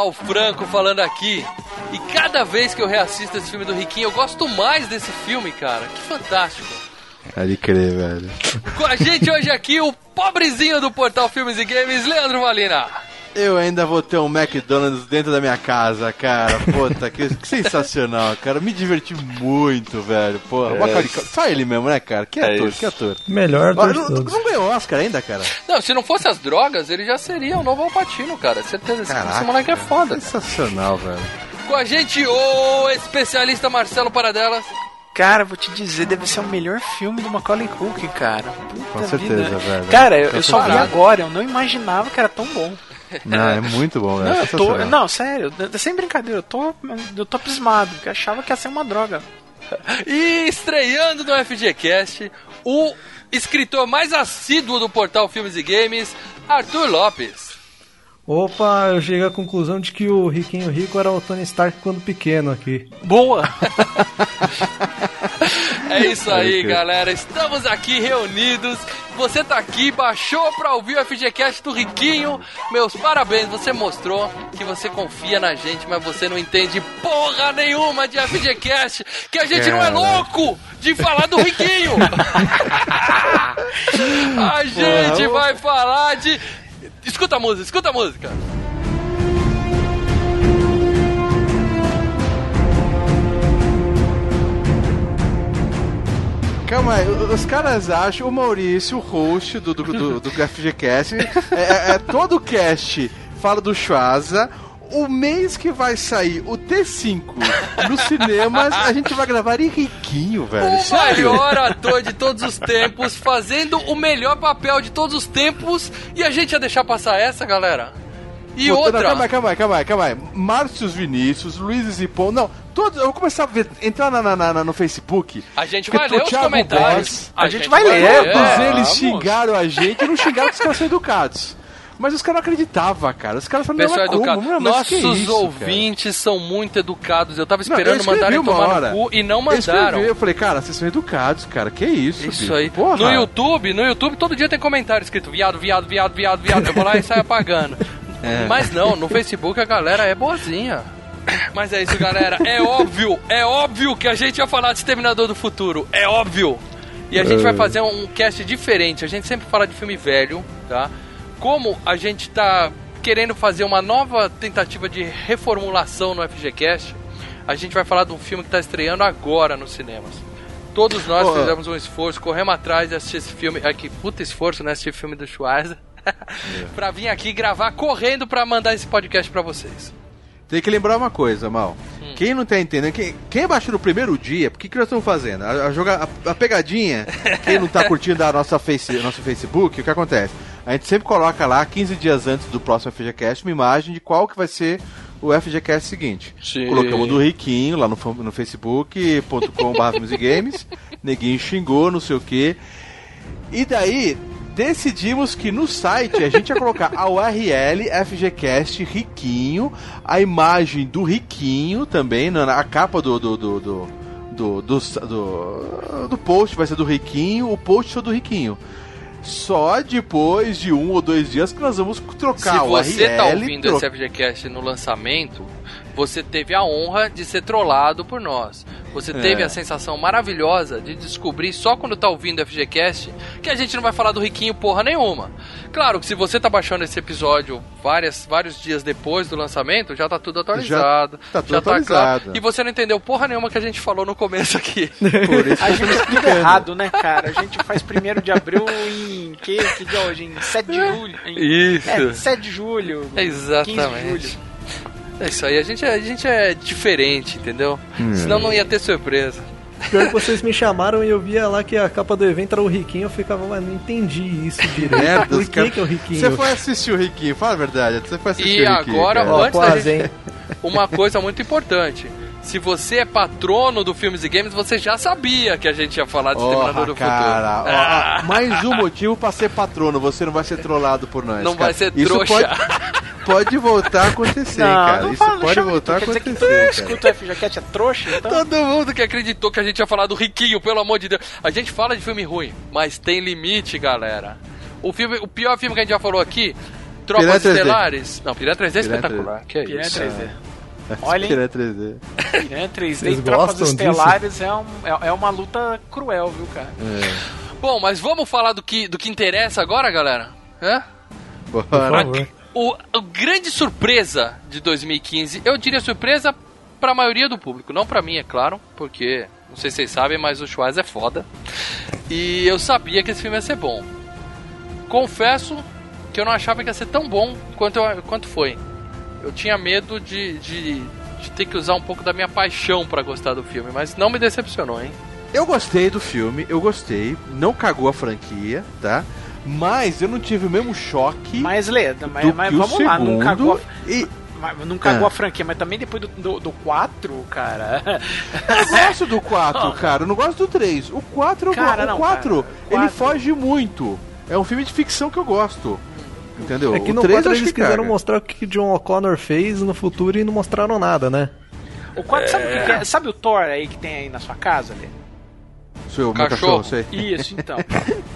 Mal Franco falando aqui. E cada vez que eu reassisto esse filme do Riquinho, eu gosto mais desse filme, cara. Que fantástico. Pode crer, velho. Com a gente hoje aqui, o pobrezinho do portal Filmes e Games, Leandro Valina. Eu ainda vou ter um McDonald's dentro da minha casa, cara. Puta, que, que sensacional, cara. Me diverti muito, velho. Porra, É Macaulay só ele mesmo, né, cara? Que É ator, isso. que ator. Melhor dos não, todos. não ganhou Oscar ainda, cara? Não, se não fosse as drogas, ele já seria o novo Alpatino, cara. Certeza, esse, esse moleque é foda. Sensacional, velho. Com a gente, o especialista Marcelo Paradelas. Cara, vou te dizer, deve ser o melhor filme do Macaulay Culkin, cara. Puta Com certeza, vida. velho. Cara, eu, eu só vi agora, eu não imaginava que era tão bom. Não, é muito bom, velho. Não, tô, não, sério, sem brincadeira, eu tô, eu tô abismado, porque achava que ia ser uma droga. E estreando no FGCast, o escritor mais assíduo do portal Filmes e Games, Arthur Lopes. Opa, eu cheguei à conclusão de que o Riquinho Rico era o Tony Stark quando pequeno aqui. Boa! É isso aí, galera. Estamos aqui reunidos. Você tá aqui, baixou pra ouvir o FGCast do Riquinho. Meus parabéns, você mostrou que você confia na gente, mas você não entende porra nenhuma de FGCast, que a gente não é louco de falar do Riquinho. a gente vai falar de. Escuta a música, escuta a música. Calma aí, os caras acham, o Maurício, o host do, do, do, do FGCast, é, é- é todo o cast fala do Schwaza. O mês que vai sair o T5 nos cinemas, a gente vai gravar em Riquinho, velho. O Sério? maior ator de todos os tempos, fazendo o melhor papel de todos os tempos, e a gente ia deixar passar essa, galera? E Puta, outra. Não, calma aí, calma aí, calma aí, calma aí. Márcios Vinícius, Luiz Zipon, não, todos, eu vou começar a ver, entrar na, na- na- no Facebook. A gente vai ler os comentários. Góes, a gente vai ler, Todos é, eles xingaram a gente, não xingaram que os caras são educados. Mas os caras não acreditavam, cara. Os caras falaram, Pessoal não, educado. como? Não, Nossos isso, ouvintes são muito educados. Eu tava Não, esperando eu escrevi mandarem tomar hora. no cu e não cara? Eu mandaram. Eu falei, cara, vocês são educados, cara. Que isso, Isso bicho? aí. Porra. No YouTube, no YouTube, todo dia tem comentário escrito viado, viado, viado, viado, viado. Eu vou lá e saio apagando. É. Mas não, no Facebook a galera é boazinha. Mas é isso, galera. É óbvio, é óbvio que a gente vai falar de Exterminador do Futuro. É óbvio. E a gente vai fazer um cast diferente. A gente sempre fala de filme velho, tá? Como a gente tá querendo fazer uma nova tentativa de reformulação no FGCast, a gente vai falar de um filme que tá estreando agora nos cinemas. Todos nós Pô. fizemos um esforço, corremos atrás de assistir esse filme. Aqui, puta esforço, né? Assistir o filme do Schwarza. pra vir aqui gravar correndo pra mandar esse podcast pra vocês. Tem que lembrar uma coisa, Mal. Hum. Quem não tá entendendo, quem, quem baixou no primeiro dia, por que, que nós estamos fazendo? A, a, joga- a- a pegadinha, quem não tá curtindo a nossa face, nosso Facebook, o que acontece? A gente sempre coloca lá, 15 dias antes do próximo FGCast, uma imagem de qual que vai ser o FGCast seguinte. Sim. Colocamos do Riquinho lá no, no facebook.com.br Games, neguinho xingou, não sei o que. E daí, decidimos que no site a gente ia colocar a URL FGCast Riquinho, a imagem do Riquinho também, na, capa do do, do, do, do, do, post vai ser do Riquinho, o post é do Riquinho. Só depois de um ou dois dias que nós vamos trocar Se a URL. você tá ouvindo tro- esse FGCast no lançamento, você teve a honra de ser trollado por nós. Você teve É. a sensação maravilhosa de descobrir só quando tá ouvindo o FGCast que a gente não vai falar do Riquinho porra nenhuma. Claro que se você tá baixando esse episódio várias, vários dias depois do lançamento, já tá tudo atualizado. tá tudo já atualizado. claro. E você não entendeu porra nenhuma que a gente falou no começo aqui. Por isso A gente explica errado, né, cara? A gente faz primeiro de abril em que, que dia é hoje? Em 7 de julho. Em, Isso. É, 7 de julho. 15 de Exatamente. julho. É isso aí, a gente é, a gente é diferente, entendeu? Hum. Senão não ia ter surpresa. Pior que vocês me chamaram e eu via lá que a capa do evento era o Riquinho, eu ficava, mas não entendi isso direito. Merda, Por que, cara- que é o Riquinho? Você foi assistir o Riquinho, fala a verdade. Você foi assistir E o Riquinho. agora, cara. Antes quase, gente-? Uma coisa muito importante. Se você é patrono do Filmes e Games, você já sabia que a gente ia falar de Exterminador Porra, do cara, Futuro. Ah, ó, mais um motivo pra ser patrono. Você não vai ser trollado por nós. não cara. vai ser Isso trouxa. Pode, pode voltar a acontecer, Não, cara. não Isso fala, pode voltar a Quer dizer que acontecer, cara. escuta o F Jaquete é trouxa, então... Todo mundo que acreditou que a gente ia falar do Riquinho, pelo amor de Deus. A gente fala de filme ruim, mas tem limite, galera. O, filme, o pior filme que a gente já falou aqui, Tropas Piranha 3D. Estelares. Não, Piranha 3D é espetacular. Que é Piranha isso? 3D. Olha? Piranha 3D. Piranha 3D Vocês e Tropas Estelares é, um, é, é uma luta cruel, viu, cara? Bom, mas vamos falar do que, do que interessa agora, galera? Hã? Bora. O, a grande surpresa de 2015, eu diria surpresa pra maioria do público, não pra mim, é claro, porque não sei se vocês sabem, mas o Schwarz é foda. E eu sabia que esse filme ia ser bom. Confesso que eu não achava que ia ser tão bom quanto, eu- quanto foi. Eu tinha medo de, de, de ter que usar um pouco da minha paixão pra gostar do filme, mas não me decepcionou, hein? Eu gostei do filme, eu gostei. Não cagou a franquia, tá? Mas eu não tive o mesmo choque Mas, Leda, mas, do mas que o vamos lá, não cagou, segundo. E mas não cagou Ah. a franquia, mas também depois do, do, do 4, cara. eu gosto do 4, cara. Eu não gosto do 3. O 4, eu Cara, go- não, o 4, cara. ele Quatro. foge muito. É um filme de ficção que eu gosto. Entendeu? É que o no 3 4 eu acho eles quiseram caga. mostrar o que John O'Connor fez no futuro e não mostraram nada, né? O 4, sabe o que, que é? Sabe o Thor aí que tem aí na sua casa, Leda? Sou eu, meu Cachorro. cachorro, sei. Isso, então.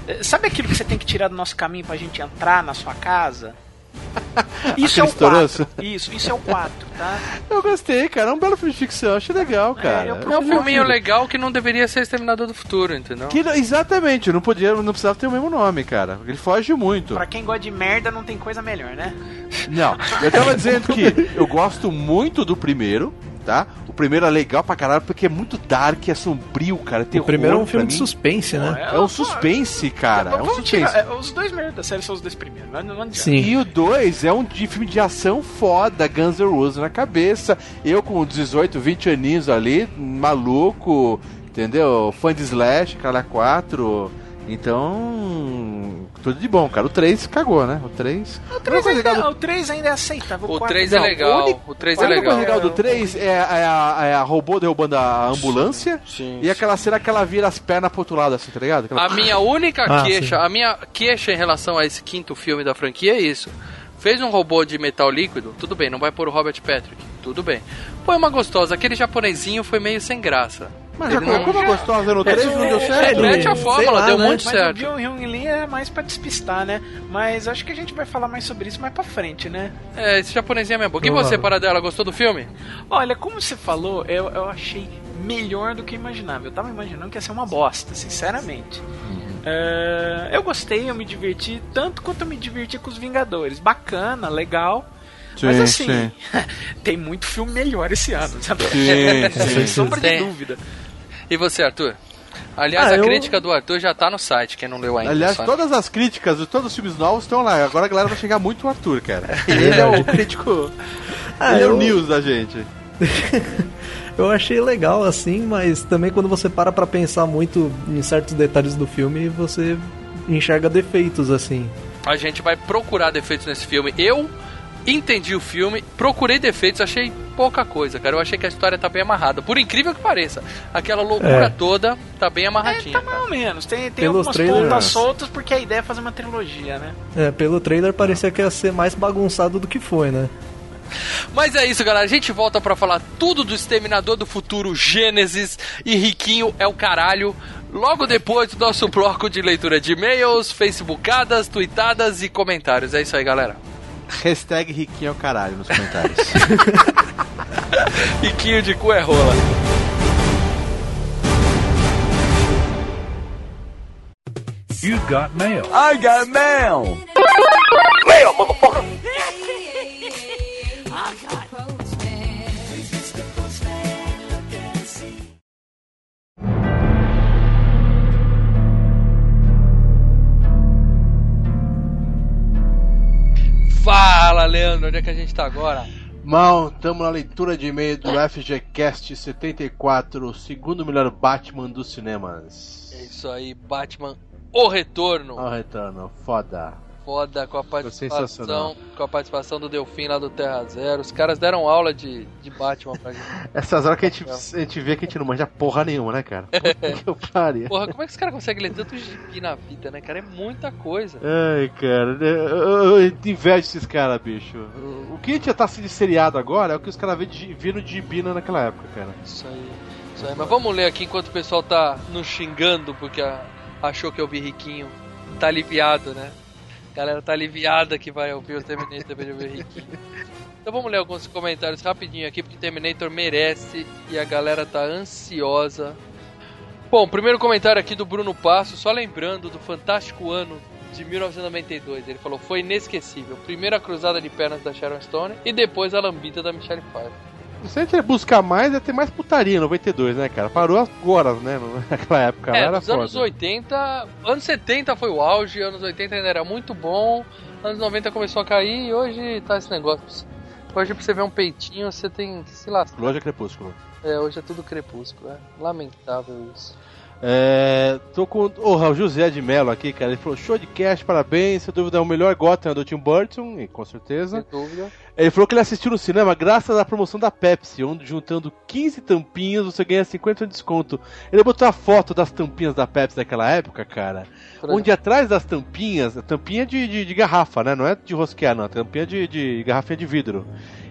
Eh, Sabe aquilo que você tem que tirar do nosso caminho pra gente entrar na sua casa? Isso é o Aqueles toroço? 4. Isso, isso é o 4, tá? Eu gostei, cara. É um belo filme de ficção. Achei legal, cara. eu É um filminho legal que não deveria ser Exterminador do Futuro, entendeu? Que, exatamente, não podia, não precisava ter o mesmo nome, cara. Ele foge muito. Pra quem gosta de merda, não tem coisa melhor, né? Não, eu tava dizendo que eu gosto muito do primeiro, tá? O primeiro é legal pra caralho porque é muito dark, é sombrio, cara. Tem o primeiro é um filme de suspense, né? É um suspense, cara. É um Vamos suspense. tirar, é, os dois melhores da série são os dois primeiros, não, não. Sim. E o 2 é um de filme de ação foda, Guns N' Roses na cabeça. Eu com 18, 20 aninhos ali, maluco, entendeu? Fã de Slash, cara 4. Então, tudo de bom, cara. O 3 cagou, né? O 3. O 3, ainda, o 3 ainda é aceitável. O quatro 3 é não. legal, único- o 3 A é única coisa legal. legal do 3 é, é a, é a robô derrubando a ambulância Sim, e aquela cena que ela vira as pernas pro outro lado, assim, tá ligado? Aquela- A minha única Ah, queixa, a minha queixa em relação a esse quinto filme da franquia é isso. Fez um robô de metal líquido, tudo bem, não vai pôr o Robert Patrick, tudo bem. Põe uma gostosa, aquele japonesinho foi meio sem graça. Mas já colocou uma gostosa no 3 não deu certo? ele- Repete a fórmula, lá, deu né? muito Mas certo. o John Hyun Lee é mais pra despistar, né? Mas acho que a gente vai falar mais sobre isso mais pra frente, né? É, esse japonesinho é mesmo bom. E Provável. você, Paradela, gostou do filme? Olha, como você falou, eu, eu achei melhor do que eu imaginava. Eu tava imaginando que ia ser uma bosta, sinceramente. É, eu gostei, eu me diverti tanto quanto eu me diverti com os Vingadores. Bacana, legal. Mas Sim, assim, sim. tem muito filme melhor esse ano, sabe? Sim, Sem sombra de dúvida. E você, Arthur? Aliás, Ah, a eu- crítica do Arthur já tá no site, quem não leu ainda. Aliás, sabe? todas as críticas de todos os filmes novos estão lá. Agora a galera vai chegar muito o Arthur, cara. Ele é o crítico. Ah, ele é o eu- news da gente. Eu achei legal assim, mas também quando você para pra pensar muito em certos detalhes do filme, você enxerga defeitos assim. A gente vai procurar defeitos nesse filme. Eu entendi o filme, procurei defeitos, achei pouca coisa, cara. Eu achei que a história tá bem amarrada. Por incrível que pareça, aquela loucura É. toda tá bem É, amarradinha. tá cara. mais ou menos. Tem, tem algumas trailers- pontas soltas porque a ideia é fazer uma trilogia, né? É, pelo trailer parecia que ia ser mais bagunçado do que foi, né? Mas é isso, galera. A gente volta pra falar tudo do Exterminador do Futuro, Gênesis e Riquinho é o caralho. Logo depois do nosso bloco de leitura de e-mails, facebookadas, tweetadas e comentários. É isso aí, galera. Hashtag Riquinho é o caralho nos comentários. Riquinho de cu é rola. You got mail. I got mail. Fala, Leandro, onde é que a gente tá agora? Mal, estamos na leitura de e-mail do FGCast 74, o segundo melhor Batman dos cinemas. É isso aí, Batman, o retorno. Ao retorno, foda. Foda com a participação, com a participação do Delfim lá do Terra Zero. Os caras deram aula de, de Batman pra gente. Essas horas que a gente, a gente vê que a gente não manja porra nenhuma, né, cara? Puta que eu pariu. Porra, como é que os caras conseguem ler tanto gibi na vida, né, cara? É muita coisa. Ai, cara, eu, eu, eu invejo esses caras, bicho. O que a gente já tá sendo seriado agora é o que os caras viram de Ibina naquela época, cara. Isso aí. Isso aí. Mas vamos ler aqui enquanto o pessoal tá nos xingando porque achou que eu vi riquinho. Tá aliviado, né? A galera tá aliviada que vai ouvir o Terminator de riquinho. Então vamos ler alguns comentários rapidinho aqui, porque Terminator merece e a galera tá ansiosa. Bom, primeiro comentário aqui do Bruno Passo, só lembrando do fantástico ano de 1992. Ele falou: foi inesquecível. Primeiro a cruzada de pernas da Sharon Stone e depois a lambida da Michelle Pfeiffer. Se a gente buscar mais, ia ter mais putaria em 92, né, cara? Parou agora, né? Naquela época. É, era nos anos foda. 80, anos 70 foi o auge, anos 80 ainda era muito bom, anos 90 começou a cair e hoje tá esse negócio. Hoje pra você ver um peitinho, você tem que se lascar. Loja Crepúsculo. É, hoje é tudo crepúsculo, é lamentável isso. É, tô com o Raul José de Mello aqui, cara. Ele falou: show de cast, parabéns. Sem dúvida é o melhor Gotham do Tim Burton, e com certeza. Sem dúvida. Ele falou que ele assistiu no cinema graças à promoção da Pepsi, onde juntando 15 tampinhas você ganha 50 de desconto. Ele botou a foto das tampinhas da Pepsi daquela época, cara. Onde atrás das tampinhas, a tampinha de, de, de garrafa, né? Não é de rosquear, não. A tampinha de, de garrafinha de vidro.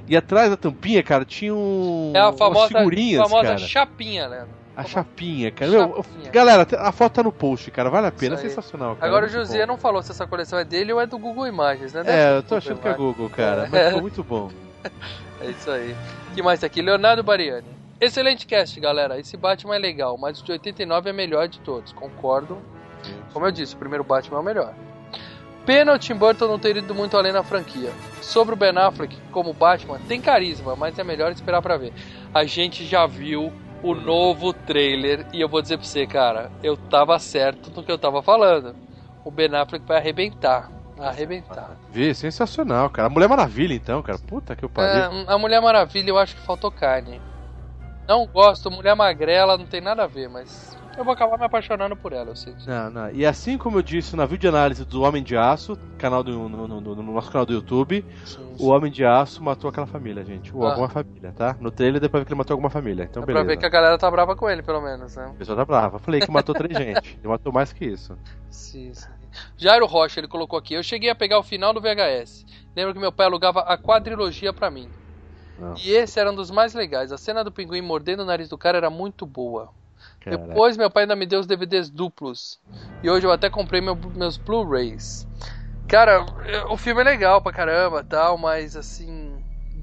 E atrás da tampinha, cara, tinha um. É a umas famosa, figurinhas, famosa cara. chapinha, né? A chapinha, cara. Meu, Chapinha. galera, a foto tá no post, cara. Vale a pena. É sensacional, cara. Agora o José bom. não falou se essa coleção é dele ou é do Google Imagens, né? Deve É, eu tô achando que é. Google, cara. É. Mas ficou muito bom. É isso aí. O que mais tá aqui? Leonardo Bariani. Excelente cast, galera. Esse Batman é legal, mas o de 89 é melhor de todos. Concordo. Como eu disse, o primeiro Batman é o melhor. Pena o Tim Burton não ter ido muito além na franquia. Sobre o Ben Affleck como Batman, tem carisma, mas é melhor esperar pra ver. A gente já viu o novo trailer e eu vou dizer pra você, cara, eu tava certo no que eu tava falando. O Ben Affleck vai arrebentar. Arrebentar. Vi, sensacional, cara. A Mulher Maravilha, então, cara. Puta que eu pariu. É, a Mulher Maravilha eu acho que faltou carne. Não gosto, Mulher Magrela não tem nada a ver, mas eu vou acabar me apaixonando por ela, eu sei. disso. Não, não. E assim como eu disse na videoanálise do Homem de Aço, canal do, no, no- no- no nosso canal do YouTube, Sim, o Homem de Aço matou aquela família, gente. Ou Ah. alguma família, tá? No trailer depois ver que ele matou alguma família. Então, Dá pra beleza. ver que a galera tá brava com ele, pelo menos, né? A pessoa tá brava. Falei que matou três gente. Ele matou mais que isso. Sim, sim. Jairo Rocha, ele colocou aqui. Eu cheguei a pegar o final do VHS. Lembro que meu pai alugava a quadrilogia pra mim. Não. E esse era um dos mais legais. A cena do pinguim mordendo o nariz do cara era muito boa. Caraca. Depois meu pai ainda me deu os DVDs duplos. E hoje eu até comprei meu- meus Blu-rays. Cara, é- o filme é legal pra caramba tal, mas assim.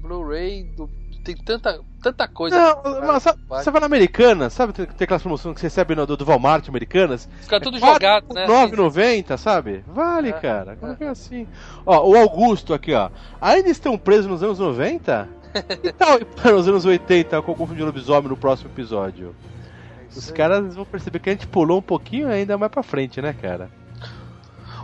Blu-ray do- tem tanta, tanta coisa. Não, mas sabe, Vai. você vai na Americana, sabe? Tem, tem aquelas promoções que você recebe no, do, do Walmart Americanas? Fica tudo É jogado, né? 9,90, sabe? Vale, É, cara. é. Coloquei assim. Ó, o Augusto aqui, ó. Ainda estão presos nos anos 90? E tal, e para os anos 80, com o confundindo lobisomem no próximo episódio? Os caras vão perceber que a gente pulou um pouquinho ainda mais pra frente, né, cara?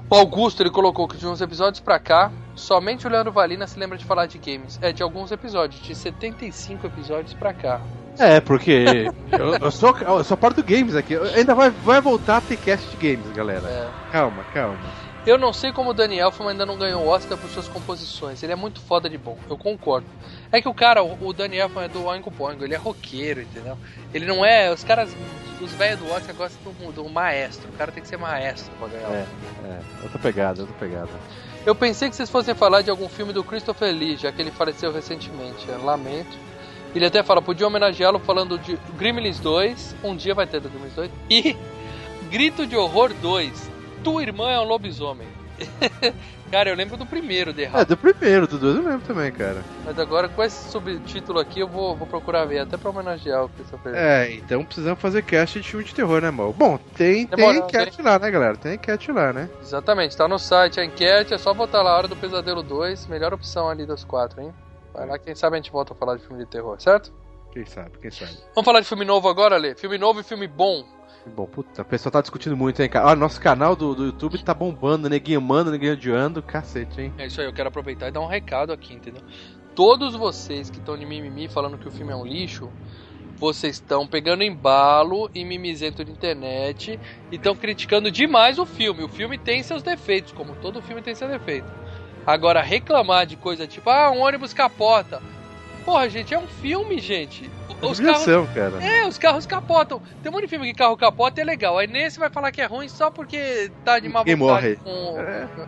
O Augusto ele colocou que de uns episódios pra cá, somente o Leandro Valina se lembra de falar de games. É de alguns episódios, de 75 episódios pra cá. É, porque eu, eu sou, eu sou parte do games aqui. Ainda vai, vai voltar a ter cast de games, galera. É. Calma, calma. Eu não sei como o Danny Elfman ainda não ganhou o Oscar por suas composições. Ele é muito foda de bom, eu concordo. É que o cara, o Elfman é do Oingo Boingo, ele é roqueiro, entendeu? Ele não é. Os caras, os velhos do Oscar gostam do, do maestro. O cara tem que ser maestro pra ganhar. o É, é. Outra pegada, outra pegada. Eu pensei que vocês fossem falar de algum filme do Christopher Lee, já que ele faleceu recentemente. Eu lamento. Ele até fala, podia homenageá-lo falando de Gremlins 2, um dia vai ter do Gremlins 2, e Grito de Horror 2, Tua Irmã é um Lobisomem. cara, eu lembro do primeiro, The É, do primeiro, do dois eu lembro também, cara. mas agora com esse subtítulo aqui eu vou, vou procurar ver, até pra homenagear o Christopher. É, então precisamos fazer cast de filme de terror, né, mal? Bom, tem, tem enquete lá, né, galera? Tem enquete lá, né? Exatamente, tá no site a enquete, é só botar lá a Hora do Pesadelo 2, melhor opção ali das quatro, hein? Vai lá, quem sabe a gente volta a falar de filme de terror, certo? Quem sabe, quem sabe. Vamos falar de filme novo agora, Lê? Filme novo e filme bom. Bom, puta, o pessoal tá discutindo muito, hein, cara? Olha, nosso canal do, do YouTube tá bombando, neguinho manda, neguinho odiando, cacete, hein? É isso aí, eu quero aproveitar e dar um recado aqui, entendeu? todos vocês que estão de mimimi falando que o filme é um lixo, vocês estão pegando embalo e mimizento de internet e estão criticando demais o filme. O filme tem seus defeitos, como todo filme tem seu defeito. Agora, reclamar de coisa tipo, ah, um ônibus capota. Porra, gente, é um filme, gente. Os carros, cara. é, os carros capotam. Tem um monte de filme que carro capota e é legal. Aí nesse vai falar que é ruim só porque tá de má vontade morre. com.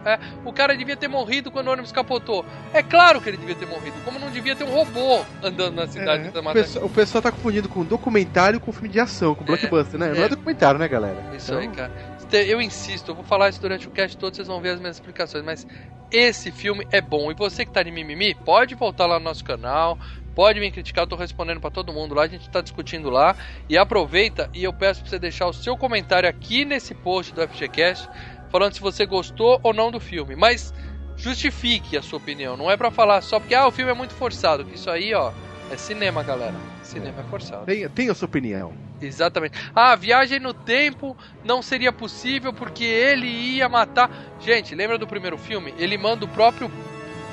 É, o cara devia ter morrido quando o ônibus capotou. É claro que ele devia ter morrido. Como não devia ter um robô andando na cidade É, da o, Mata pessoal, o pessoal tá confundindo com documentário com filme de ação, com blockbuster, né? Não é. é documentário, né, galera? Isso aí, Então, cara. Te- Eu insisto, eu vou falar isso durante o cast todo, vocês vão ver as minhas explicações, mas esse filme é bom. E você que tá de mimimi, pode voltar lá no nosso canal, pode me criticar, eu tô respondendo pra todo mundo lá, a gente tá discutindo lá. E aproveita e eu peço pra você deixar o seu comentário aqui nesse post do FGCast, falando se você gostou ou não do filme. Mas justifique a sua opinião, não é pra falar só porque ah, o filme é muito forçado, que isso aí, ó, é cinema, galera. Cinema é forçado. Tenha, tenha a sua opinião. Exatamente. Ah, viagem no tempo não seria possível porque ele ia matar. Gente, lembra do primeiro filme? Ele manda o próprio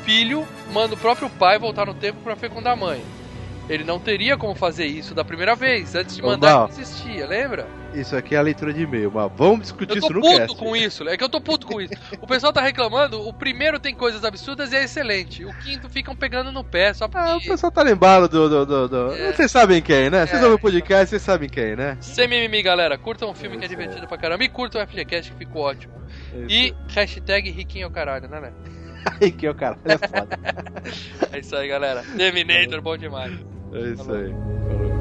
filho, manda o próprio pai voltar no tempo para fecundar a mãe. Ele não teria como fazer isso da primeira vez. Antes de mandar, ele existia, lembra? Isso aqui é a leitura de e-mail, mas vamos discutir Eu tô isso no puto cast. com isso, é que eu tô puto com isso. O pessoal tá reclamando, o primeiro tem coisas absurdas e é excelente. O quinto ficam pegando no pé, só porque. Ah, o pessoal tá lembrado do. do, do, do- É. Vocês sabem quem, né? Vocês É. ouvem o podcast, vocês sabem quem, né? Sem mimimi, galera. Curtam um filme que é divertido pra caramba e curtam o FGCast que ficou ótimo. E hashtag riquinho ao caralho, né, né? Ai, que é o cara. É foda. É isso aí, galera. Terminator, bom demais. É isso Falou. aí. Olho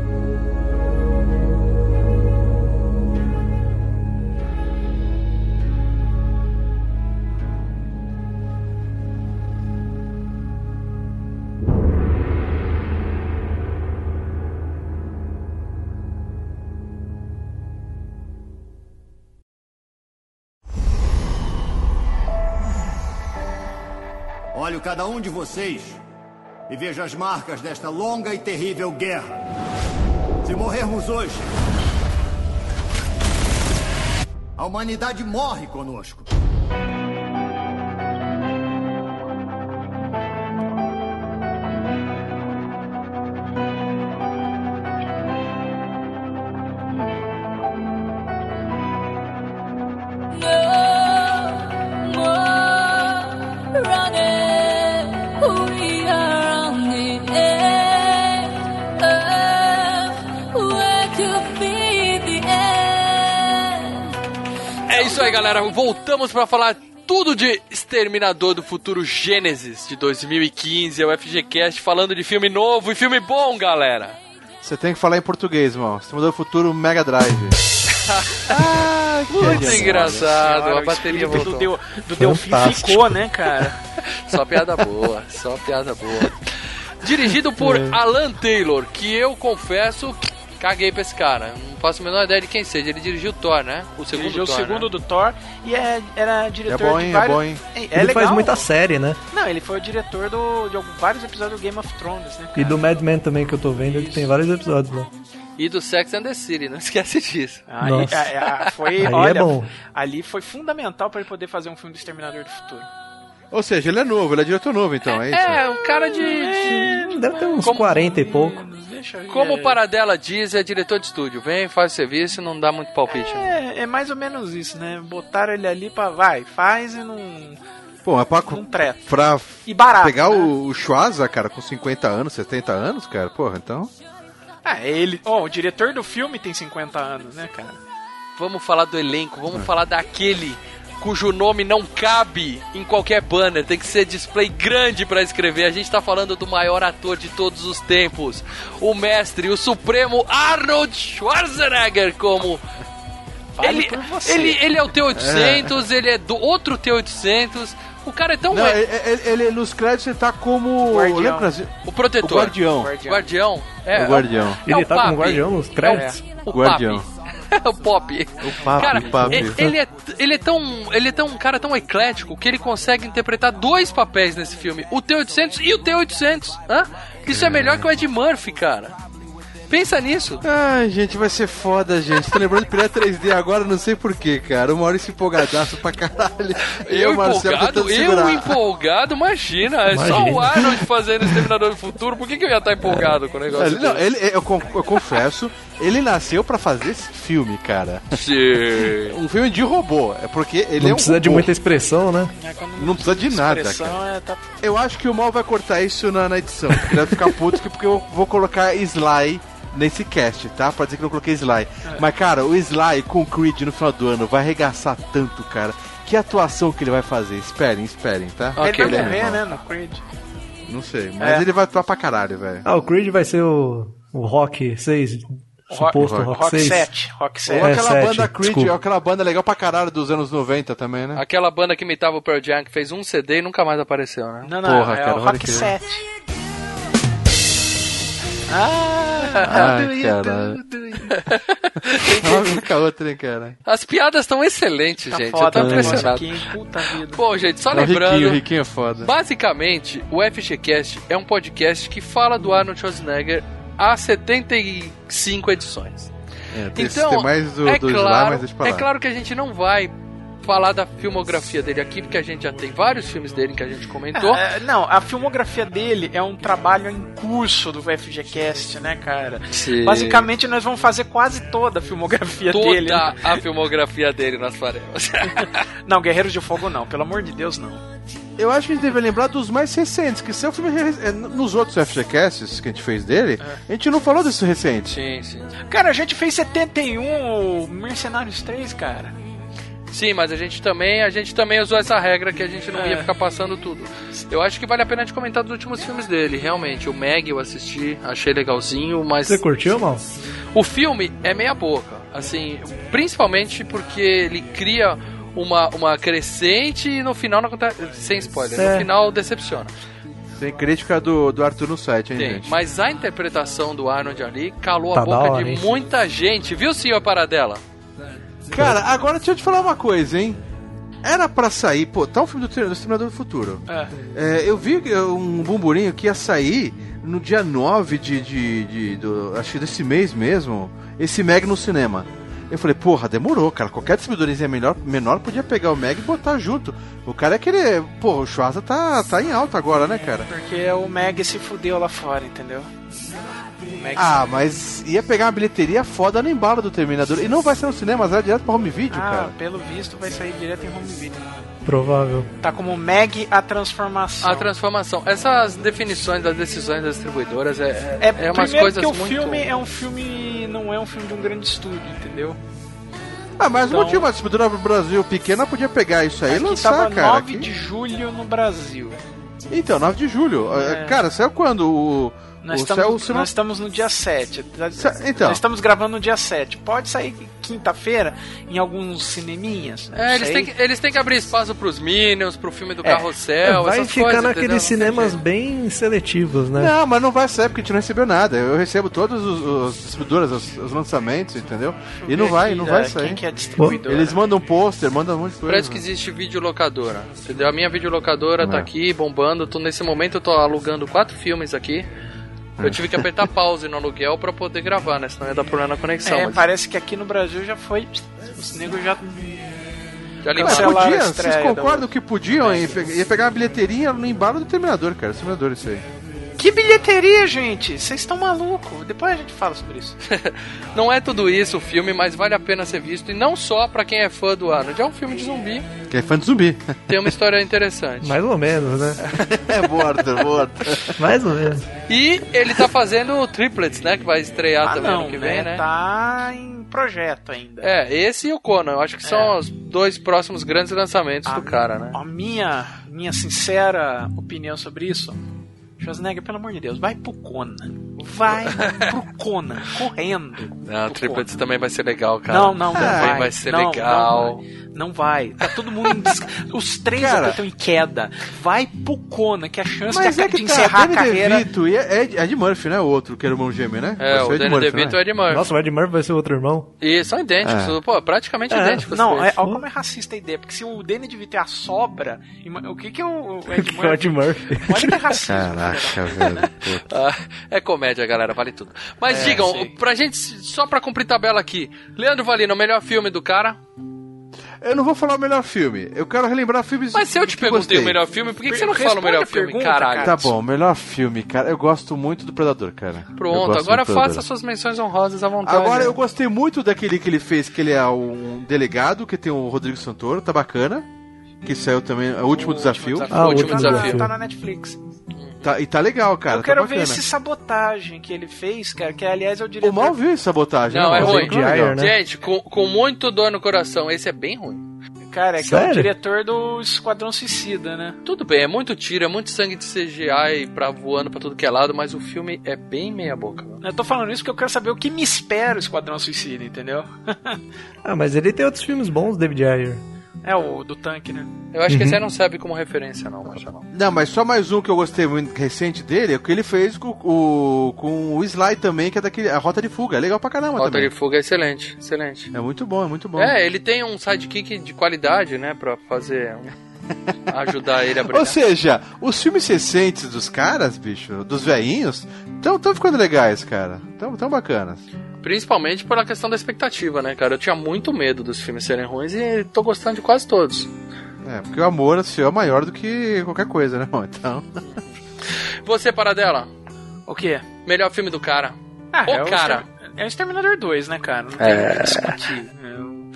cada um de vocês e vejo as marcas desta longa e terrível guerra. Se morrermos hoje, a humanidade morre conosco. Aí, galera. Voltamos pra falar tudo de Exterminador do Futuro Gênesis de 2015. É o FGCast falando de filme novo e filme bom, galera. Você tem que falar em português, irmão. Você mudou o futuro Mega Drive. ah, que Muito engraçado. Senhora, a bateria voltou. do, Deu, do Delfim ficou, né, cara? Só piada boa, só piada boa. Dirigido por Alan Taylor, que eu confesso, caguei pra esse cara. Não faço a menor ideia de quem seja. Ele dirigiu Thor, né? O segundo Dirigiu o Thor, segundo né? do Thor e é, era É diretor bom, de? É vários... bom, hein? É, é Ele legal. faz muita série, né? Não, ele foi o diretor do, de vários episódios do Game of Thrones, né, cara? E do Mad Men também que eu tô vendo, ele tem vários episódios lá. E do Sex and the City, não esquece disso. Aí, Nossa. a- a- foi, Aí é olha, bom. ali foi fundamental pra ele poder fazer um filme do Exterminador do Futuro. Ou seja, ele é novo, ele é diretor novo, então, é isso? É, um cara de. de- Deve ter uns Como- 40 e pouco. Deixa eu ver. Como o Paradela diz, é diretor de estúdio. Vem, faz o serviço e não dá muito palpite. né? É, é mais ou menos isso, né? Botaram ele ali pra. Vai, faz e não. Pô, mas pra, não treta. pra E barato. pegar né? o, o Schwarza, cara, com 50 anos, 70 anos, cara, porra, então... Ah, ele. Ó, o diretor do filme tem 50 anos, né, cara? Vamos falar do elenco, vamos falar daquele cujo nome não cabe em qualquer banner, tem que ser display grande pra escrever. A gente tá falando do maior ator de todos os tempos, o mestre, o supremo Arnold Schwarzenegger como ele, ele, ele é o T-800, ele é do outro T-800. O cara é tão. Não, é- ele, ele- ele- nos créditos ele tá como... Guardião. O protetor. O guardião. Guardião. Guardião. É, O guardião. é Ele o tá Papi. como guardião nos créditos? O Guardião. Papi. o Pop. O papi, Cara, o papi. ele, ele é, ele é tão. Ele é tão um cara tão eclético que ele consegue interpretar dois papéis nesse filme: o T-800 e o T-800. Hã? Isso é melhor que o Ed Murphy, cara. Pensa nisso. Ai, gente, vai ser foda, gente. Tô lembrando de Pirata 3D agora, não sei porquê, cara. O Maurício empolgadaço pra caralho. Eu, Marcelo, empolgado, eu segurar. empolgado, imagina. É só Imagina. o Arnold fazendo Exterminador do Futuro. Por que, que eu ia estar empolgado com o negócio? Ele, não, ele, eu, eu confesso, ele nasceu pra fazer esse filme, cara. Sim. Um filme de robô. É porque ele Não é um precisa de robô. muita expressão, né? É, Não precisa de nada, expressão cara. é, tá- Eu acho que o Mal vai cortar isso na, na edição. Ele vai ficar puto que- porque eu vou colocar Sly nesse cast, tá? Pra dizer que eu não coloquei Sly. Mas, cara, o Sly com o Creed no final do ano vai arregaçar tanto, cara. Que atuação que ele vai fazer? Esperem, esperem, tá? Ok, ele vai é morrer, né, no Creed. Não sei, mas É. ele vai atuar pra caralho, velho. Ah, o Creed vai ser o, o Rock 6. Suposto Rock- Rock, Rock 6. 7, Rock 7. Ou É, aquela sete, banda Creed, desculpa. aquela banda legal pra caralho dos anos 90 também, né? Aquela banda que imitava o Pearl Jam, que fez um CD e nunca mais apareceu, né? Não, não, Porra, é cara, o Rock que- 7. Ah, Ai, cara. Olha com a outra, hein, cara. As piadas estão excelentes, tá gente. foda eu tô negócio impressionado. aqui? Puta vida. Bom, gente, só É o Riquinho, lembrando. Riquinho é foda. Basicamente, o FGCast é um podcast que fala do Arnold Schwarzenegger há 75 edições. É, tem, Então, tem mais do, é, claro, pra é lá. claro que a gente não vai falar da filmografia dele aqui, porque a gente já tem vários filmes dele que a gente comentou. É, não, a filmografia dele é um trabalho em curso do FGCast, né, cara? Sim. Basicamente, nós vamos fazer quase toda a filmografia Toda dele. né? a filmografia dele nós faremos. Não, Guerreiros de Fogo não, pelo amor de Deus, não. Eu acho que a gente deve lembrar dos mais recentes, que são filmes re- é, nos outros FGCasts que a gente fez dele, a gente não falou desse recente. sim, sim. Cara, a gente fez 71 o Mercenários 3, cara. Sim, mas a gente também, a gente também usou essa regra que a gente não É. ia ficar passando tudo. Eu acho que vale a pena a gente comentar dos últimos filmes dele, realmente. O Meg eu assisti, achei legalzinho, mas Você curtiu, mal? o filme é meia boca, assim, principalmente porque ele cria uma, uma crescente e no final não acontece, sem spoiler, É. no final decepciona. Tem crítica do, do Arthur no site, hein, Tem, gente? mas a interpretação do Arnold ali calou Tá a boca hora, de hein? muita gente, viu, senhor Paradela? Cara, agora deixa eu te falar uma coisa, hein? Era pra sair, pô, tá um filme do, do Exterminador do Futuro. É. É, eu vi um burburinho que ia sair no dia 9 de, de, de- do, acho que desse mês mesmo, esse Meg no cinema. Eu falei, porra, demorou, cara. Qualquer distribuidorzinha menor, menor podia pegar o Meg e botar junto. O cara é aquele. Porra, o Schwarza tá, tá em alta agora, né, cara? Porque o Meg se fudeu lá fora, entendeu? Ah, mas ia pegar uma bilheteria foda no embalo do Terminador. E não vai ser no cinema, vai direto pra home video, ah, cara. pelo visto vai sair direto em home video. Provável. Tá como Meg a transformação. A transformação. Essas definições das decisões das distribuidoras é, É, é, umas primeiro coisas que o muito... filme é um filme. não é um filme de um grande estúdio, entendeu? Ah, mas Então- o motivo, a distribuidora do Brasil pequena podia pegar isso aí e lançar, tava cara. 9 aqui. de julho no Brasil. Então, 9 de julho. É. Cara, saiu quando? O, Nós, o estamos, céu, se não- nós estamos no dia 7. Sa- então. Nós estamos gravando no dia 7. Pode sair quinta-feira em alguns cineminhas. não É, eles têm, que, eles têm que abrir espaço pros Minions, pro filme do É. Carrossel, vai essas ficar coisas, naqueles cinemas bem seletivos, né? Não, mas não vai sair porque a gente não recebeu nada. Eu recebo todos os, os distribuidores, os, os lançamentos, entendeu? E não Ver vai, aqui, não vai é, sair. Quem que é distribuidora? Eles mandam pôster, mandam um de coisa. Parece que existe videolocadora, entendeu? A minha videolocadora tá É. aqui bombando. Tô, nesse momento eu tô alugando quatro filmes aqui. Eu tive que apertar pause no aluguel pra poder gravar, né? Senão ia dar problema na conexão. É, mas parece que aqui no Brasil já foi. Os negros já. já Mas podia, a vocês concordam do- que podiam ia pegar uma bilheteria no embalo do Terminador, cara. Terminador isso aí. Que bilheteria, gente! Vocês estão malucos. Depois a gente fala sobre isso. Não é tudo isso o filme, mas vale a pena ser visto. E não só pra quem é fã do Arnold. É um filme de zumbi, Que é fã de zumbi. tem uma história interessante. Mais ou menos, né? é morto, morto. Mais ou menos. E ele tá fazendo o Triplets, né? Que vai estrear ah, também não, ano que vem, né? Tá em projeto ainda. É, esse e o Conan. Eu acho que são É. os dois próximos grandes lançamentos Ah, do cara, né? A minha, minha sincera opinião sobre isso. Schwarzenegger, pelo amor de Deus, vai pro Conan. Vai pro Conan, correndo. Não, Triplets também vai ser legal, cara. Não, não, não Também vai. vai ser Não, legal. Não. Não vai. Tá todo mundo em des... Os três Cara. estão em queda. Vai pro Kona, que a chance Mas de, é de que tá, encerrar a Danny carreira. DeVito e é Ed, Ed Murphy, né? O outro, que era o irmão gêmeo, né? É, o Ed Danny Murphy, DeVito né? é Ed Murphy. Nossa, o Ed Murphy vai ser outro irmão. E são idênticos, É. pô, praticamente É. idênticos. Não, é, olha como é racista a ideia, porque se o Danny DeVito é a sobra, o que que é o o Ed Que é o Ed Murphy? Murphy. Olha que racismo. Caraca, velho. Ah, é comédia, galera, vale tudo. Mas É, digam, pra gente, só pra cumprir tabela aqui, Leandro Valino, o melhor filme do cara. Eu não vou falar o melhor filme. Eu quero relembrar filmes Mas se eu te que perguntei gostei. o melhor filme, por que, que você não Responde fala o melhor filme, pergunta, caralho? cara. Tá bom, melhor filme, cara. Eu gosto muito do Predador, cara. Pronto, agora faça suas menções honrosas à vontade. Agora eu gostei muito daquele que ele fez, que ele é um delegado, que tem o Rodrigo Santoro, tá bacana. Que saiu também, é o último desafio. Ah, o o último último Tá, desafio. tá na Netflix. Tá, e tá legal, cara. eu quero tá ver esse sabotagem que ele fez, cara, que aliás é o diretor. O mal viu essa sabotagem. Não, né, é ruim. Não legal. né? Gente, com, com muito dor no coração, esse é bem ruim. Cara, é que é o Sério? diretor do Esquadrão Suicida, né? Tudo bem, é muito tiro, é muito sangue de CGI pra voando pra tudo que é lado, mas o filme é bem meia boca. mano. Eu tô falando isso porque eu quero saber o que me espera o Esquadrão Suicida, entendeu? Ah, mas ele tem outros filmes bons, David Ayer. É o do tanque, né? Eu acho que esse aí não serve como referência, não, Marcelo. não. Não, mas só mais um que eu gostei muito recente dele é o que ele fez com o, com o Sly também, que é daquele. A Rota de Fuga. É legal pra caramba Rota também. de Fuga é excelente, excelente. É muito bom, é muito bom. É, ele tem um sidekick de qualidade, né, pra fazer. um- ajudar ele a brilhar. Ou seja, os filmes recentes dos caras, bicho, dos velhinhos, estão tão ficando legais, cara. Tão, tão bacanas. Principalmente pela questão da expectativa, né, cara? Eu tinha muito medo dos filmes serem ruins e tô gostando de quase todos. É, porque o amor assim, é maior do que qualquer coisa, né? Então. Você, Paradela, O quê? melhor filme do cara. Ah, é o cara. Extermin- É o Exterminador 2, né, cara? Não tem É. o que discutir. É o-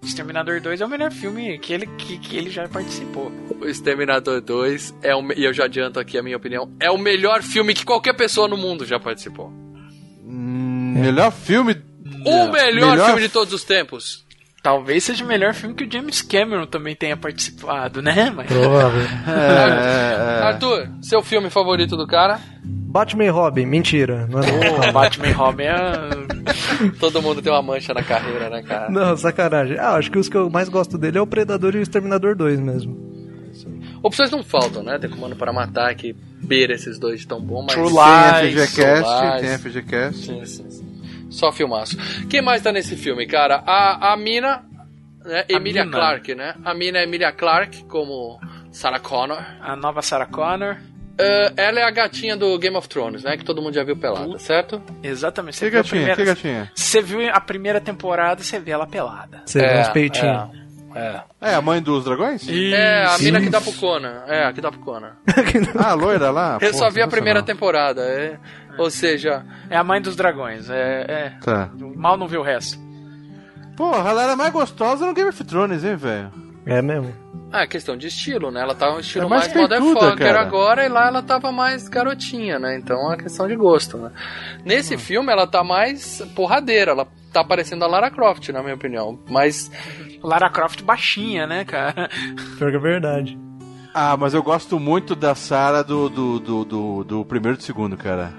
Exterminador 2 é o melhor filme que ele, que, que ele já participou. O Exterminador 2 é o, e eu já adianto aqui a minha opinião, é o melhor filme que qualquer pessoa no mundo já participou. Hum, melhor filme. O melhor, Melhor filme de todos os tempos. Talvez seja o melhor filme que o James Cameron também tenha participado, né? Mas... Provável. É, é, é. Arthur, seu filme favorito do cara? Batman e Robin, mentira. Não, é Batman e Robin é... Todo mundo tem uma mancha na carreira, né, cara? não, sacanagem. Ah, acho que os que eu mais gosto dele é o Predador e o Exterminador 2 mesmo. Opções não faltam, né? Tem Comando para Matar, que beira esses dois de tão bom, mas... True Tem Lies, FGCast, Lies. tem FGCast. Sim, sim, sim. Só filmaço. Quem mais tá nesse filme, cara? A, a Mina, né? Emilia Mina. Clarke, né? A Mina é Emilia Clarke, como Sarah Connor. A nova Sarah Connor. Uh, ela é a gatinha do Game of Thrones, né? Que todo mundo já viu pelada, certo? Exatamente. Você Que viu a gatinha, primeira- que gatinha? Você viu a primeira temporada, você vê ela pelada. Você vê uns peitinhos. É. É, a mãe dos dragões? É, a Isso. mina que dá pro Conan. É, a que dá pro Conan. Ah, a loira lá? Eu Pô, só vi a primeira temporada. é. Ou seja, É a mãe dos dragões. É, é. Tá. Mal não vê o resto. Porra, ela era mais gostosa no Game of Thrones, hein, velho? É mesmo. ah, questão de estilo, né? Ela tá um estilo É mais mais motherfucker cara. agora e lá ela tava mais garotinha, né? Então é questão de gosto, né? Nesse Hum. filme ela tá mais porradeira, ela tá parecendo a Lara Croft, na minha opinião. Mas Lara Croft baixinha, né, cara? Pior que é verdade. Ah, mas eu gosto muito da Sarah do, do, do, do, do primeiro e do segundo, cara.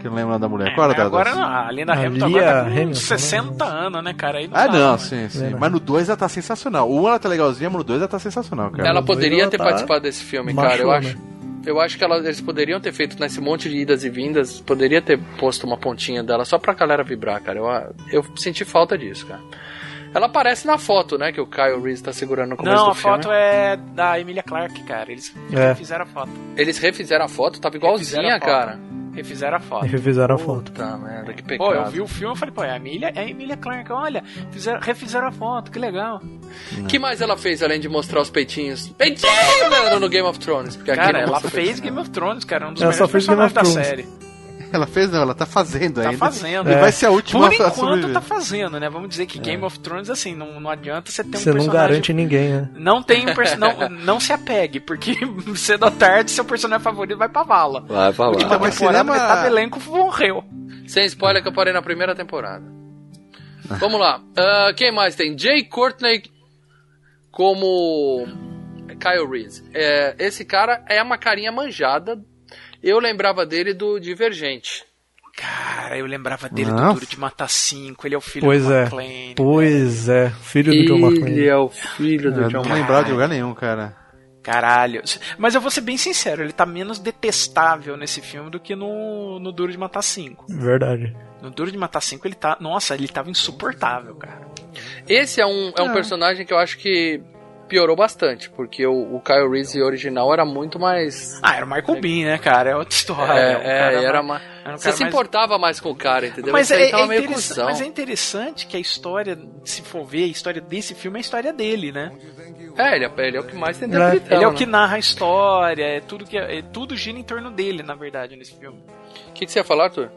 Que não lembro da mulher. Qual era É, da agora das- não, a Linda A Hamilton Lia agora tá com Hamilton, 60 anos, né, cara? Aí Ah, dá, não, né? sim, sim. Lembra. Mas no 2 ela tá sensacional. O 1 ela tá legalzinha, mas no 2 ela tá sensacional, cara. ela poderia ela ter tá participado desse filme, cara. Eu machona. acho. Eu acho que ela- eles poderiam ter feito nesse monte de idas e vindas, poderia ter posto uma pontinha dela só pra galera vibrar, cara. Eu, eu senti falta disso, cara. Ela aparece na foto, né, que o Kyle Reese tá segurando no começo Não, do a filme. foto é da Emilia Clarke, cara. Eles É. fizeram a foto. Eles refizeram a foto, tava Refizeram igualzinha, a foto. cara. Refizeram a foto. Refizeram a foto. Puta merda, que pecado. Pô, eu vi o filme e falei, pô, é a Emilia, é a Emilia Clarke, olha, fizeram, refizeram a foto, que legal. que mais ela fez além de mostrar os peitinhos? Peitinho, mano, no Game of Thrones. Porque aqui Cara, não ela fez peitinho, Game of Thrones, cara, um dos Ela só melhores fez Game of personagens da Thrones. Ela fez, não, ela tá fazendo Tá ainda. fazendo. E vai ser a última Por a enquanto sobreviver. tá fazendo, né? Vamos dizer que Game of Thrones, assim, não, não adianta você ter um Você não personagem... garante ninguém, né? Não tem um perso... não, não se apegue, porque cedo ou tarde seu personagem favorito vai pra vala. Vai pra Última Então, mas cinema- metade do elenco morreu. Sem spoiler que eu parei na primeira temporada. Vamos lá. Ah, quem mais tem? Jay Courtney como Kyle Reese. É, esse cara é uma carinha manjada. Eu lembrava dele do Divergente. Cara, eu lembrava dele do Duro de Matar 5, ele é o filho Pois do é. McClane. Pois é, filho do John Ele McClane. é o filho do Eu John não lembrava de lugar nenhum, cara. Caralho. Mas eu vou ser bem sincero, ele tá menos detestável nesse filme do que no, no Duro de Matar 5. Verdade. No Duro de Matar 5 ele tá. Nossa, ele tava insuportável, cara. Esse é um, é um personagem que eu acho que piorou bastante, porque o, o Kyle Reese original era muito mais. Ah, era o Michael Bean, né, cara? É outra história. É, um é, cara era mais- uma. um Você se mais- importava mais com o cara, entendeu? Mas é, é meio cuzão. mas é interessante que a história, se for ver, a história desse filme é a história dele, né? É, ele é, ele é o que mais tem Ele é-. Ele é o né? que narra a história, é tudo que é, tudo gira em torno dele, na verdade, nesse filme. O que, que você ia falar, Arthur?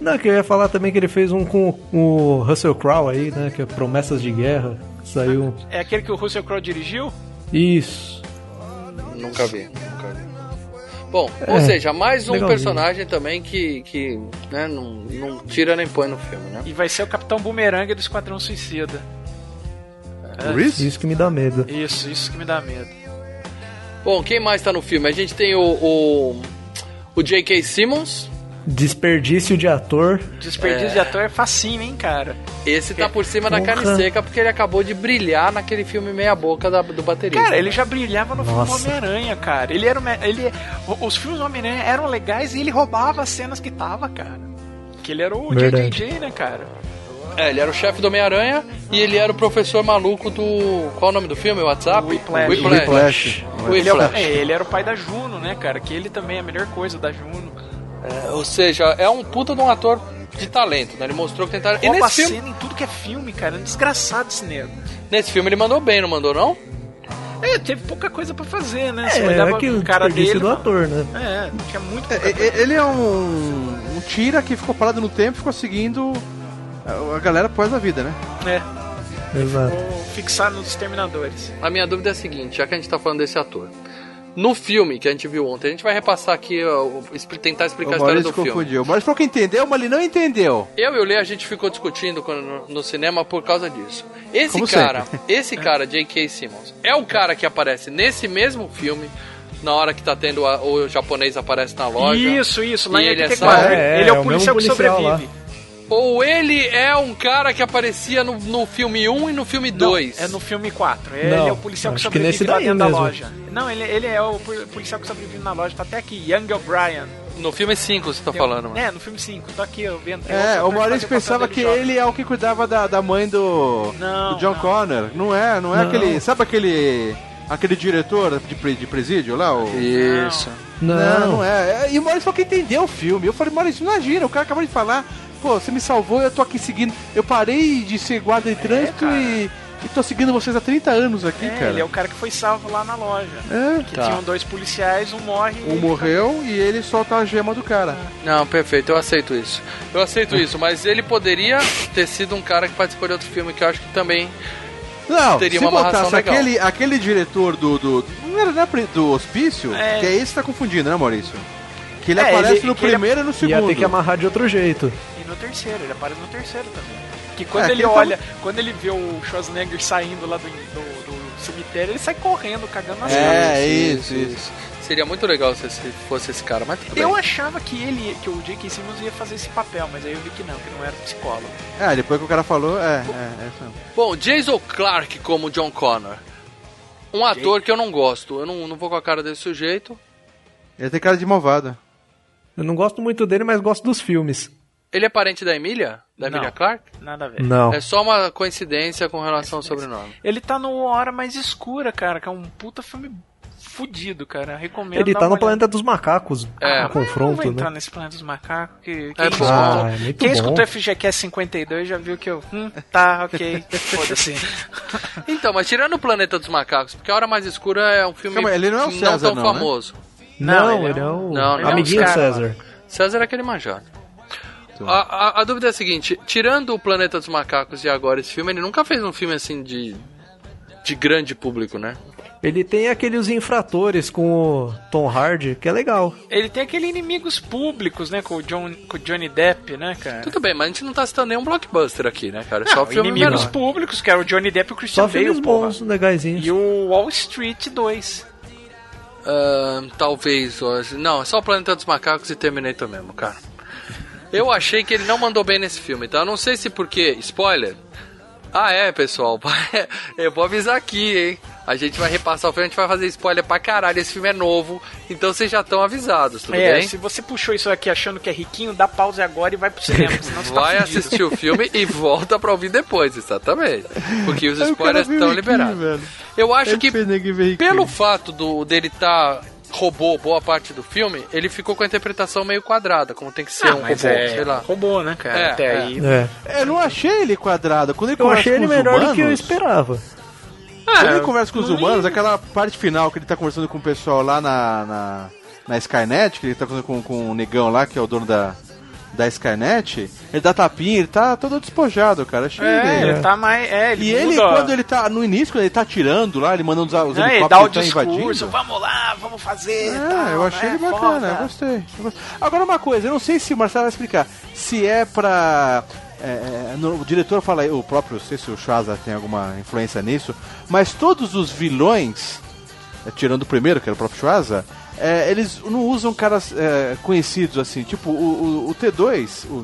Não, que eu ia falar também que ele fez um com o Russell Crowe aí, né? Que é Promessas de Guerra. Saiu. É aquele que o Russell Crowe dirigiu? Isso. Nunca vi, nunca vi. Bom, ou É, seja, mais um legalzinho. personagem também que, que né, não, não tira nem põe no filme, né? E vai ser o Capitão Boomerang do Esquadrão Suicida. O Reese? Isso que me dá medo. Isso, isso que me dá medo. Bom, quem mais tá no filme? A gente tem o, o, o J.K. Simmons. Desperdício de ator. Desperdício É. de ator é facinho, hein, cara? Esse tá por cima da Porra. carne seca porque ele acabou de brilhar naquele filme meia boca da, do baterista. Cara, ele já brilhava no filme Nossa. Homem-Aranha, cara. Ele era ele Os filmes do Homem-Aranha eram legais e ele roubava as cenas que tava, cara. Que ele era o. JJJ, né, cara? É, ele era o chefe do Homem-Aranha e ele era o professor maluco do. Qual é o nome do filme? WhatsApp? Whiplash. Whiplash. Ele, é o- Whiplash. é, ele era o pai da Juno, né, cara? Que ele também é a melhor coisa da Juno. É, ou seja, é um puta de um ator de talento, né? Ele mostrou que. E Rouba nesse filme, cena em tudo que é filme, cara. É um desgraçado esse nego. nesse filme ele mandou bem, não mandou não? É, teve pouca coisa pra fazer, né? É, olhava é que o cara dele. do ator, né? É, tinha muito É, pouca coisa. é, Ele é um, um tira que ficou parado no tempo e ficou seguindo a galera após a vida, né? É, Exato. vou fixar nos Exterminadores. A minha dúvida é a seguinte, já que a gente tá falando desse ator. No filme que a gente viu ontem, a gente vai repassar aqui, ó, o- tentar explicar a O história Maurício do filme. confundiu. O Maurício falou que entendeu, mas ele não entendeu. Eu e o Lê, a gente ficou discutindo quando- no, no cinema por causa disso. Esse Como cara, sempre. esse cara, J.K. Simmons, é o cara que aparece nesse mesmo filme, na hora que tá tendo a- o japonês aparece na loja. Isso, isso, lá E em ele é 84. só- É, ele é é o o policial que sobrevive. Ou ele é um cara que aparecia no, no filme 1 e no filme 2. Não, é no filme 4. Ele Não, é o policial que que sobrevive daí dentro da loja. Não, ele, ele é o policial que sobrevive na loja. Tá até aqui, Young O'Brien. No filme 5 você tá Tem falando, mano. É, no filme 5. Tô aqui, eu vendo. É, o que Maurício pensava que ele é o que cuidava da, da mãe do, Não, do John não. Connor. Não é, não é Não. aquele. Sabe aquele. aquele diretor de, de presídio lá? O... Isso. Não, Não, não é. É, E o Maurício falou que entendeu o filme. Eu falei, Maurício, imagina, o cara acabou de falar. Pô, você me salvou, eu tô aqui seguindo. Eu parei de ser guarda de trânsito cara. e, e tô seguindo vocês há 30 anos aqui, É, cara. ele é o cara que foi salvo lá na loja. É, Que Tá. tinham dois policiais, um morre e Um ele morreu e ele solta a gema do cara. Não, perfeito, eu aceito isso. Eu aceito isso, mas ele poderia ter sido um cara que participou de outro filme que eu acho que também. Não, Teria se uma botasse legal. aquele, aquele diretor do. do não era pre- do hospício? É. Que é esse que tá confundindo, né, Maurício? Que ele É, aparece ele- no que ele- primeiro e no Ia segundo. ter que amarrar de outro jeito. E no terceiro, ele aparece no terceiro também. Que quando É, ele olha, quando ele vê o Schwarzenegger saindo lá do, do, do cemitério, ele sai correndo, cagando na cena. É, isso, isso. Seria muito legal se fosse esse cara, mas tudo bem. Eu achava que ele, que o J.K. Simmons ia fazer esse papel, mas aí eu vi que não, que não era psicólogo. É, depois que o cara falou, é, é, é isso mesmo. Bom, Jason Clark como John Connor. Um ator que eu não gosto. Eu não, não vou com a cara desse sujeito. Ele tem cara de malvado. Eu não gosto muito dele, mas gosto dos filmes. Ele é parente da Emília? Da Não. Emília Clark? Nada a ver. Não. É só uma coincidência com relação ao sobrenome. Ele tá no Hora Mais Escura, cara, que é um puta filme fudido, cara. Recomendo. Ele tá no Planeta dos Macacos. É. no olhada. Não confronto, vou entrar né? nesse Planeta dos Macacos. Que, É quem bom. escutou, Ah, é muito quem bom. escutou FGQS 52 já viu que eu. Hum, tá, ok. Foda-se. Então, mas tirando o Planeta dos Macacos, porque A Hora Mais Escura é um filme Calma, ele não é o não César, tão não, né? Não, Não, ele é o Não, não. amiguinho é do um César. César é aquele manjado. A, a, a dúvida é a seguinte: tirando o Planeta dos Macacos e agora esse filme, ele nunca fez um filme assim de. de grande público, né? Ele tem aqueles infratores com o Tom Hardy, que é legal. Ele tem aquele inimigos públicos, né? Com o, John, com o Johnny Depp, né, cara? Tudo bem, mas a gente não tá citando nenhum blockbuster aqui, né, cara? É só filme inimigos menor. públicos, que era o Johnny Depp e o Christian Só filmes Bale, bons, legaisinhos. E o Wall Street 2. Ahn, talvez hoje. Não, é só o Planeta dos Macacos e Terminator mesmo, cara. Eu achei que ele não mandou bem nesse filme, então eu não sei se porque. Spoiler. Ah, é, pessoal. Eu vou avisar aqui, hein? A gente vai repassar o filme, a gente vai fazer spoiler pra caralho. Esse filme é novo, então vocês já estão avisados, tudo é, bem? se você puxou isso aqui achando que é riquinho, dá pausa agora e vai pro cinema, senão você tá Vai fudido. assistir o filme e volta pra ouvir depois, exatamente. Porque os spoilers estão liberados. Eu acho que pelo fato do, dele tá roubou boa parte do filme, ele ficou com a interpretação meio quadrada, como tem que ser Ah, um robô, é sei lá. robô, né, cara? É, Até é. aí. É. Eu não achei ele quadrado. Quando ele Eu achei ele melhor do que eu humanos- esperava. Quando Ah, ele conversa com os humanos, aquela parte final que ele tá conversando com o pessoal lá na, na, na Skynet, que ele tá conversando com, com o negão lá, que é o dono da, da Skynet, ele dá tapinha, ele tá todo despojado, cara. Achei É, ele. ele tá mais. É, ele E ele, muda- quando ele tá no início, quando ele tá atirando lá, ele mandando os, os É, ele dá o tá discurso, invadindo. vamos lá, vamos fazer. É, tal, eu achei né, ele bacana, eu gostei, eu gostei. Agora uma coisa, eu não sei se o Marcelo vai explicar. Se é pra. é, é, no- o diretor fala, o próprio, não sei se o Shaza tem alguma influência nisso, mas todos os vilões, é, tirando o primeiro, que era o próprio Shaza, é, eles não usam caras é, conhecidos assim. Tipo, o, o- o T2, o,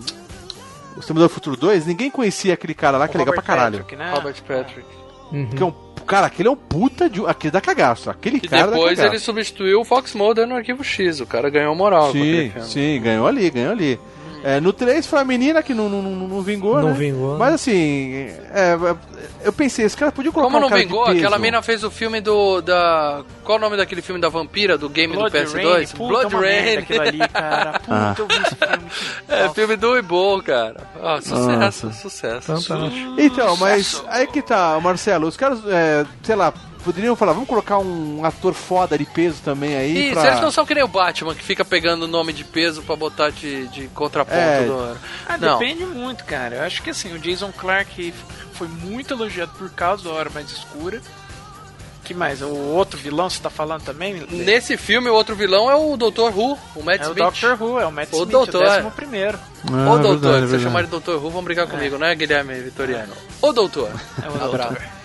o Exterminador do Futuro 2, ninguém conhecia aquele cara lá que é legal pra Robert caralho. Patrick, né? Robert Patrick. Que é um, cara, aquele é um puta de. Aquele dá cagaço. Aquele E cara depois ele substituiu o Fox Mulder no Arquivo X. O cara ganhou moral com aquele Sim, filme. sim, ganhou ali, ganhou ali. É, no 3 foi a menina que não, não, não, não vingou, Não né? vingou, né? Mas assim, é, eu pensei, esse cara podia colocar Como um não de vingou, peso. aquela mina fez o filme do. da. Qual o nome daquele filme da vampira do game Blood do PS2? Rain, puta, Blood Rain. aquilo ali, cara. Puta, Ah. eu vi esse filme. É, filme do Ibol, cara. Ah, sucesso, Nossa. sucesso. Fantástico. Então, mas aí que tá, Marcelo, os caras, é, sei lá, poderiam falar, vamos colocar um ator foda de peso também aí Isso, pra... eles não são que nem o Batman, que fica pegando o nome de peso pra botar de, de contraponto. É. do... Ah, não. depende muito, cara. Eu acho que assim, o Jason Clark foi muito elogiado por causa da Hora Mais Escura. que mais? O outro vilão você tá falando também? Nesse filme, o outro vilão é o Dr. Who, o Matt é o Smith. Doctor Who, é o Matt O Smith, doutor, o é. décimo primeiro. Ah, Ô doutor, verdade, se eu verdade. chamar de Dr. Who, vão brigar comigo, né, Guilherme Vitoriano? Ô doutor. É o doutor.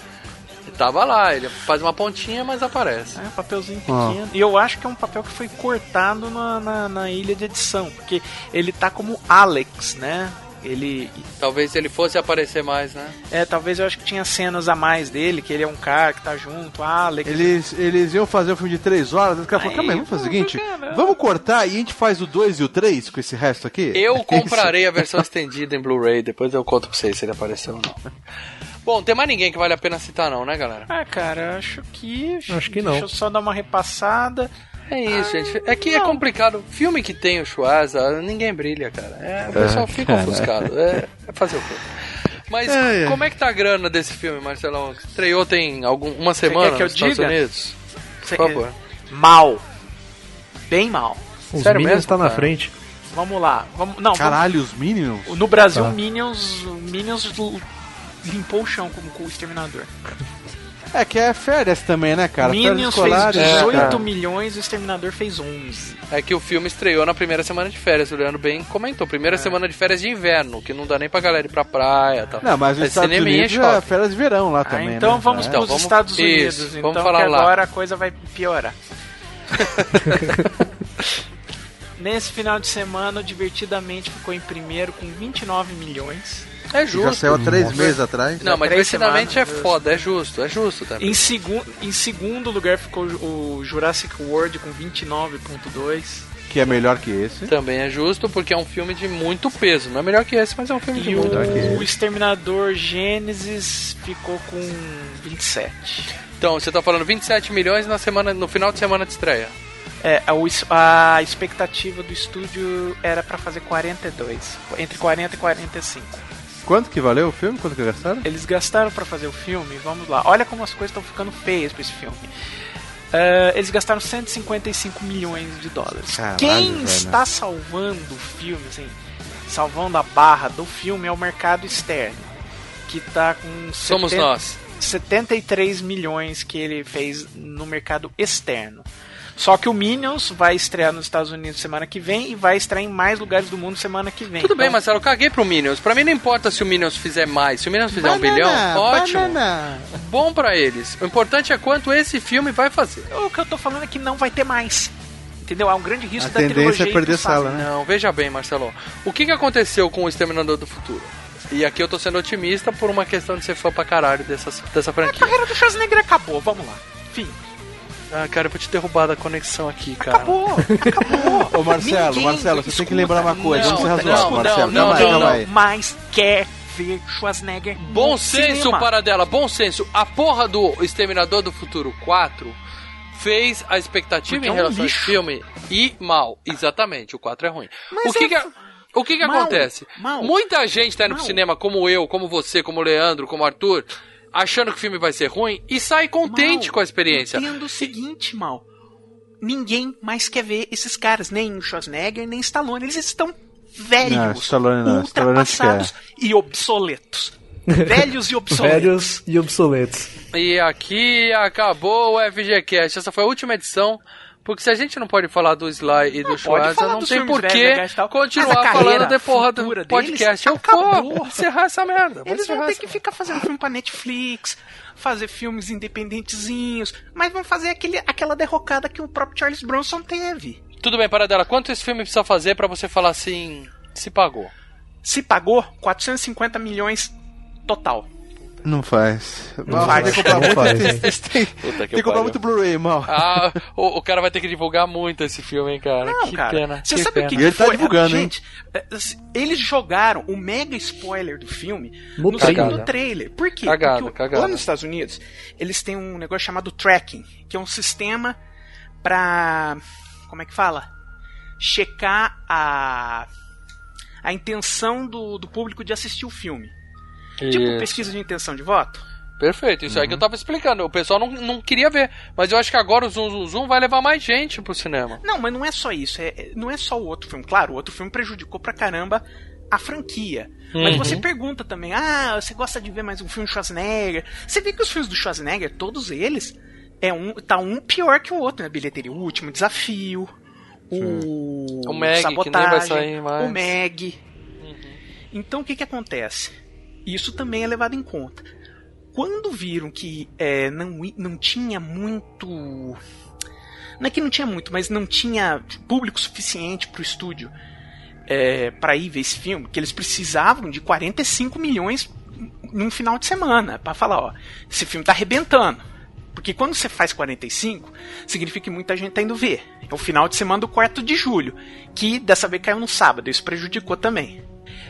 Tava lá, ele faz uma pontinha, mas aparece. É papelzinho Ah. pequeno. E eu acho que é um papel que foi cortado na, na, na ilha de edição, porque ele tá como Alex, né? Ele. Talvez se ele fosse aparecer mais, né? É, talvez eu acho que tinha cenas a mais dele, que ele é um cara que tá junto, Alex. Eles, eles iam fazer um filme de 3 horas, os caras falaram, calma aí, vamos fazer o seguinte, cara. vamos cortar e a gente faz o 2 e o 3 com esse resto aqui? Eu comprarei a versão estendida em Blu-ray, depois eu conto pra vocês se ele apareceu ou não. Bom, tem mais ninguém que vale a pena citar não, né, galera? Ah, cara, acho que. Acho que não. Deixa eu só dar uma repassada. É isso, gente. É que é complicado. Filme que tem o Schwarza, ninguém brilha, cara. É, o pessoal fica ofuscado. É, é fazer o quê? Mas É, é. como é que tá a grana desse filme, Marcelão? Estreou tem algum, uma semana quer que eu nos Estados diga? Unidos? Você- Por favor. Mal. Bem mal. Os Sério Minions mesmo, tá na cara? frente. Vamos lá. Vamos, não, Caralho, os Minions? vamos- no Brasil, Tá. Minions, Minions limpou o chão como com o Exterminador. É que é férias também, né, cara? Minions fez escolares, né, 18 cara? milhões, o Exterminador fez 11. É que o filme estreou na primeira semana de férias, o Leandro bem comentou. Primeira semana de férias de inverno, que não dá nem pra galera ir pra praia e tal. Não, mas os É Estados Unidos é férias de verão lá Ah, também, então né? vamos É. Então, para os vamos- Estados isso, Unidos. vamos então falar que lá. agora a coisa vai piorar. Nesse final de semana, o Divertidamente ficou em primeiro com 29 milhões. É Já justo. saiu há três meses atrás. Não, mas Três divertidamente é foda, é justo, é justo também. Em, segu em segundo lugar ficou o Jurassic World com 29.2. Que é melhor que esse. Também é justo porque é um filme de muito peso. Não é melhor que esse, mas é um filme de E muito peso. o Exterminador Gênesis ficou com 27. Então, você tá falando 27 milhões na semana, no final de semana de estreia. É, a, a expectativa do estúdio era pra fazer 42, entre 40 e 45. Quanto que valeu o filme? Quanto que gastaram? Eles gastaram pra fazer o filme, vamos lá. Olha como as coisas estão ficando feias pra esse filme. Ah, eles gastaram 155 milhões de dólares. Caralho, Quem velho. está salvando o filme, assim, salvando a barra do filme é o mercado externo, que tá com Somos 70 nós. 73 milhões que ele fez no mercado externo. Só que o Minions vai estrear nos Estados Unidos semana que vem e vai estrear em mais lugares do mundo semana que vem. Tudo bem, Então, Marcelo, eu caguei pro Minions. Pra mim não importa se o Minions fizer mais. Se o Minions fizer um bilhão, ótimo. Bom pra eles. O importante é quanto esse filme vai fazer. O que eu tô falando é que não vai ter mais. Entendeu? Há um grande risco A da tendência trilogia é perder sala, né? Não, veja bem, Marcelo. O que, que aconteceu com o Exterminador do Futuro? E aqui eu tô sendo otimista por uma questão de ser fã pra caralho dessa, dessa A franquia. carreira do Schwarzenegger acabou, vamos lá. Fim. Ah, cara, eu vou te derrubar da conexão aqui, cara. Acabou, acabou. Ô Marcelo, Ninguém- Marcelo, você tem que escuta, lembrar uma coisa, não, vamos ser não, não, Marcelo. não, mas não, calma aí. Ninguém mais quer ver Schwarzenegger Bom no senso, cinema. para dela, bom senso. A porra do Exterminador do Futuro 4 fez a expectativa Porque em é um relação ao filme e mal. Exatamente, o 4 é ruim. Mas o que é- que, o que, que Mal, acontece? mal. Muita gente tá indo pro Mal. cinema, como eu, como você, como o Leandro, como o Arthur, achando que o filme vai ser ruim e sai contente Mal, com a experiência. Entendo o seguinte, mal. Ninguém mais quer ver esses caras, nem o Schwarzenegger, nem Stallone. Eles estão velhos, Não, Stallone não, Stallone ultrapassados e obsoletos. Velhos e obsoletos. Velhos e obsoletos. E aqui acabou o FGCast. Essa foi a última edição. Porque se a gente não pode falar do Sly e do Schwarza, não tem filmes por que velhos, legais tal. Mas continuar falando de porra do podcast. Eu vou encerrar essa merda. Eles vão ter que ficar fazendo filme pra Netflix, fazer filmes independentezinhos, mas vão fazer aquele, aquela derrocada que o próprio Charles Bronson teve. Tudo bem, Paradela. Quanto esse filme precisa fazer pra você falar assim, se pagou? Se pagou 450 milhões total. Não faz. Mal, faz. Tem que comprar Não muito, faz, tem, hein? tem- tem- Puta tem que comprar muito Blu-ray, mal. Ah, o, o cara vai ter que divulgar muito esse filme, hein, cara. Não, que cara. pena. Você que sabe o que, E que ele tá foi? divulgando, hein? Gente, é, assim, eles jogaram o mega spoiler do filme No no, trailer. segundo trailer. Por quê? Cagada, Porque cagada. lá nos Estados Unidos, eles têm um negócio chamado tracking, que é um sistema pra. Como é que fala? Checar a. a intenção do, do público de assistir o filme. Tipo Isso. pesquisa de intenção de voto. Perfeito, isso aí Uhum. que eu tava explicando. O pessoal não, não queria ver. Mas eu acho que agora o Zoom Zoom Zoom vai levar mais gente pro cinema. Não, mas não é só isso. É, é- não é só o outro filme. Claro, o outro filme prejudicou pra caramba a franquia. Mas Uhum. você pergunta também, ah, você gosta de ver mais um filme do Schwarzenegger? Você vê que os filmes do Schwarzenegger, todos eles, é um, tá um pior que o outro na bilheteria. O último desafio, o, O Meg, que nem vai sabotagem, sair mais. o Meg. Então o que que acontece? Isso também é levado em conta. Quando viram que é, não, não tinha muito. Não é que não tinha muito, mas não tinha público suficiente pro estúdio é, para ir ver esse filme, que eles precisavam de 45 milhões num final de semana para falar, ó, esse filme tá arrebentando. Porque quando você faz 45, significa que muita gente tá indo ver. É o final de semana do quarto de julho, que dessa vez caiu no sábado, isso prejudicou também.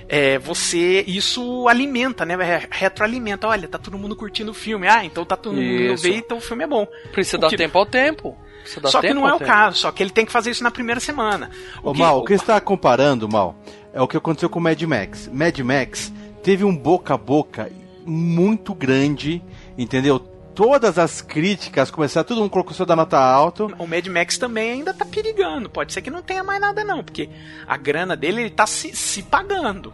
É, você isso alimenta, né? Re- Retroalimenta. Olha, tá todo mundo curtindo o filme. Ah, então tá todo mundo Isso. ver, então o filme é bom. Precisa O dar que- tempo ao tempo. Só que não é o tempo. caso, só que ele tem que fazer isso na primeira semana. Ô, Mal, o que você está comparando, Mal, é o que aconteceu com o Mad Max. Mad Max teve um boca a boca muito grande, entendeu? Todas as críticas começaram, todo mundo colocou seu da nota alta. O Mad Max também ainda tá perigando. Pode ser que não tenha mais nada, não, porque a grana dele ele tá se, se pagando.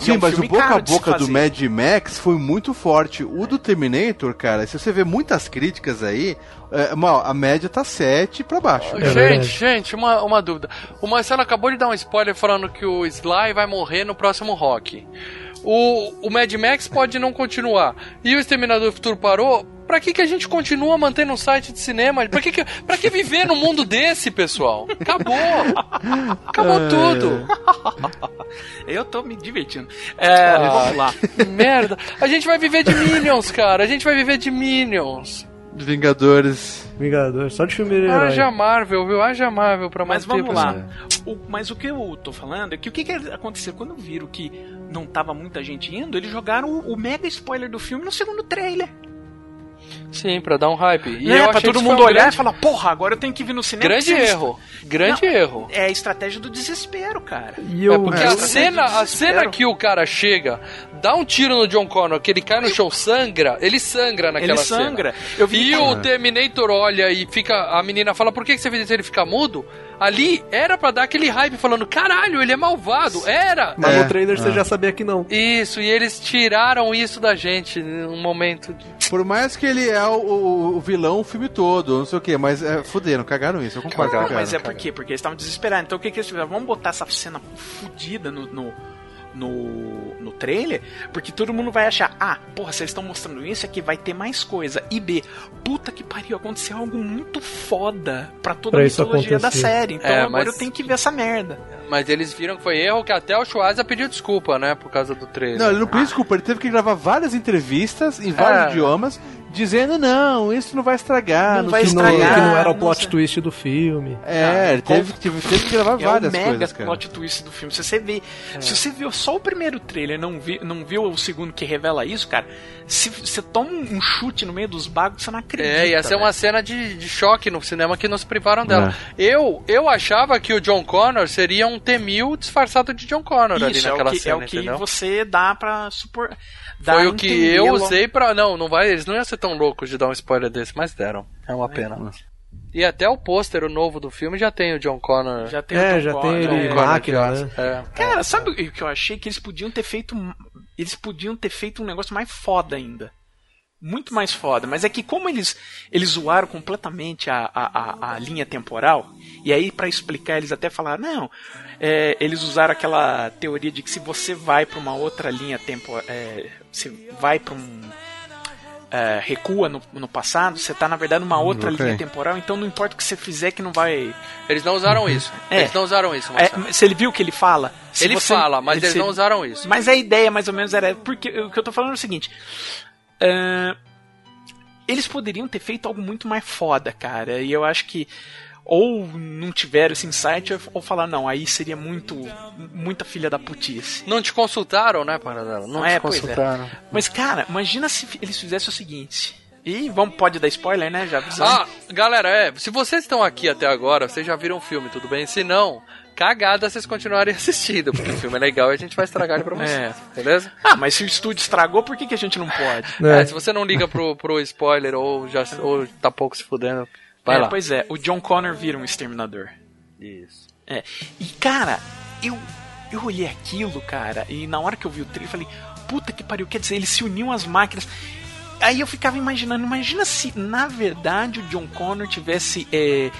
Sim, é um mas o boca a boca do. Mad Max foi muito forte. O do Terminator, cara, se você vê muitas críticas aí, é, Mal, a média tá 7 pra baixo. É gente, gente, uma, uma dúvida. O Marcelo acabou de dar um spoiler falando que o Sly vai morrer no próximo Rock. O, o Mad Max pode não continuar. E o Exterminador do Futuro parou. Pra que, que a gente continua mantendo um site de cinema? Pra que, que, pra que viver num mundo desse, pessoal? Acabou! Acabou É. tudo! Eu tô me divertindo. É, Ah, vamos lá. Que merda! A gente vai viver de Minions, cara! A gente vai viver de Minions! Vingadores. Vingador, só de filme de herói. Haja Marvel, viu? Haja Marvel pra Mas manter vamos lá. O- mas o que eu tô falando é que o que, que aconteceu? Quando viram que não tava muita gente indo, eles jogaram o, o mega spoiler do filme no segundo trailer. Sim, pra dar um hype. E eu Pra todo mundo um olhar grande- e falar, porra, agora eu tenho que vir no cinema. Grande eles- erro. Grande Não, erro. É a estratégia do desespero, cara. E É eu, porque É, a eu- cena, a cena que o cara chega, dá um tiro no John Connor, que ele cai no chão, sangra, ele sangra naquela Ele cena. sangra. Eu vi E o Terminator olha e fica. A menina fala, por que que você fez isso? Ele fica mudo? Ali era pra dar aquele hype falando, caralho, ele é malvado. Era! Mas É, no trailer você é. já sabia que não. Isso, e eles tiraram isso da gente num momento de. Por mais que ele é o, o- o vilão o filme todo, não sei o que, mas é, fuderam, cagaram isso, eu concordo. Cagaram, cagaram. Mas é por quê? Porque eles estavam desesperados. Então o que, que eles fizeram? Vamos botar essa cena fodida no, no, no, no trailer, porque todo mundo vai achar, ah, porra, se eles estão mostrando isso aqui, vai ter mais coisa. E B, puta que pariu, aconteceu algo muito foda pra toda Pra a mitologia da série. Então É, agora mas- eu tenho que ver essa merda. Mas eles viram que foi erro, que até o Schwarza pediu desculpa, né? Por causa do trailer. Não, ele não pediu desculpa, ele teve que gravar várias entrevistas em vários É. idiomas, dizendo, não, isso não vai estragar. Não vai que, não, estragar, que não era o plot sei. twist do filme. É, Ah, ele teve, teve, teve que gravar É várias o mega coisas, cara. plot twist do filme. Se você vê, se você viu só o primeiro trailer, não vi, não viu o segundo que revela isso, cara, se você toma um chute no meio dos bagos, você não acredita. É, ia ser velho. uma cena de, de choque no cinema que nos privaram dela. Eu, eu achava que o John Connor seria um T-1000 disfarçado de John Connor ali Isso, é naquela o que, cena, é o que entendeu? você dá pra supor. dá Foi o que eu usei pra. Não, não vai. Eles não iam ser tão loucos de dar um spoiler desse, mas deram. É uma pena. E até o pôster o novo do filme já tem o John Connor. Já tem o É, Tom já Connor, tem ele é. máquina, né? É. Cara, sabe o que eu achei? Que eles podiam ter feito. Eles podiam ter feito um negócio mais foda ainda. Muito mais foda. Mas é que como eles, eles zoaram completamente a, a, a, a linha temporal, e aí pra explicar eles até falaram, não, é, eles usaram aquela teoria de que se você vai pra uma outra linha temporal, é, você vai pra um... é, recua no, no passado, você tá na verdade numa outra ok. linha temporal, então não importa o que você fizer que não vai... Eles não usaram isso. É. Eles não usaram isso, É, Marcelo. se ele viu o que ele fala? Se Ele você- fala, mas eles se- não usaram isso. Mas a ideia, mais ou menos, era. Porque o que eu tô falando é o seguinte. ah, eles poderiam ter feito algo muito mais foda, cara. E eu acho que. Ou não tiveram esse insight, ou- falar, não, aí seria muito. Muita filha da putice. Não te consultaram, né, Paradela? Não É, é. consultaram. Mas, cara, imagina se eles fizessem o seguinte. E vamos, pode dar spoiler, né? Já avisando. Ah, galera, é, se vocês estão aqui até agora, vocês já viram o filme, tudo bem? Se não, cagada vocês continuarem assistindo, porque o filme é legal e a gente vai estragar ele pra vocês, É. beleza? Ah, mas se o estúdio estragou, por que, que a gente não pode? É, É. se você não liga pro, pro spoiler ou já ou tá pouco se fudendo, vai É, lá. Pois é, o John Connor vira um exterminador. Isso. É. E cara, eu eu olhei aquilo, cara, e na hora que eu vi o trailer, eu falei, puta que pariu, quer dizer, eles se uniam às máquinas. Aí eu ficava imaginando, imagina se na verdade o John Connor tivesse é,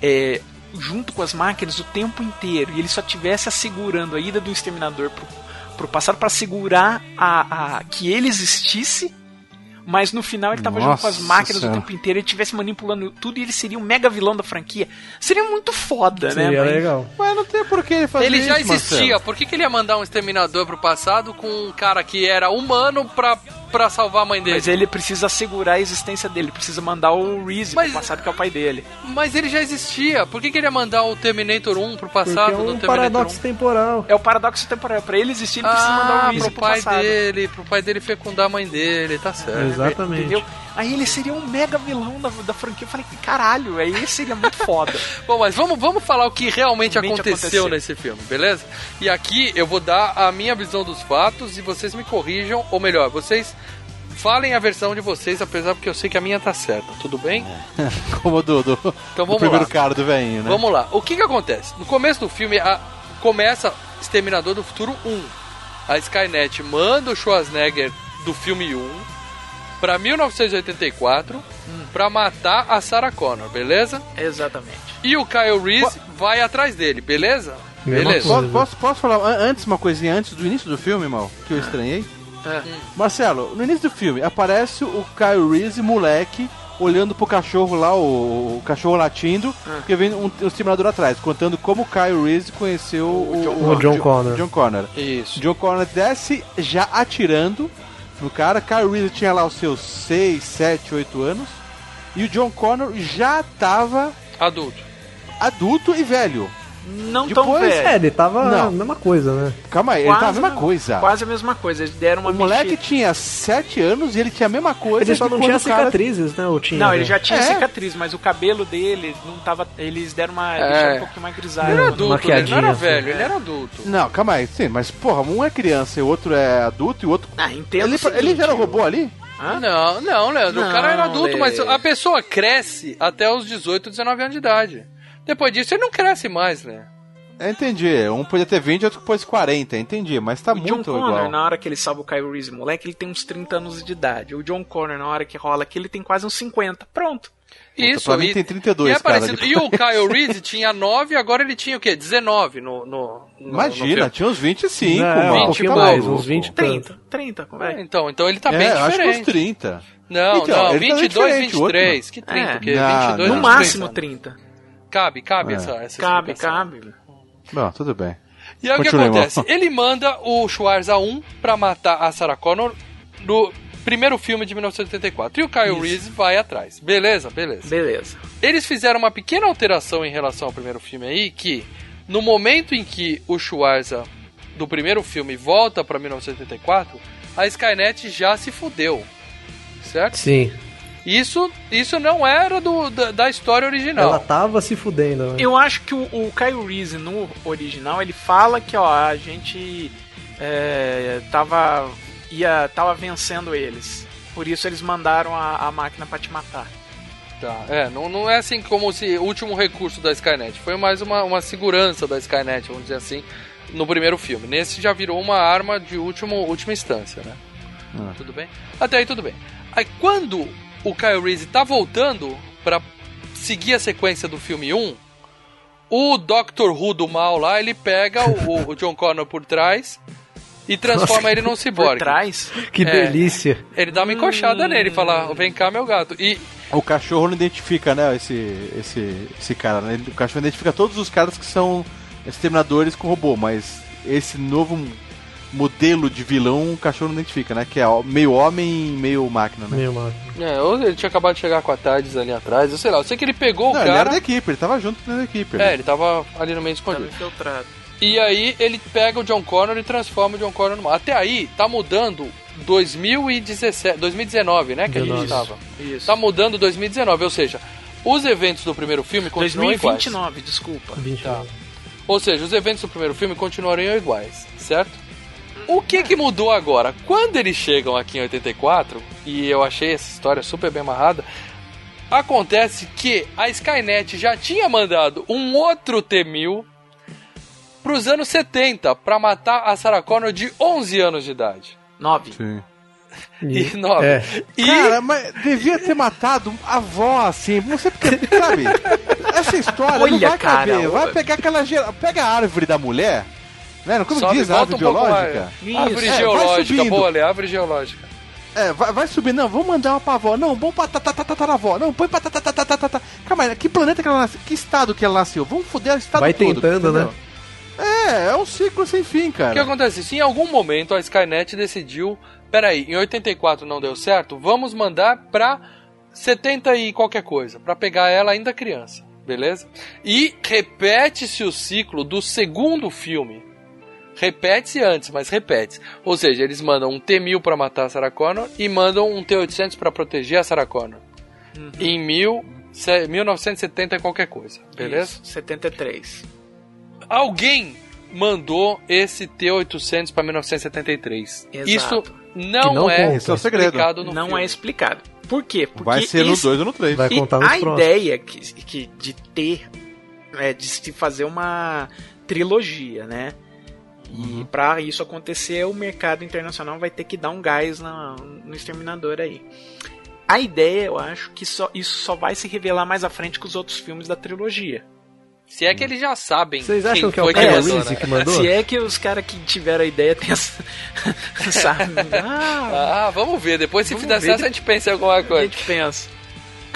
é, junto com as máquinas o tempo inteiro e ele só tivesse assegurando a ida do exterminador pro, pro passado para segurar a, a que ele existisse. Mas no final ele tava junto com as Nossa máquinas Senhora. o tempo inteiro, ele estivesse manipulando tudo e ele seria um mega vilão da franquia. Seria muito foda, né? Seria Mas- legal. Mas não tem por que ele fazer Ele já isso, existia, Marcelo. por que, que ele ia mandar um exterminador pro passado com um cara que era humano pra, pra salvar a mãe dele? Mas ele precisa assegurar a existência dele, precisa mandar o Reese Mas- pro passado que é o pai dele. Mas ele já existia, por que, que ele ia mandar o Terminator 1 pro Porque passado é do um Terminator paradoxo 1? temporal. É o paradoxo temporal. Pra ele existir, ele precisa mandar o Ah, Reese pro pro pai passado. dele, pro pai dele fecundar a mãe dele, tá certo. Exatamente. Entendeu? Aí ele seria um mega vilão da, da franquia. Eu falei, caralho, aí seria muito foda. Bom, mas vamos, vamos falar o que realmente Realmente aconteceu, aconteceu. nesse filme, beleza? E aqui eu vou dar a minha visão dos fatos e vocês me corrijam, ou melhor, vocês falem a versão de vocês, apesar porque eu sei que a minha tá certa, tudo bem? Como do, do, Então do vamos primeiro lá. cara do velhinho, né? Vamos lá. O que que acontece? No começo do filme, a- começa Exterminador do Futuro 1. A Skynet manda o Schwarzenegger do filme 1 pra 1984 pra matar a Sarah Connor, beleza? Exatamente. E o Kyle Reese vai atrás dele, beleza? Mesma beleza. coisa. Posso, posso, falar an- antes uma coisinha antes do início do filme, mal? Que eu estranhei? É. Marcelo, no início do filme aparece o Kyle Reese, moleque, olhando pro cachorro lá, o, o cachorro latindo, porque vem um, um exterminador atrás, contando como o Kyle Reese conheceu o, o John Connor. John Connor. Isso. John Connor desce já atirando no cara. Kyle Reese tinha lá os seus 6, 7, 8 anos. E o John Connor já tava Adulto. adulto e velho. Não tão Depois- velho. É, ele tava Não. a mesma coisa, né? Calma aí, ele Quase tava a mesma coisa. Quase a mesma coisa. Eles deram uma O moleque mexida. tinha 7 anos e ele tinha a mesma coisa. Ele só não tinha o cara- cicatrizes, né? Ou tinha, Não, né? ele já tinha É. cicatriz, mas o cabelo dele não tava. Eles deram uma. É. um pouquinho mais Ele grisalho. era adulto, né? ele não era assim. velho, ele era adulto. Não, calma aí, sim, mas porra, um é criança e o outro é adulto e o outro. Ah, entendo. Ele, o seguinte, ele já era robô ali? Hã? Não, não, Leandro. o Não, cara era adulto, mas a pessoa cresce até os 18, 19 anos de idade. Depois disso, ele não cresce mais, né? Eu entendi. Um podia ter 20, outro pôs 40. Entendi, mas tá O John muito Connor, igual. na hora que ele salva o Kyle Reese, moleque, ele tem uns 30 anos de idade. O John Connor, na hora que rola aqui, ele tem quase uns 50. Pronto. Isso, pra mim e, tem 32, e é cara, parecido. E o Kyle Reese tinha 9, agora ele tinha o quê? 19 no, no, no- no Imagina, filme. tinha uns 25, Não, mano. um 20 pouquinho tá mais, uns 20 e 30. tanto. 30, É, velho. então, então ele tá É, bem acho que uns diferente. 30. Não, Então, não, ele tá 22, diferente, o outro 23. Que 30, É. o quê? Não, 22, não. No 23 máximo anos. 30. Cabe, cabe É. essa, essa Cabe, explicação. cabe. Bom, tudo bem. E aí o que acontece? Ele manda o Schwarza 1 pra matar a Sarah Connor no primeiro filme de 1984. E o Kyle Isso. Reese vai atrás. Beleza, beleza. Beleza. Eles fizeram uma pequena alteração em relação ao primeiro filme aí, que no momento em que o Schwarza do primeiro filme volta pra 1984, a Skynet já se fudeu. Certo? Sim. Isso, isso não era do, da, da história original. Ela tava se fudendo, né? Eu acho que o, o Kyle Reese no original ele fala que ó a gente é, tava ia tava vencendo eles. Por isso eles mandaram a, a máquina pra te matar. Tá, é, não, não é assim como se último recurso da Skynet. Foi mais uma, uma segurança da Skynet, vamos dizer assim, no primeiro filme. Nesse já virou uma arma de último, última instância, né? Ah. Tudo bem? Até aí tudo bem. Aí quando o Kyle Reese tá voltando pra seguir a sequência do filme 1, o Doctor Who do mal lá, ele pega o, o John Connor por trás e transforma ele num Por ciborgue. trás. Que É. delícia. Ele dá uma encoxada nele e fala: Vem cá, meu gato. E O cachorro não identifica, né, esse, esse, esse cara, né? O cachorro identifica todos os caras que são exterminadores com robô, mas esse novo modelo de vilão o cachorro não identifica, né? Que é meio homem e meio máquina, né? Meu mano. É, ou ele tinha acabado de chegar com a Tardes ali atrás, eu sei lá. Eu sei que ele pegou Não, o ele era cara. da equipe, ele tava junto com a equipe. É, né? ele tava ali no meio Tava escondido. infiltrado. E aí ele pega o John Connor e transforma o John Connor no mal. Até aí, tá mudando 2017, 2019, né? Que a gente 19. tava. Isso. Tá mudando 2019, ou seja, os eventos do primeiro filme continuam iguais. 2029, desculpa. 20 Tá. Ou seja, os eventos do primeiro filme continuariam iguais, certo? O que que mudou agora? Quando eles chegam aqui em 84, e eu achei essa história super bem amarrada, acontece que a Skynet já tinha mandado um outro T-1000 pros anos 70 pra matar a Sarah Connor de 11 anos de idade. 9. Sim. E 9. É. E Cara, mas devia ter matado a avó, assim, não sei porque, sabe? Essa história não Olha, vai cara, caber. Vai pegar aquela. gera- Pega a árvore da mulher, né? Como sobe, diz árvore um biológica? Árvore É, vai geológica, subindo. boa, Ale, árvore geológica. É, vai, vai subir, não, vamos mandar uma pra avó. Não, vamos pra tataravó. Não, põe pra tatatatata. Calma aí, que planeta que ela nasceu? Que estado que ela nasceu? Vamos foder o estado Vai todo. tentando, entendeu? né? É, é um ciclo sem fim, O que cara. acontece? Se em algum momento a Skynet decidiu, peraí, em 84 não deu certo, vamos mandar pra 70 e qualquer coisa, pra pegar ela ainda criança, beleza? E repete-se o ciclo do segundo filme. Repete-se antes, mas repete. Ou seja, eles mandam um T-1000 pra matar a Sarah Connor e mandam um T-800 pra proteger a Sarah Connor. Em mil, se- 1970 e qualquer coisa, beleza? Isso, 73. alguém mandou esse T800 para 1973. Exato. Isso não, não é conta. É explicado no Não filme. é explicado. Por quê? Porque Vai ser no esse- 2 ou no 3. Vai contar nos a próximos. ideia que, que de ter, é, de se fazer uma trilogia, né? E pra isso acontecer, o mercado internacional vai ter que dar um gás na- no Exterminador aí. A ideia, eu acho, que só, isso só vai se revelar mais à frente com os outros filmes da trilogia. Se é que eles já sabem Vocês quem acham que é o foi Kyle Reese né? que mandou? Se é que os caras que tiveram a ideia têm essa. sabe? Ah, Ah, vamos ver. Depois, se fizer certo, a gente pensa em alguma a coisa. gente pensa.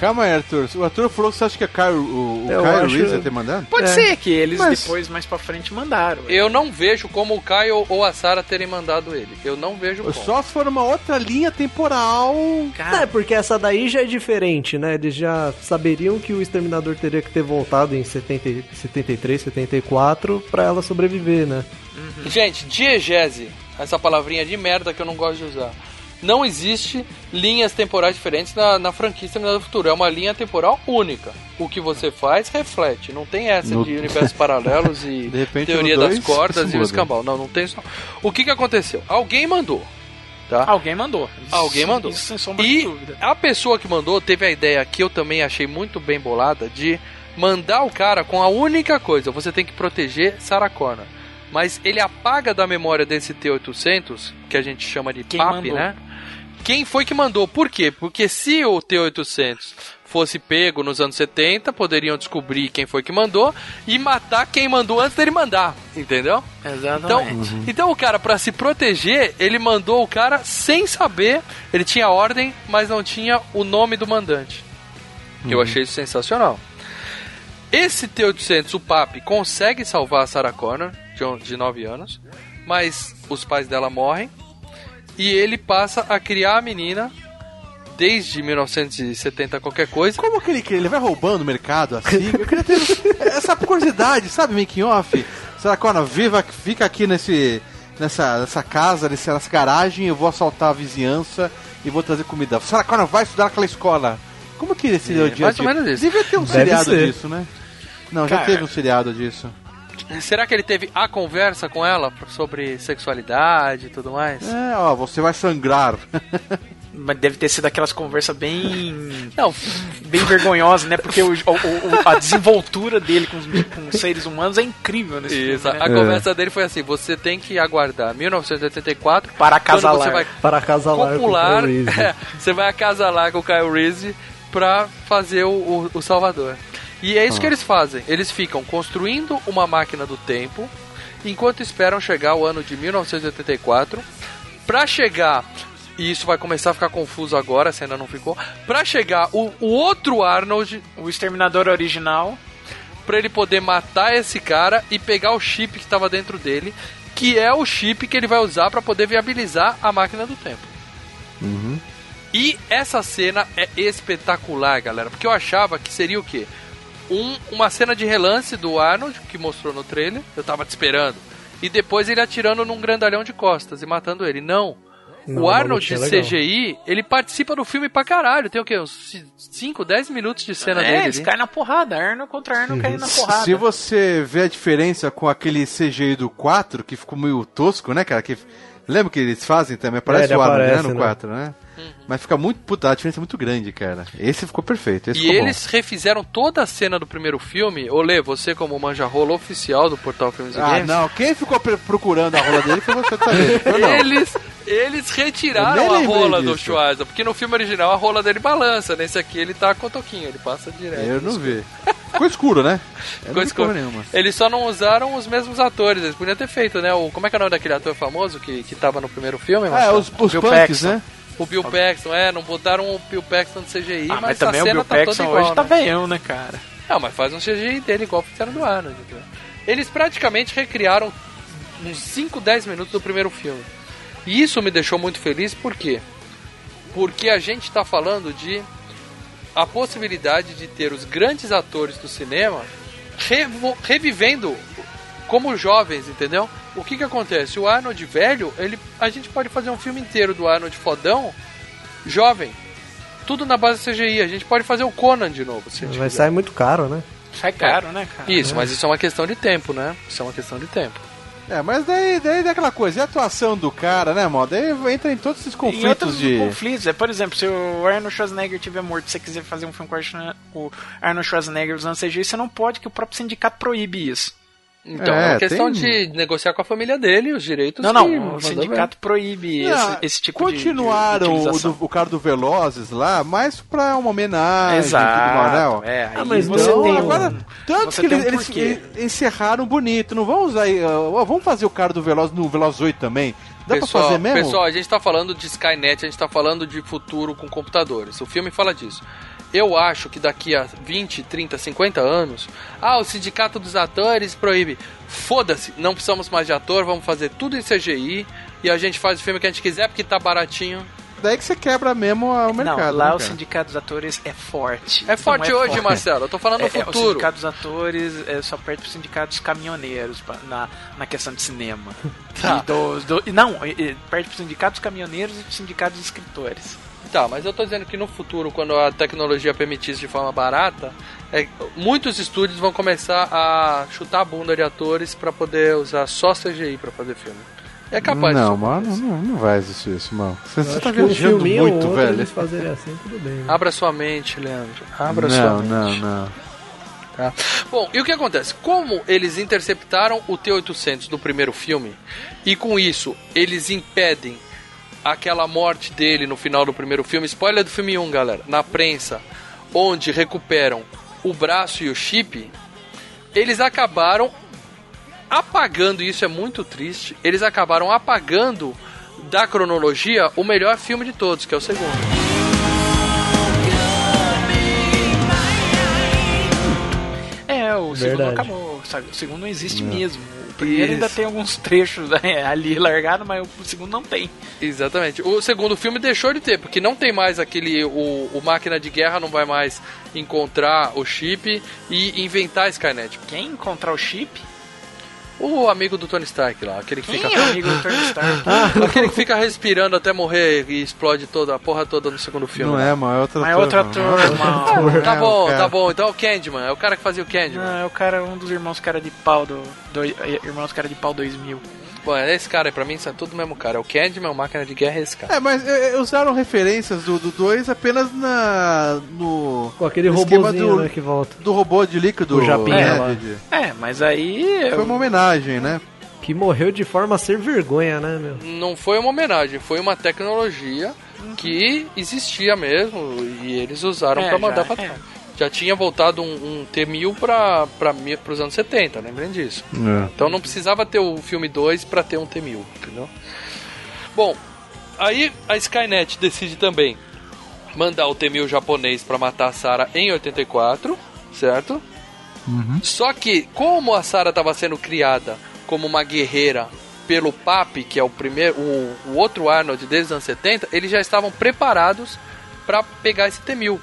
Calma aí, Arthur. O Arthur falou que você acha que a Kyle, o, o Eu Kyle acho- Reese ia ter mandado? Pode É. ser que eles Mas- depois, mais pra frente, mandaram. Eu não vejo como o Kyle ou a Sarah terem mandado ele. Eu não vejo como. Só se for uma outra linha temporal. Cara, É, porque essa daí já é diferente, né? Eles já saberiam que o Exterminador teria que ter voltado em 70, e- 73, 74 pra ela sobreviver, né? Gente, diegese, essa palavrinha de merda que eu não gosto de usar. Não existe linhas temporais diferentes na, na franquia Exterminador do Futuro. É uma linha temporal única. O que você faz, reflete. Não tem essa No- de universos paralelos e De repente, teoria das cordas isso e o escambau. Não, não tem isso. não. O que, que aconteceu? Alguém mandou. Tá? alguém mandou. Alguém mandou. Isso sem sombra de E dúvida. a pessoa que mandou teve a ideia que eu também achei muito bem bolada de mandar o cara com a única coisa: você tem que proteger Sarah Connor. Mas ele apaga da memória desse T-800, que a gente chama de Quem PAP, mandou? né? Quem foi que mandou? Por quê? Porque se o T-800 fosse pego nos anos 70, poderiam descobrir quem foi que mandou e matar quem mandou antes dele mandar, entendeu? Então, Exatamente. então o cara, pra se proteger, ele mandou o cara sem saber. Ele tinha ordem, mas não tinha o nome do mandante. Eu achei isso sensacional. Esse T-800, o Papi, consegue salvar a Sarah Connor, de, on- de 9 anos, mas os pais dela morrem. E ele passa a criar a menina desde 1970 qualquer coisa. Como que ele cria? Ele vai roubando o mercado assim? Eu queria ter essa curiosidade, sabe, making off? Será que, Connor, viva, fica aqui nesse, nessa, nessa casa, nessa, nessa garagem, eu vou assaltar a vizinhança e vou trazer comida. Será que Connor vai estudar naquela escola? Como que seria É, o dia mais a ou menos isso. Devia ter um Deve seriado ser. disso, né? Não, já Cara. teve um seriado disso. Será que ele teve a conversa com ela sobre sexualidade e tudo mais? É, ó, você vai sangrar. Mas deve ter sido aquelas conversas bem. Não, bem vergonhosas, né? Porque o, o- o- a desenvoltura dele com os, com os seres humanos é incrível nesse Isso, filme. a Né? conversa dele foi assim: você tem que aguardar 1984 Para quando você acasalar. vai Para acasalar copular, com o Kyle Reese. é, você vai acasalar com o Kyle Reese pra fazer o, o, o Salvador. E é isso que eles fazem. Eles ficam construindo uma máquina do tempo enquanto esperam chegar o ano de 1984 pra chegar e isso vai começar a ficar confuso agora, se ainda não ficou. Pra chegar o, o outro Arnold O Exterminador original. pra ele poder matar esse cara e pegar o chip que estava dentro dele, que é o chip que ele vai usar pra poder viabilizar a máquina do tempo. E essa cena é espetacular, galera, porque eu achava que seria o quê? Um, uma cena de relance do Arnold, que mostrou no trailer, eu tava te esperando. E depois ele atirando num grandalhão de costas e matando ele. Não. Não, o Arnold de lutinha legal. CGI, ele participa do filme pra caralho. Tem o quê? Uns 5, 10 minutos de cena é, dele. eles ali. caem na porrada. Arnold contra Arnold caindo na porrada. Se você vê a diferença com aquele CGI do 4, que ficou meio tosco, né, cara? Que, lembra que eles fazem também? Aparece É, o Arnold, aparece, né, no né? 4, né? Mas fica muito. Puta, a diferença é muito grande, cara. Esse ficou perfeito. Esse E ficou bom. eles refizeram toda a cena do primeiro filme. Olê, você como manja-rola oficial do Portal Filmes e Ah, Games. não. Quem ficou procurando a rola dele foi você também. Eu não. Eles, eles retiraram a rola do disso. Schwarza, porque no filme original a rola dele balança, nesse aqui ele tá com toquinho, ele passa direto. Eu não vi. Ficou escuro, né? Ficou escuro. nenhuma. Eles só não usaram os mesmos atores, eles podiam ter feito, né? O, como é que é o nome daquele ator famoso que, que tava no primeiro filme? É, os, os punks, Paxton. né? O Bill Paxton, é, não botaram o Bill Paxton no CGI, Ah, mas, mas também a o cena Bill tá toda Paxton igual, hoje tá né? veião, né, cara? Não, mas faz um CGI dele igual fizeram do Arnold. entendeu? Eles praticamente recriaram uns 5, 10 minutos do primeiro filme. E isso me deixou muito feliz, por quê? Porque a gente tá falando de a possibilidade de ter os grandes atores do cinema revivendo como jovens, entendeu? O que que acontece? O Arnold velho, ele, a gente pode fazer um filme inteiro do Arnold fodão, jovem. Tudo na base CGI. A gente pode fazer o Conan de novo, se Vai sair muito caro, né? Sai caro, né, cara? Isso, mas isso é uma questão de tempo, né? Isso é uma questão de tempo. É, mas daí, daí é aquela coisa, e a atuação do cara, né, mano? Daí entra em todos esses Em conflitos outros de. conflitos, é, por exemplo, se o Arnold Schwarzenegger tiver morto e você quiser fazer um filme com o Arnold- o Arnold Schwarzenegger usando CGI, você não pode, que o próprio sindicato proíbe isso. Então, é, É, uma questão tem- de negociar com a família dele os direitos. Não, não, que o sindicato proíbe Não, esse, esse tipo de- de, continuaram o, o cara do Velozes lá, mais pra uma homenagem. Exato, né, é, aí Ah, mas você não, tem agora, tanto você que tem eles, um eles encerraram bonito. Não vão usar. ó, vamos fazer o cara do Veloz no Veloz 8 também? Dá pessoal, pra fazer mesmo? Pessoal, a gente tá falando de Skynet, a gente tá falando de futuro com computadores. O filme fala disso. Eu acho que daqui a 20, 30, 50 anos, ah, o sindicato dos atores proíbe. Foda-se, não precisamos mais de ator, vamos fazer tudo em CGI e a gente faz o filme que a gente quiser porque tá baratinho. Daí que você quebra mesmo o mercado. Não, lá né, o sindicato dos atores é forte. É forte Não hoje, forte. Marcelo. Eu tô falando no É, é, o futuro. sindicato dos atores é só perto do sindicato dos caminhoneiros pa- na, na questão de cinema. Tá. E dos- do- e não, e- e perto do sindicato dos caminhoneiros e do sindicato dos escritores. Tá, mas eu tô dizendo que no futuro, quando a tecnologia permitir isso de forma barata, é, muitos estúdios vão começar a chutar a bunda de atores pra poder usar só CGI pra fazer filme. É capaz Não, disso mano, não, não vai existir isso, mano. Você, você tá um viajando filminho muito, ou velho. eles fazerem assim, tudo bem. né? Abra sua mente, Leandro. Abra sua Não, mente. não, não. Tá? Bom, e o que acontece? Como eles interceptaram o T-800 do primeiro filme, e com isso eles impedem aquela morte dele no final do primeiro filme, spoiler do filme 1, galera, na prensa, onde recuperam o braço e o chip, eles acabaram apagando, e isso é muito triste, eles acabaram apagando da cronologia o melhor filme de todos, que é o segundo. É, o segundo Verdade. acabou. sabe? O segundo não existe mesmo. Primeiro ainda tem alguns trechos né, ali largado, mas o segundo não tem. Exatamente. O segundo filme deixou de ter, porque não tem mais aquele. O, o máquina de guerra não vai mais encontrar o chip e inventar a Skynet. Quem encontrar o chip? O amigo do Tony Stark lá, aquele que Quem fica. é o amigo do Tony Stark? aquele que fica respirando até morrer e explode toda a porra toda no segundo filme. Não é, mano, é outro Mas é ator, outro mano. ator, irmão. Tá É, bom, o cara. tá bom. Então é o Candyman, é o cara que fazia o Candyman. Não, é o cara, um dos irmãos cara de pau do. do irmãos cara de pau 2000. Bom, é esse cara aí, pra mim, são tudo o mesmo cara. É o Candyman, o máquina de guerra é esse cara. É, mas é, é, usaram referências do 2 apenas na. no. Com aquele robozinho, do, né, que volta. do robô de líquido. O Japinha né, lá. de- É, mas aí. Foi uma homenagem, né? Que morreu de forma a ser vergonha, né, meu? Não foi uma homenagem, foi uma tecnologia que existia mesmo e eles usaram É, pra mandar já, pra é. Já tinha voltado um, um T-1000 pra, pra, mi- pros anos 70, lembrem disso. Então não precisava ter o filme 2 pra ter um T-1000, entendeu? Bom, aí a Skynet decide também mandar o T-1000 japonês pra matar a Sarah em 84, certo? Só que, como a Sarah estava sendo criada como uma guerreira pelo Papi, que é o primeiro, o, o outro Arnold desde os anos 70, eles já estavam preparados para pegar esse T-1000.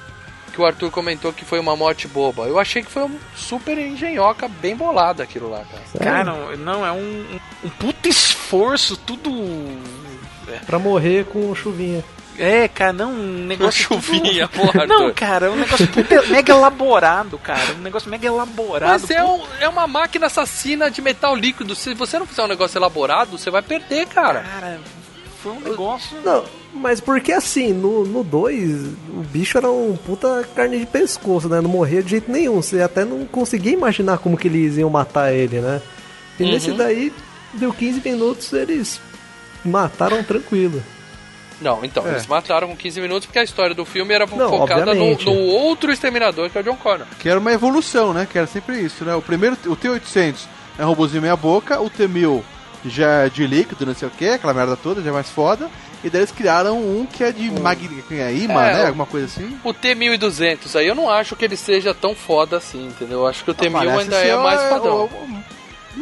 Que o Arthur comentou que foi uma morte boba. Eu achei que foi um super engenhoca, bem bolada aquilo lá, cara. Cara, não, não, é um, um, puta esforço, tudo. Pra morrer com chuvinha. É, cara, não, um negócio. Chuvinha, tudo... porra, Não, cara, é um negócio puta- mega elaborado, cara. Um negócio mega elaborado. Mas é, um- é uma máquina assassina de metal líquido. Se você não fizer um negócio elaborado, você vai perder, cara. Cara, foi um negócio. Não, mas porque assim, no 2, o bicho era um puta carne de pescoço, né? Não morria de jeito nenhum. Você até não conseguia imaginar como que eles iam matar ele, né? E Uhum. nesse daí, deu 15 minutos, eles mataram tranquilo. Não, então, É. eles mataram com 15 minutos porque a história do filme era Não, focada no, no outro exterminador, que é o John Connor. Que era uma evolução, né? Que era sempre isso, né? O primeiro, o T-800 é um robôzinho meia boca, o T-1000 já é de líquido, não sei o que, aquela merda toda, já é mais foda. E daí eles criaram um que é de magni... é imã, É, né? Alguma coisa assim. O T-1200 aí eu não acho que ele seja tão foda assim, entendeu? Eu acho que o T-1000 Parece ainda é mais o- fodão. o-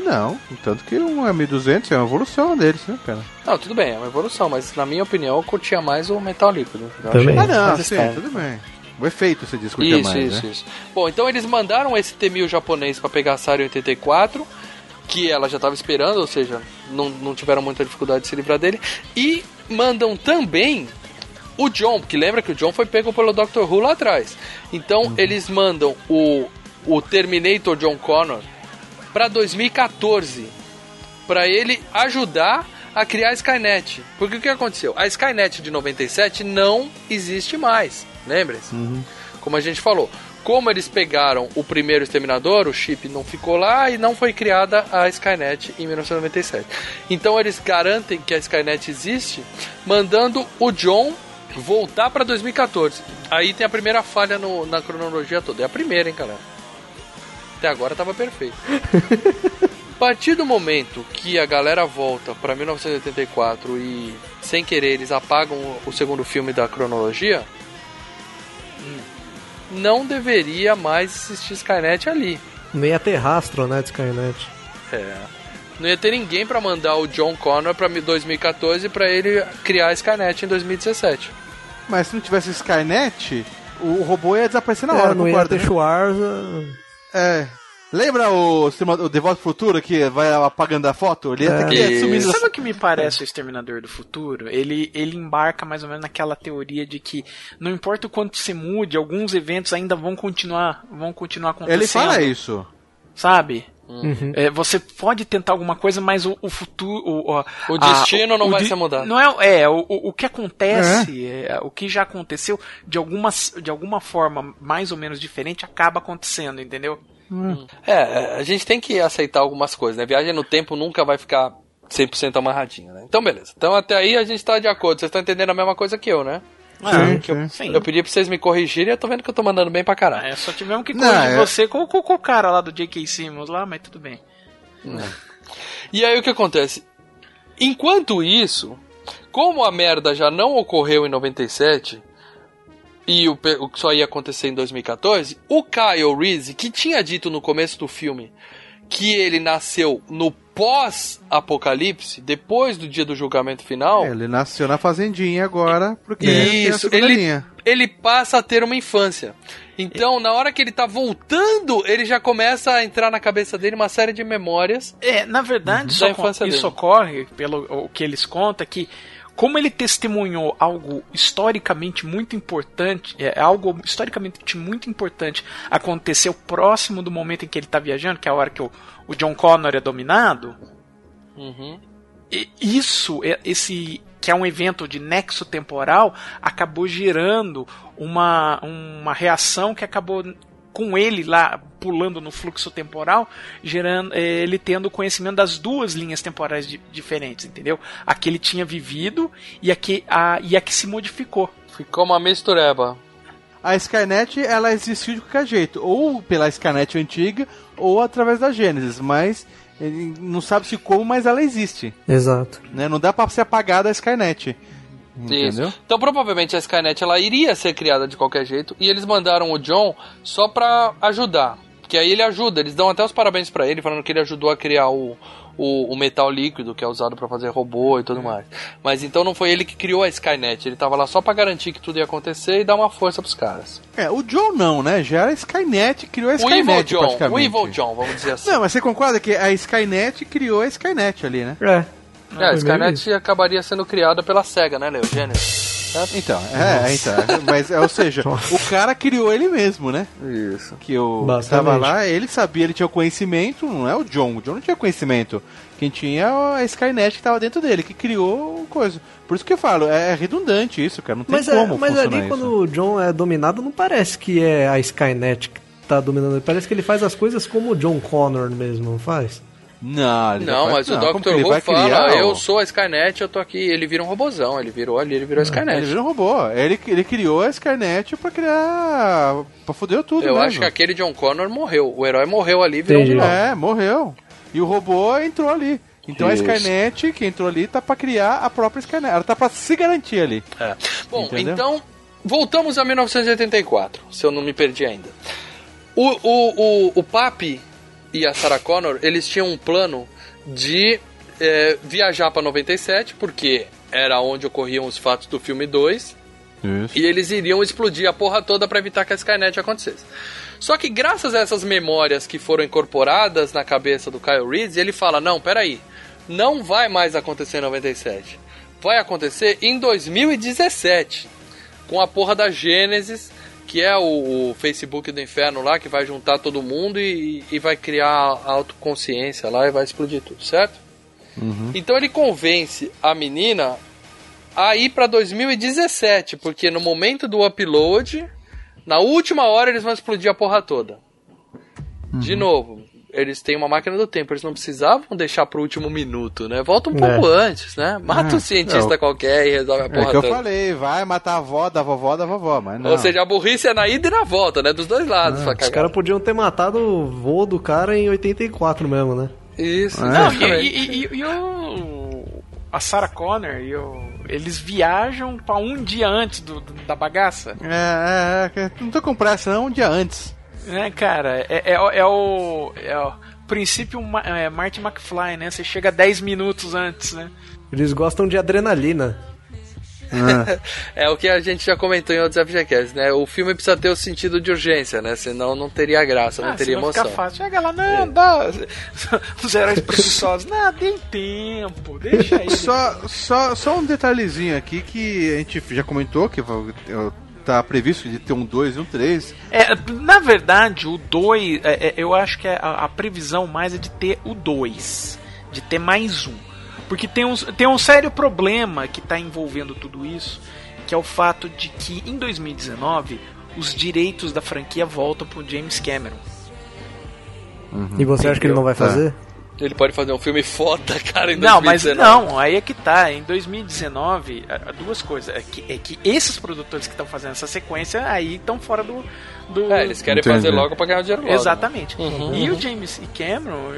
Não, tanto que um é 1200 é uma evolução deles, né, cara? Não, tudo bem, é uma evolução, mas na minha opinião eu curtia mais o metal líquido. Também. Ah, não, sim, tudo bem. O efeito você discutia Isso, mais, isso, né? isso. Bom, então eles mandaram esse T-1000 japonês pra pegar a em 84, que ela já tava esperando, ou seja, não, não tiveram muita dificuldade de se livrar dele. E mandam também o John, porque lembra que o John foi pego pelo Dr. Who lá atrás. Então eles mandam o, o Terminator John Connor pra 2014, pra ele ajudar a criar a Skynet. Porque o que aconteceu? A Skynet de 97 não existe mais, lembrem-se? Como a gente falou. Como eles pegaram o primeiro exterminador, o chip não ficou lá e não foi criada a Skynet em 1997. Então eles garantem que a Skynet existe, mandando o John voltar para 2014. Aí tem a primeira falha no- na cronologia toda. É a primeira, hein, galera? Até agora tava perfeito. A partir do momento que a galera volta pra 1984 e, sem querer, eles apagam o segundo filme da cronologia, não deveria mais existir Skynet ali. Nem ia ter rastro, né, de Skynet. É. Não ia ter ninguém pra mandar o John Connor pra 2014 pra ele criar a Skynet em 2017. Mas se não tivesse Skynet, o robô ia desaparecer na É, hora, não ia ter né? Schwarza. É. Lembra o, o The Voto Futuro que vai apagando a foto? Ele Isso. sumir Sabe o que me parece o Exterminador do Futuro? Ele, ele embarca mais ou menos naquela teoria de que não importa o quanto se mude, alguns eventos ainda vão continuar, vão continuar acontecendo. Ele fala isso. Sabe? Uhum. É, você pode tentar alguma coisa, mas o, o futuro. O, o- O a- destino não o vai di- ser mudado. Não é, é o, o, que acontece, é, o que já aconteceu, de, algumas, de alguma forma mais ou menos diferente, acaba acontecendo, entendeu? É, a gente tem que aceitar algumas coisas, né? Viagem no tempo nunca vai ficar 100% amarradinha, né? Então, beleza. Então, até aí a gente tá de acordo. Vocês estão entendendo a mesma coisa que eu, né? Ah, Sim, sim. sim. Eu pedi pra vocês me corrigirem e eu tô vendo que eu tô mandando bem pra caralho. É, só tivemos que Não, corrigir é- você com, com, com o cara lá do J.K. Simmons lá, mas tudo bem. E aí o que acontece? Enquanto isso, como a merda já não ocorreu em 97 e o, o que só ia acontecer em 2014, o Kyle Reese, que tinha dito no começo do filme que ele nasceu no pós-apocalipse, depois do dia do julgamento final, É, ele nasceu na fazendinha agora, porque Isso, ele, linha. ele passa a ter uma infância. Então, na hora que ele tá voltando, ele já começa a entrar na cabeça dele uma série de memórias. É, na verdade, Da isso, infância isso dele. ocorre, pelo o que eles contam, que como ele testemunhou algo historicamente muito importante, é algo historicamente muito importante aconteceu próximo do momento em que ele está viajando, que é a hora que o, o John Connor é dominado, Uhum. e isso, é- esse que é um evento de nexo temporal, acabou gerando uma, uma reação que acabou com ele lá pulando no fluxo temporal, gerando eh, ele tendo conhecimento das duas linhas temporais di- diferentes, entendeu? A que ele tinha vivido e a que, a, e a que se modificou. Ficou uma mistureba. A Skynet, ela existiu de qualquer jeito, ou pela Skynet antiga, ou através da Gênesis, mas ele não sabe se como, mas ela existe, Exato. né? Não dá pra ser apagada a Skynet. Entendeu? Isso. Então provavelmente a Skynet ela iria ser criada de qualquer jeito e eles mandaram o John só pra ajudar. Porque aí ele ajuda, eles dão até os parabéns pra ele, falando que ele ajudou a criar o, o, o metal líquido que é usado pra fazer robô e tudo mais. Mas então não foi ele que criou a Skynet, ele tava lá só pra garantir que tudo ia acontecer e dar uma força pros caras. É, o John não, né? Já era a Skynet, criou a O Skynet Evil John, praticamente. o Evil John, vamos dizer assim. Não, mas você concorda que a Skynet criou a Skynet ali, né? É. é, a foi meio Skynet acabaria sendo criada pela SEGA, né, Leo? Genesis. Então, é, então. Mas, ou seja, o cara criou ele mesmo, né? Isso. Que eu Basicamente. tava lá, ele sabia, ele tinha o conhecimento, não é o John. O John não tinha conhecimento. Quem tinha é a Skynet que tava dentro dele, que criou o coisa. Por isso que eu falo, é redundante isso, cara. Não tem Mas, é, como mas funcionar ali isso. quando o John é dominado, não parece que é a Skynet que tá dominando. Parece que ele faz as coisas como o John Connor mesmo, não faz? Não, ele Não, mas o como que Dr. Who vai fala, criar eu o- sou a Skynet, eu tô aqui. Ele vira um robozão, ele virou ali, ele virou a Skynet. Ele virou um robô. Ele, ele criou a Skynet pra criar. pra foder tudo, Eu mesmo. acho que aquele John Connor morreu. O herói morreu ali e virou um Entendi. vilão. É, morreu. E o robô entrou ali. Então Isso. a Skynet que entrou ali tá pra criar a própria Skynet. Ela tá pra se garantir ali. É. Bom, Entendeu? então, voltamos a 1984, se eu não me perdi ainda. O, o, o, o Papi e a Sarah Connor, eles tinham um plano de é, viajar pra 97, porque era onde ocorriam os fatos do filme 2, Isso. e eles iriam explodir a porra toda pra evitar que a Skynet acontecesse. Só que graças a essas memórias que foram incorporadas na cabeça do Kyle Reese, ele fala: "Não, peraí. Não vai mais acontecer em 97. Vai acontecer em 2017, com a porra da Gênesis, que é o, o Facebook do inferno lá que vai juntar todo mundo e, e vai criar a autoconsciência lá e vai explodir tudo, certo? Então ele convence a menina a ir pra 2017, porque no momento do upload, na última hora eles vão explodir a porra toda. De novo, eles têm uma máquina do tempo, eles não precisavam deixar pro último minuto, né? Volta um pouco antes, né? Mata Ah, um cientista não. qualquer e resolve a É porra que eu toda. falei, vai matar a avó da vovó da vovó, mas não. Ou seja, a burrice é na ida e na volta, né? Dos dois lados, sua Os caras podiam ter matado o voo do cara em 84 mesmo, né? Isso, É. Não, e, e- e- e o, a Sarah Connor e o, eles viajam pra um dia antes do, do- da bagaça. É, é, é, não tô com pressa, não, um dia antes. Né, cara? É, é, o- é o. É o princípio Ma- é, Marty McFly, né? Você chega 10 minutos antes, né? Eles gostam de adrenalina. É o que a gente já comentou em outros FGCasts, né? O filme precisa ter o sentido de urgência, né? Senão não teria graça, não Ah, teria senão emoção. fica fácil. Chega lá, não, dá. Os heróis preguiçosos. Não, tem tempo, deixa aí. Só, só, só um detalhezinho aqui que a gente já comentou, que eu- tá previsto de ter um 2 e um 3. É, na verdade, o 2, eu acho que a, a previsão mais é de ter o 2, de ter mais um. Porque tem um, tem um sério problema que está envolvendo tudo isso, que é o fato de que em 2019 os direitos da franquia voltam pro James Cameron. E você acha que ele não vai Tá. fazer? Ele pode fazer um filme foda, cara, em Não, mas 2019. não, aí é que tá. Em 2019, a- a duas coisas. É que, é que esses produtores que estão fazendo essa sequência aí estão fora do. do... É, eles querem Entendi. fazer logo pra ganhar dinheiro logo. Exatamente. Uhum. E o James e Cameron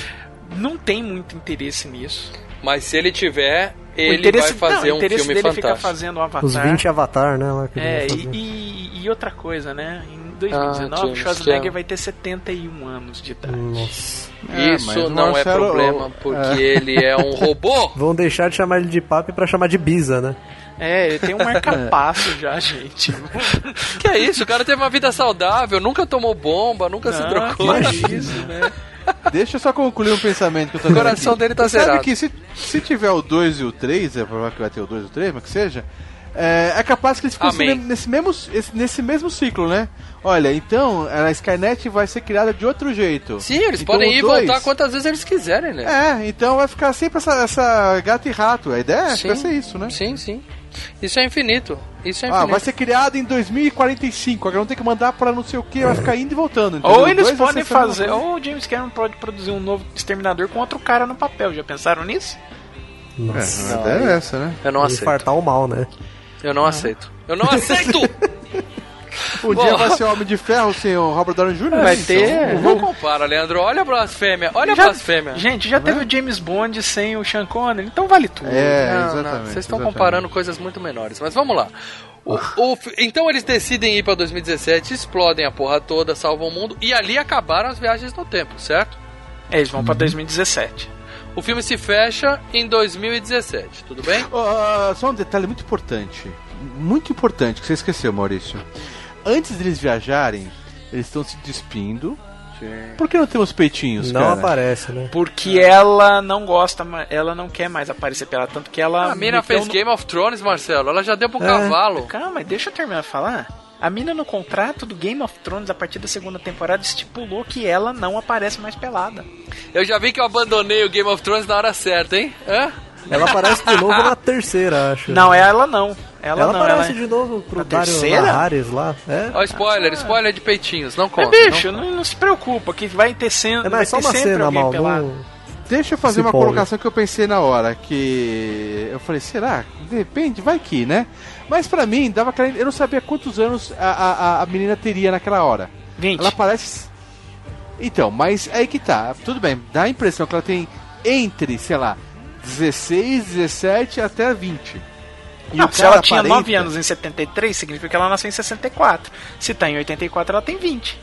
não tem muito interesse nisso. Mas se ele tiver, ele vai fazer não, o um interesse filme dele é ficar fantástico. fazendo o Avatar. Os 20 Avatar, né? Lá que É, e, e, e outra coisa, né? Em 2019, Ah, James Schwarzenegger Cameron. vai ter 71 anos de idade. Nossa. É, Isso não Marcelo- é problema, porque ele é um robô. Vão deixar de chamar ele de papi pra chamar de Bisa, né? É, ele tem um marca-passo já, gente. que é isso? O cara teve uma vida saudável, nunca tomou bomba, nunca se Não, trocou. que isso, né? Deixa eu só concluir um pensamento que eu tô O coração dele tá Sabe zerado. que se, se tiver o 2 e o 3, é provável que vai ter o 2 e o 3, mas que seja, é, é capaz que eles ficam nesse mesmo, esse- nesse mesmo ciclo, né? Olha, então a Skynet vai ser criada de outro jeito. Sim, eles Então, podem ir e dois- voltar quantas vezes eles quiserem, né? É, então vai ficar sempre essa, essa gato e rato. A ideia é que Sim. vai ser isso, né? Sim, sim. Isso é infinito. Isso é Ah, infinito. vai ser criado em 2045. Agora não tem que mandar pra não sei o que, vai ficar indo e voltando. entendeu? Ou eles Dois podem fazer, ou o James Cameron pode produzir um novo Exterminador com outro cara no papel. Já pensaram nisso? Nossa. É, a ideia é essa, né? Eu não aceito. fartar o mal, né? Eu não aceito. Eu não aceito! Um dia vai ser Homem de Ferro sem o Robert Downey Jr. Vai né? ter. Não compara, Leandro. Olha a blasfêmia. Olha a Já- blasfêmia. Gente, já teve o James Bond sem o Sean Connery, então vale tudo. É, Não, não, exatamente. Vocês estão comparando coisas muito menores. Mas vamos lá. O- o então eles decidem ir pra 2017, explodem a porra toda, salvam o mundo e ali acabaram as viagens no tempo, certo? É, eles vão pra 2017. O filme se fecha em 2017, tudo bem? Ó, só um detalhe muito importante. Muito importante que você esqueceu, Maurício. Antes deles viajarem, eles estão se despindo. Por que não temos peitinhos, não cara? aparece, né? Porque ela não gosta, ela não quer mais aparecer pela tanto que ela. A mina fez no- Game of Thrones, Marcelo. Ela já deu pro É. cavalo. Calma, deixa eu terminar de falar. A mina no contrato do Game of Thrones, a partir da segunda temporada, estipulou que ela não aparece mais pelada. Eu já vi que eu abandonei o Game of Thrones na hora certa, hein? Hã? Ela aparece de novo na terceira, acho. Não, ela não. Ela, Ela não, aparece ela... de novo pro Na Dario terceira? Naharis lá. É. Ó, spoiler, spoiler de peitinhos, não Mas, conta. bicho, não- não, não se preocupa, que vai ter cena. É, só ter uma cena, mal. Não... Deixa eu fazer Se uma empolga. colocação que eu pensei na hora. Que eu falei, será? De repente, vai que, né? Mas pra mim, dava aquela... eu não sabia quantos anos a, a, a menina teria naquela hora. 20. Ela parece. Então, mas aí que tá. Tudo bem, dá a impressão que ela tem entre, sei lá, 16, 17 até 20. E Não, se ela tinha 9 aparenta- anos em 73, significa que ela nasceu em 64. Se tá em 84, ela tem 20.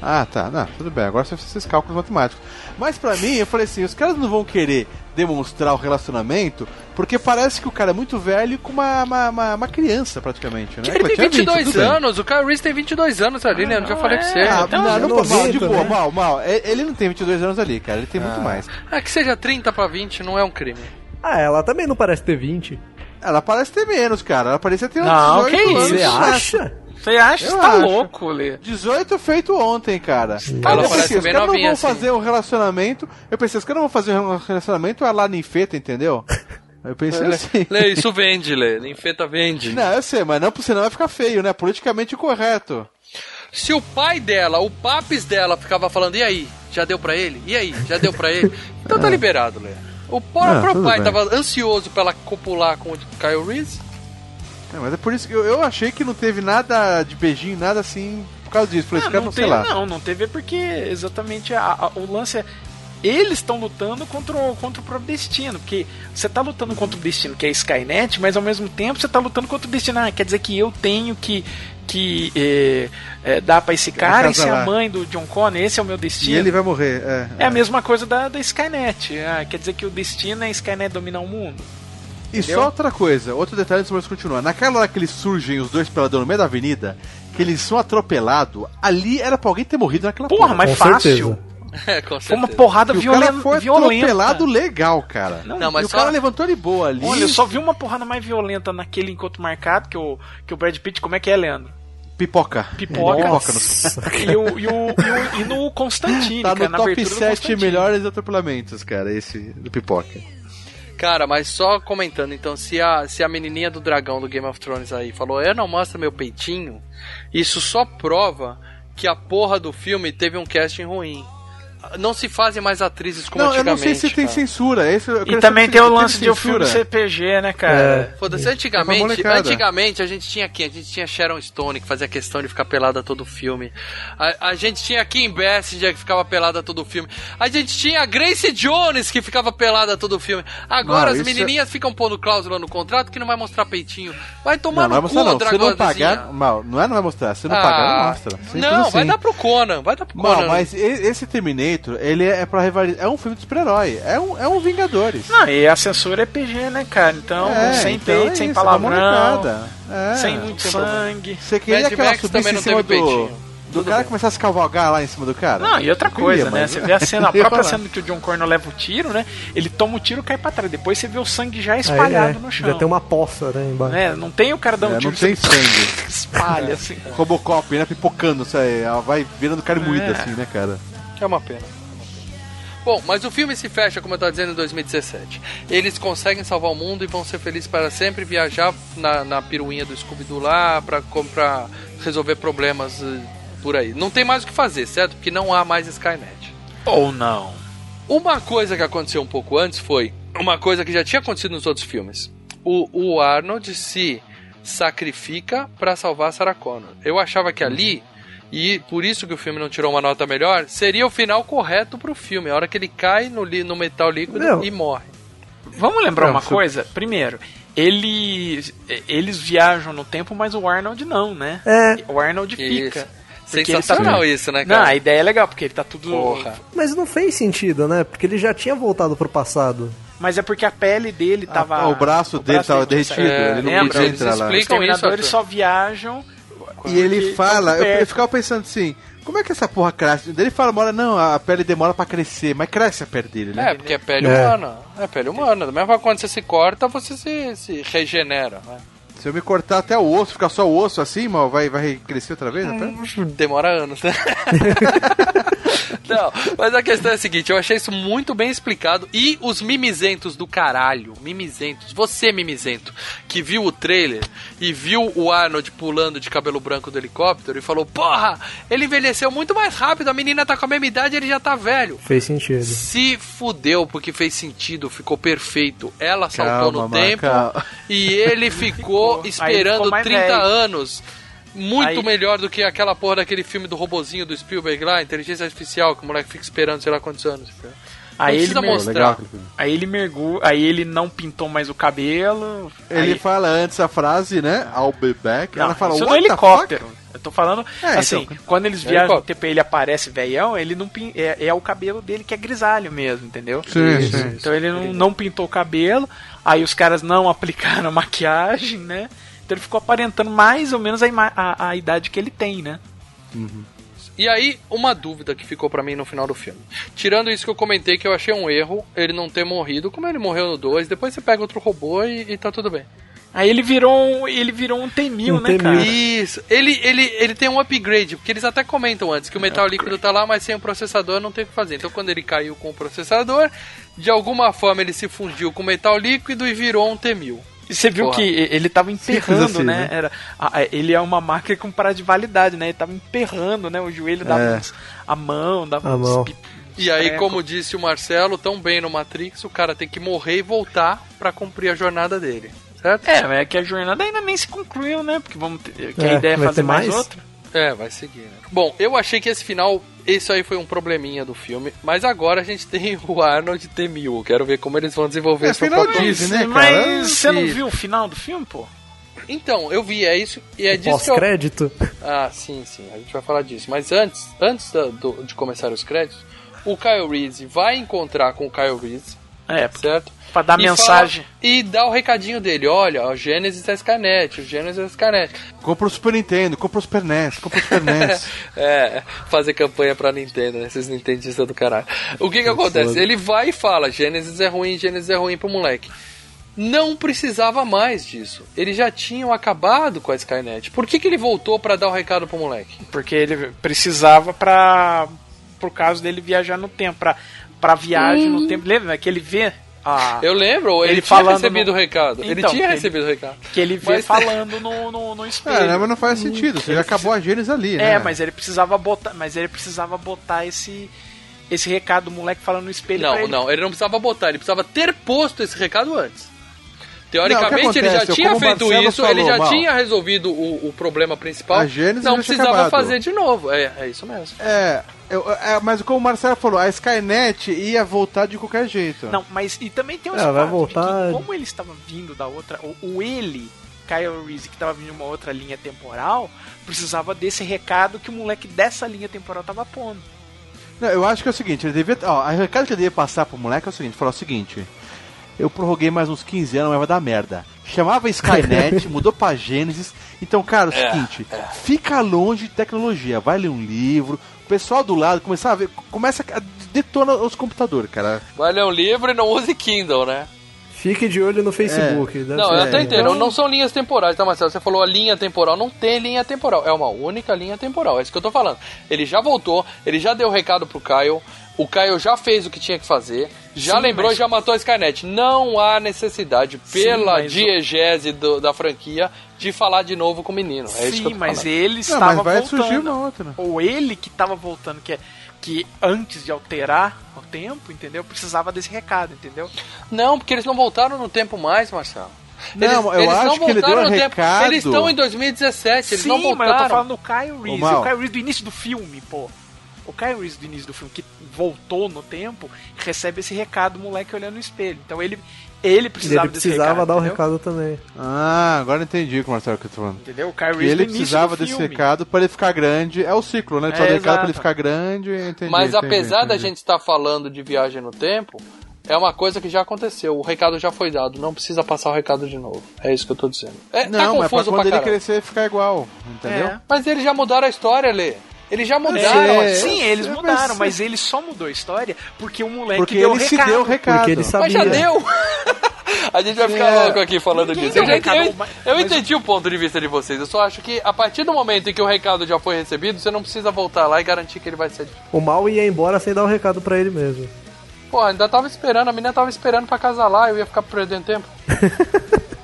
Ah, tá. Não, tudo bem. Agora você faz esses cálculos matemáticos. Mas pra mim, eu falei assim, os caras não vão querer demonstrar o relacionamento porque parece que o cara é muito velho com uma, uma, uma, uma criança, praticamente, né? Ele tem Tinha 20, 22 tudo bem. anos, o Kyle Reese tem 22 anos ali, né? Eu já não falei é. pra você. Ah, Então, não, é não, pô, mal, de 90, boa, né? mal, mal. E- Ele não tem 22 anos ali, cara. Ele tem muito mais. Ah, que seja 30 pra 20 não é um crime. Ah, ela também não parece ter 20. Ela parece ter menos, cara. Ela parecia ter uns Não, 18 que isso? Você acha? Você acha? Você tá acho. louco, Lê. 18 feito ontem, cara. Ela eu parece pensei, os bem caras não vão assim. fazer um relacionamento. Eu pensei, os caras não vão fazer um relacionamento é lá ninfeta, entendeu? Eu pensei assim. Lê, isso vende, Lê. Ninfeta vende. Não, eu sei, mas não, senão vai ficar feio, né? Politicamente correto. Se o pai dela, o papis dela, ficava falando, e aí? Já deu pra ele? E aí? Já deu pra ele? Então tá liberado, Lê. O próprio Ah, pai bem. tava ansioso pra ela copular com o Kyle Reese. É, mas é por isso que eu, eu achei que não teve nada de beijinho, nada assim, por causa disso. Falei, Ah, esse cara não não sei teve, lá. não, não teve porque exatamente a- a- o lance é. Eles estão lutando contra o, contra o próprio destino, porque você tá lutando contra o destino, que é a Skynet, mas ao mesmo tempo você tá lutando contra o destino. Ah, quer dizer que eu tenho que, que é, é, dar pra esse cara e ser a mãe do John Connor, esse é o meu E destino. ele vai morrer. É, É a mesma coisa da, da Skynet. Ah, quer dizer que o destino é Skynet dominar o mundo. E Entendeu? só outra coisa, outro detalhe antes de continuar. Naquela hora que eles surgem, os dois peladores no meio da avenida, que eles são atropelados, ali era pra alguém ter morrido naquela Porra, mas Com fácil. certeza. É, com Foi uma porrada Que o cara foi violenta. atropelado legal, cara. Não, Não, mas e o só- cara levantou de boa ali. Olha, eu só vi uma porrada mais violenta naquele encontro marcado que o, que o Brad Pitt, como é que é, Leandro? Pipoca. Pipoca. Pipoca no... E, o, e, o, e, o- e no Constantine, Tá cara, no na top abertura do 7 Constantine. melhores atropelamentos, cara, esse do Pipoca. Cara, mas só comentando, então, se a, se a menininha do dragão do Game of Thrones aí falou, eu não mostro meu peitinho, isso só prova que a porra do filme teve um casting ruim. Não se fazem mais atrizes como Não, eu antigamente. não sei se tem cara. censura. Esse, eu E também tem o lance de o censura. filme CPG, né, cara? Foda-se, É pra antigamente, molecada. antigamente a gente tinha quem? A gente tinha Sharon Stone, que fazia questão de ficar pelada todo o filme. A, a gente tinha Kim Basinger, que ficava pelada todo o filme. A gente tinha a Grace Jones, que ficava pelada todo o filme. Agora Não, as é- menininhas ficam pondo cláusula no contrato que não vai mostrar peitinho. Vai tomar Não, não vai no mostrar cu, não. Se não pagar, mal, não é não vai mostrar. Se não Ah, pagar, não mostra. Simples Não, vai assim. dar pro Conan, vai dar pro Conan. Não, mas esse Terminator, ele é pra rivalizar. É um filme de super-herói. É um, é um Vingadores. Não, e a censura é PG, né, cara? Então, é, sem então peito, é sem isso, é palavrão. É, sem muito sangue. Você queria Mad aquela Max subir também em cima do, peitinho. do cara começar a se cavalgar lá em cima do cara? Não, e outra coisa, queria, né? mas- Você vê a cena, a própria falar. cena que o John Connor leva o tiro, né? Ele toma o tiro e cai pra trás. Depois você vê o sangue já Aí, espalhado é, no chão. Já tem uma poça, né, embaixo. né? Não tem o cara dando É, um tiro não tem você sangue. espalha, assim. Robocop, né? Pipocando, sabe? Ela vai virando carne moída, É. assim, né, cara? Que é uma pena. Bom, mas o filme se fecha, como eu estava dizendo, em 2017. Eles conseguem salvar o mundo e vão ser felizes para sempre, viajar na, na piruinha do Scooby-Doo lá pra resolver problemas eh, por aí. Não tem mais o que fazer, certo? Porque não há mais Skynet. Ou não. Uma coisa que aconteceu um pouco antes foi uma coisa que já tinha acontecido nos outros filmes. O, o Arnold se sacrifica para salvar Sarah Connor. Eu achava que ali, e por isso que o filme não tirou uma nota melhor, seria o final correto pro filme. A hora que ele cai no, li- no metal líquido Meu. e morre. Vamos lembrar Não, uma coisa? Primeiro, eles, eles viajam no tempo, mas o Arnold não, né? É, O Arnold fica. Isso. Porque ele Sensacional tá- isso, né, Não, cara? a ideia é legal, porque ele tá tudo. Porra. mas não fez sentido, né? Porque ele já tinha voltado pro passado. Mas é porque a pele dele tava. Ah, o braço dele tava tinha derretido, saído. ele não Lembra? podia Eles entrar lá. explicam Os só viajam. E ele fala, eu, eu ficava pensando assim, como é que essa porra cresce? Ele fala, uma hora, não, a pele demora pra crescer, mas cresce a pele dele, né? É, porque é pele É. humana. É pele humana. Da mesma forma quando você se corta, você se, se regenera. Né? Se eu me cortar até o osso, ficar só o osso assim, mal, vai, vai crescer outra vez até? Demora anos, né? Não, mas a questão é a seguinte, eu achei isso muito bem explicado e os mimizentos do caralho, mimizentos, você mimizento, que viu o trailer e viu o Arnold pulando de cabelo branco do helicóptero e falou, porra, ele envelheceu muito mais rápido, a menina tá com a mesma idade, ele já tá velho. Fez sentido. Se fudeu porque fez sentido, ficou perfeito. Ela saltou Calma, no tempo calma. e ele ficou Esperando ficou mais 30 velho. anos. Muito Aí- melhor do que aquela porra daquele filme do robozinho do Spielberg lá, Inteligência Artificial, que o moleque fica esperando sei lá quantos anos. Aí Não ele, mer- mostrar. Aí ele mergulha. Aí ele não pintou mais o cabelo. Ele aí... fala antes a frase, né? I'll be back. Não, Ela fala, isso what no the helicóptero. fuck? Eu tô falando É, assim, então. quando eles viajam no e ele aparece velhão, ele não pin... é, é o cabelo dele que é grisalho mesmo, entendeu? Sim, Isso. sim. Então ele não, não pintou o cabelo, aí os caras não aplicaram maquiagem, né? Então ele ficou aparentando mais ou menos a, a, a idade que ele tem, né? E aí, uma dúvida que ficou pra mim no final do filme. Tirando isso que eu comentei, que eu achei um erro ele não ter morrido, como ele morreu no 2, depois você pega outro robô e, e tá tudo bem. Aí ele virou um, ele virou um T-1000, Um né, T-1000. cara? Isso. Ele, ele, ele tem um upgrade, porque eles até comentam antes que o metal líquido tá lá, mas sem o processador não tem o que fazer. Então quando ele caiu com o processador, de alguma forma ele se fundiu com o metal líquido e virou um T-1000. E você viu Porra. que ele tava emperrando, assim, né? né? Era, a- a- ele é uma máquina com prazo de validade, né? Ele tava emperrando, né? O joelho dava É. uns, a mão, dava A uns mão. E aí, como disse o Marcelo, tão bem no Matrix, o cara tem que morrer e voltar pra cumprir a jornada dele. Certo? É, mas é que a jornada ainda nem se concluiu, né? Porque vamos ter, que a É, ideia é fazer mais, mais? outra. É, vai seguir. Né? Bom, eu achei que esse final, isso aí foi um probleminha do filme, mas agora a gente tem o Arnold T-1000. Quero ver como eles vão desenvolver É, essa final proposta. Disney, né, cara? Mas você não viu o final do filme, pô? Então, eu vi, é isso, e é disso que eu... Pós-crédito. Ah, sim, sim, a gente vai falar disso. Mas antes, antes da- do- de começar os créditos, o Kyle Reese vai encontrar com o Kyle Reese, É, certo? pra dar E mensagem. fala- e dá o recadinho dele, olha, o Genesis é Skynet, o Genesis é Skynet. Compra o Super Nintendo, compra o Super NES, compra o Super NES. É, fazer campanha pra Nintendo, né? Esses nintendistas do caralho. O que que acontece? Ele vai e fala, Genesis é ruim, Genesis é ruim pro moleque. Não precisava mais disso. Eles já tinham acabado com a Skynet. Por que, que ele voltou pra dar o recado pro moleque? Porque ele precisava pra. Por causa dele viajar no tempo. Pra, pra viagem no tempo. Lembra que ele vê a. Eu lembro, ele, Ele tinha falando recebido no- o recado. ele Então, tinha ele- recebido o recado. Que ele vê Mas- falando no, no, no espelho. É, né, mas não faz sentido, você já acabou a Gênesis ali, né? É, mas ele precisava botar, mas ele precisava botar esse esse recado do moleque falando no espelho Não, ele. não, ele não precisava botar, ele precisava ter posto esse recado antes. Teoricamente, Não, ele já tinha feito Marcelo isso, ele falou, já Mal. tinha resolvido o, o problema principal. A Gênesis não tinha precisava fazer de novo. É, é isso mesmo. É, eu- é, mas como o Marcelo falou, a Skynet ia voltar de qualquer jeito. Não, mas e também tem um É, vai voltar- que como ele estava vindo da outra, o, o ele, Kyle Reese, que estava vindo de uma outra linha temporal, precisava desse recado que o moleque dessa linha temporal tava pondo. Não, eu acho que é o seguinte, ele devia. Ó, a recado que ele devia passar pro moleque é o seguinte, falar o seguinte. Eu prorroguei mais uns 15 anos, mas vai dar merda. Chamava Skynet, mudou pra Gênesis. Então, cara, é o É, seguinte, fica longe de tecnologia, vai ler um livro, o pessoal do lado começar a ver, começa a detona os computadores, cara. Vai ler um livro e não use Kindle, né? Fique de olho no Facebook. deve Não, eu assim. até entendo. Então, Não são linhas temporais, tá, Marcelo? Você falou a linha temporal. Não tem linha temporal. É uma única linha temporal. É isso que eu tô falando. Ele já voltou, ele já deu o recado pro Kyle. O Kyle já fez o que tinha que fazer. Já Sim, lembrou mas- e já matou a Skynet. Não há necessidade, pela o- diegese do- da franquia, de falar de novo com o menino. É isso que eu Sim, mas falando. ele Não, estava mas vai voltando. surgir uma outra. Ou ele que estava voltando, que é que antes de alterar o tempo, entendeu? Precisava desse recado, entendeu? Não, porque eles não voltaram no tempo mais, Marcelo. Não, eu acho que ele deu voltaram um recado. Eles estão em 2017, eles Sim, não voltaram. mas eu tô falando do Kyle Reese. Mal. O Kyle Reese do início do filme, pô. O Kyle Reese do início do filme, que voltou no tempo, recebe esse recado do moleque olhando no espelho. Então ele, ele precisava ele desse precisava recado. dar o entendeu? recado também. Ah, agora entendi com o Marcelo que eu tô falando. Entendeu? O Kyle Que Reese ele precisava do desse filme. recado pra ele ficar grande. É o ciclo, né? Ele É, precisava do recado pra exato. ele ficar grande. Entendi, Mas entendi, apesar da entendi. gente estar falando de viagem no tempo, é uma coisa que já aconteceu. O recado já foi dado, não precisa passar o recado de novo. É isso que eu tô dizendo. É, tá Não, mas pra confuso quando pra ele caralho. crescer ficar igual, entendeu? É. Mas eles já mudaram a história, Lê. Eles já mudaram. É, Sim, eles eu mudaram, mas ele só mudou a história porque o moleque Porque deu ele o se recado. deu o recado. Porque ele Mas sabia. já deu. A gente vai ficar É. louco aqui falando Ninguém disso. Eu, recado, eu- mas- eu mas entendi o ponto de vista de vocês. Eu só acho que a partir do momento em que o recado já foi recebido, você não precisa voltar lá e garantir que ele vai ser. O mal ia embora sem dar o recado pra ele mesmo. Pô, ainda tava esperando, a menina tava esperando pra casar lá, eu ia ficar perdendo tempo.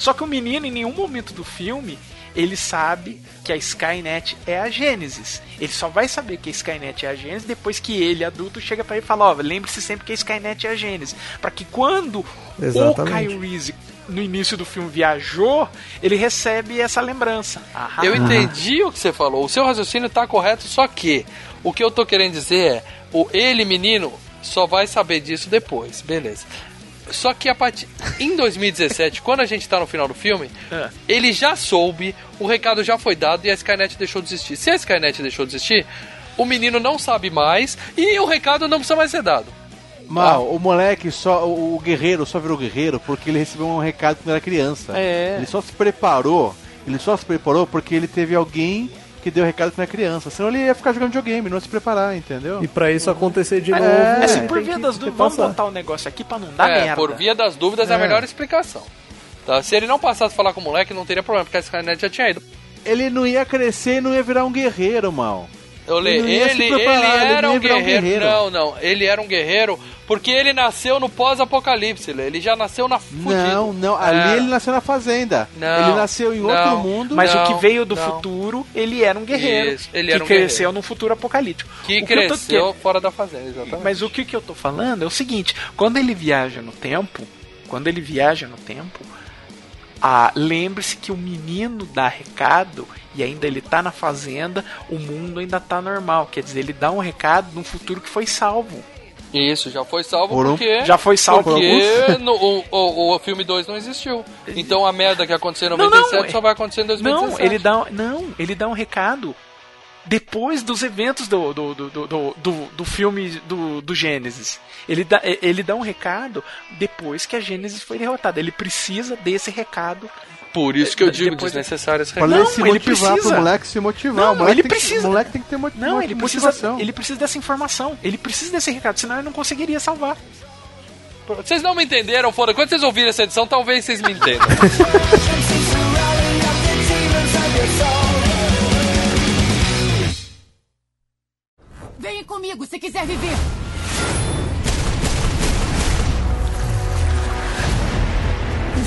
Só que o menino, em nenhum momento do filme, ele sabe que a Skynet é a Gênesis. Ele só vai saber que a Skynet é a Gênesis depois que ele, adulto, chega pra ele e fala: Ó, lembre-se sempre que a Skynet é a Gênesis. Pra que quando Exatamente. o Kyle Reese, no início do filme, viajou, ele recebe essa lembrança. Ah, Eu entendi o que você falou. O seu raciocínio tá correto, só que o que eu tô querendo dizer é, o ele menino só vai saber disso depois, beleza? Só que a partir em 2017, quando a gente tá no final do filme, É. ele já soube, o recado já foi dado e a Skynet deixou de existir. Se a Skynet deixou de existir, o menino não sabe mais e o recado não precisa mais ser dado. Mal, o moleque só. O, o guerreiro só virou guerreiro porque ele recebeu um recado quando era criança. É. Ele só se preparou. Ele só se preparou porque ele teve alguém que deu recado era criança. Senão ele ia ficar jogando videogame, não ia se preparar, entendeu? E pra isso acontecer de É, novo. É, se ele por via das dúvidas, vamos botar o negócio aqui pra não dar é, merda. por via das dúvidas é a É. melhor explicação. Tá? Se ele não passasse a falar com o moleque, não teria problema, porque a Skynet já tinha ido. Ele não ia crescer e não ia virar um guerreiro, mal. Eu li, Ele ele, ele preparar, ele era um guerreiro. guerreiro. Não, não, ele era um guerreiro porque ele nasceu no pós-apocalipse, ele já nasceu na fudido. Não, não. Ali É. ele nasceu na fazenda. Não, ele nasceu em outro não. mundo. Mas Não, o que veio do não. futuro, ele era um guerreiro. Isso, ele que era um cresceu guerreiro. num futuro apocalíptico. Que O que tô- cresceu fora da fazenda, exatamente. Mas o que, que eu tô falando é o seguinte: quando ele viaja no tempo, quando ele viaja no tempo, ah, lembre-se que o menino dá recado e ainda ele tá na fazenda, o mundo ainda tá normal. Quer dizer, ele dá um recado num futuro que foi salvo. Isso, já foi salvo Por um- porque... Já foi salvo por Porque no, o, o, o filme 2 não existiu. Então a merda que aconteceu em Não, não, 97 é- só vai acontecer em 2017. Não, ele dá, não, ele dá um recado depois dos eventos do, do, do, do, do, do- do filme do, do Gênesis. Ele dá, ele dá um recado depois que a Gênesis foi derrotada. Ele precisa desse recado. Por isso que eu digo Depois- Pra recado. ele Não, se ele motivar precisa. pro moleque se motivar. Não, o moleque ele tem precisa. Que, o moleque tem que ter mo- Não, ele precisa, motivação. ele precisa dessa informação. Ele precisa desse recado, senão ele não conseguiria salvar. Vocês não me entenderam, foda. Quando vocês ouvirem essa edição, talvez vocês me entendam. Venha comigo se quiser viver.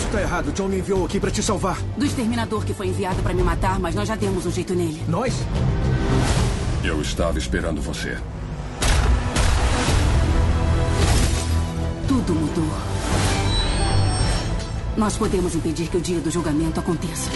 Isso está errado. John me enviou aqui para te salvar. Do exterminador que foi enviado para me matar, mas nós já demos um jeito nele. Nós? Eu estava esperando você. Tudo mudou. Nós podemos impedir que o dia do julgamento aconteça.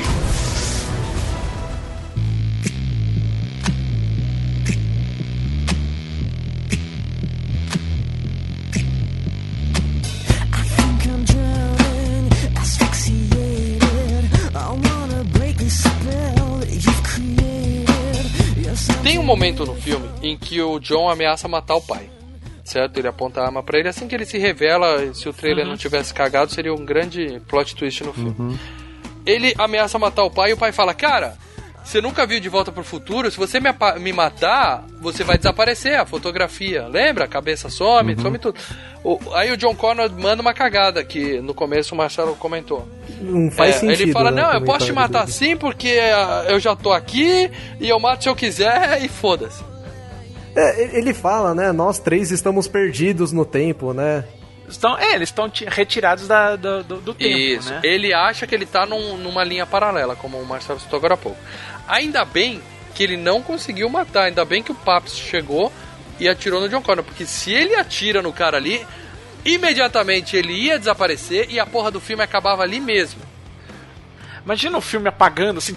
Momento no filme em que o John ameaça matar o pai. Certo? Ele aponta a arma pra ele. Assim que ele se revela, se o trailer não tivesse cagado, seria um grande plot twist no filme. Ele ameaça matar o pai e o pai fala: Cara, você nunca viu De Volta pro Futuro? Se você me, me matar, você vai desaparecer a fotografia. Lembra? A cabeça some, some tudo. O- aí o John Connor manda uma cagada que no começo o Marcelo comentou. Não faz É, sentido. Ele fala, né, não, eu posso te matar dele. sim porque ah, eu já tô aqui e eu mato se eu quiser e foda-se. É, ele fala, né? Nós três estamos perdidos no tempo, né? Estão, é, eles estão ti- retirados da, do, do, do tempo, Isso. né? Ele acha que ele tá num- numa linha paralela, como o Marcelo citou agora há pouco. Ainda bem que ele não conseguiu matar, ainda bem que o Paps chegou e atirou no John Connor, porque se ele atira no cara ali, imediatamente ele ia desaparecer e a porra do filme acabava ali mesmo. Imagina o filme apagando assim.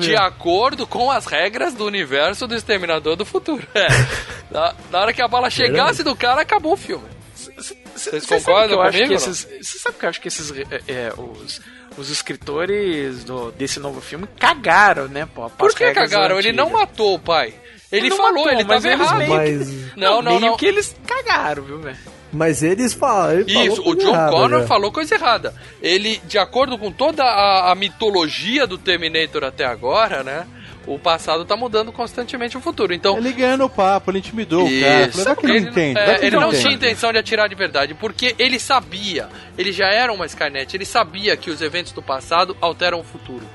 De acordo com as regras do universo do Exterminador do Futuro. É. Na, na hora que a bala chegasse do cara, acabou o filme. Vocês concordam comigo? Você sabe que eu acho que esses. é, é, os, os escritores do, desse novo filme cagaram, né, pô? Por que cagaram? Ele não matou o pai. Ele, não falou, matou, ele mas tava errado. meio que- Mas, Não, não, meio não. que eles cagaram, viu, velho? mas eles falam. Ele Isso, falou o John errada, Connor já. falou coisa errada. Ele, de acordo com toda a, a mitologia do Terminator até agora, né? O passado tá mudando constantemente o futuro. Então, Ele ganhando o papo, ele intimidou o cara. Falou, que ele, entende. é, que ele não entende. tinha intenção de atirar de verdade, porque ele sabia, ele já era uma Skynet, ele sabia que os eventos do passado alteram o futuro.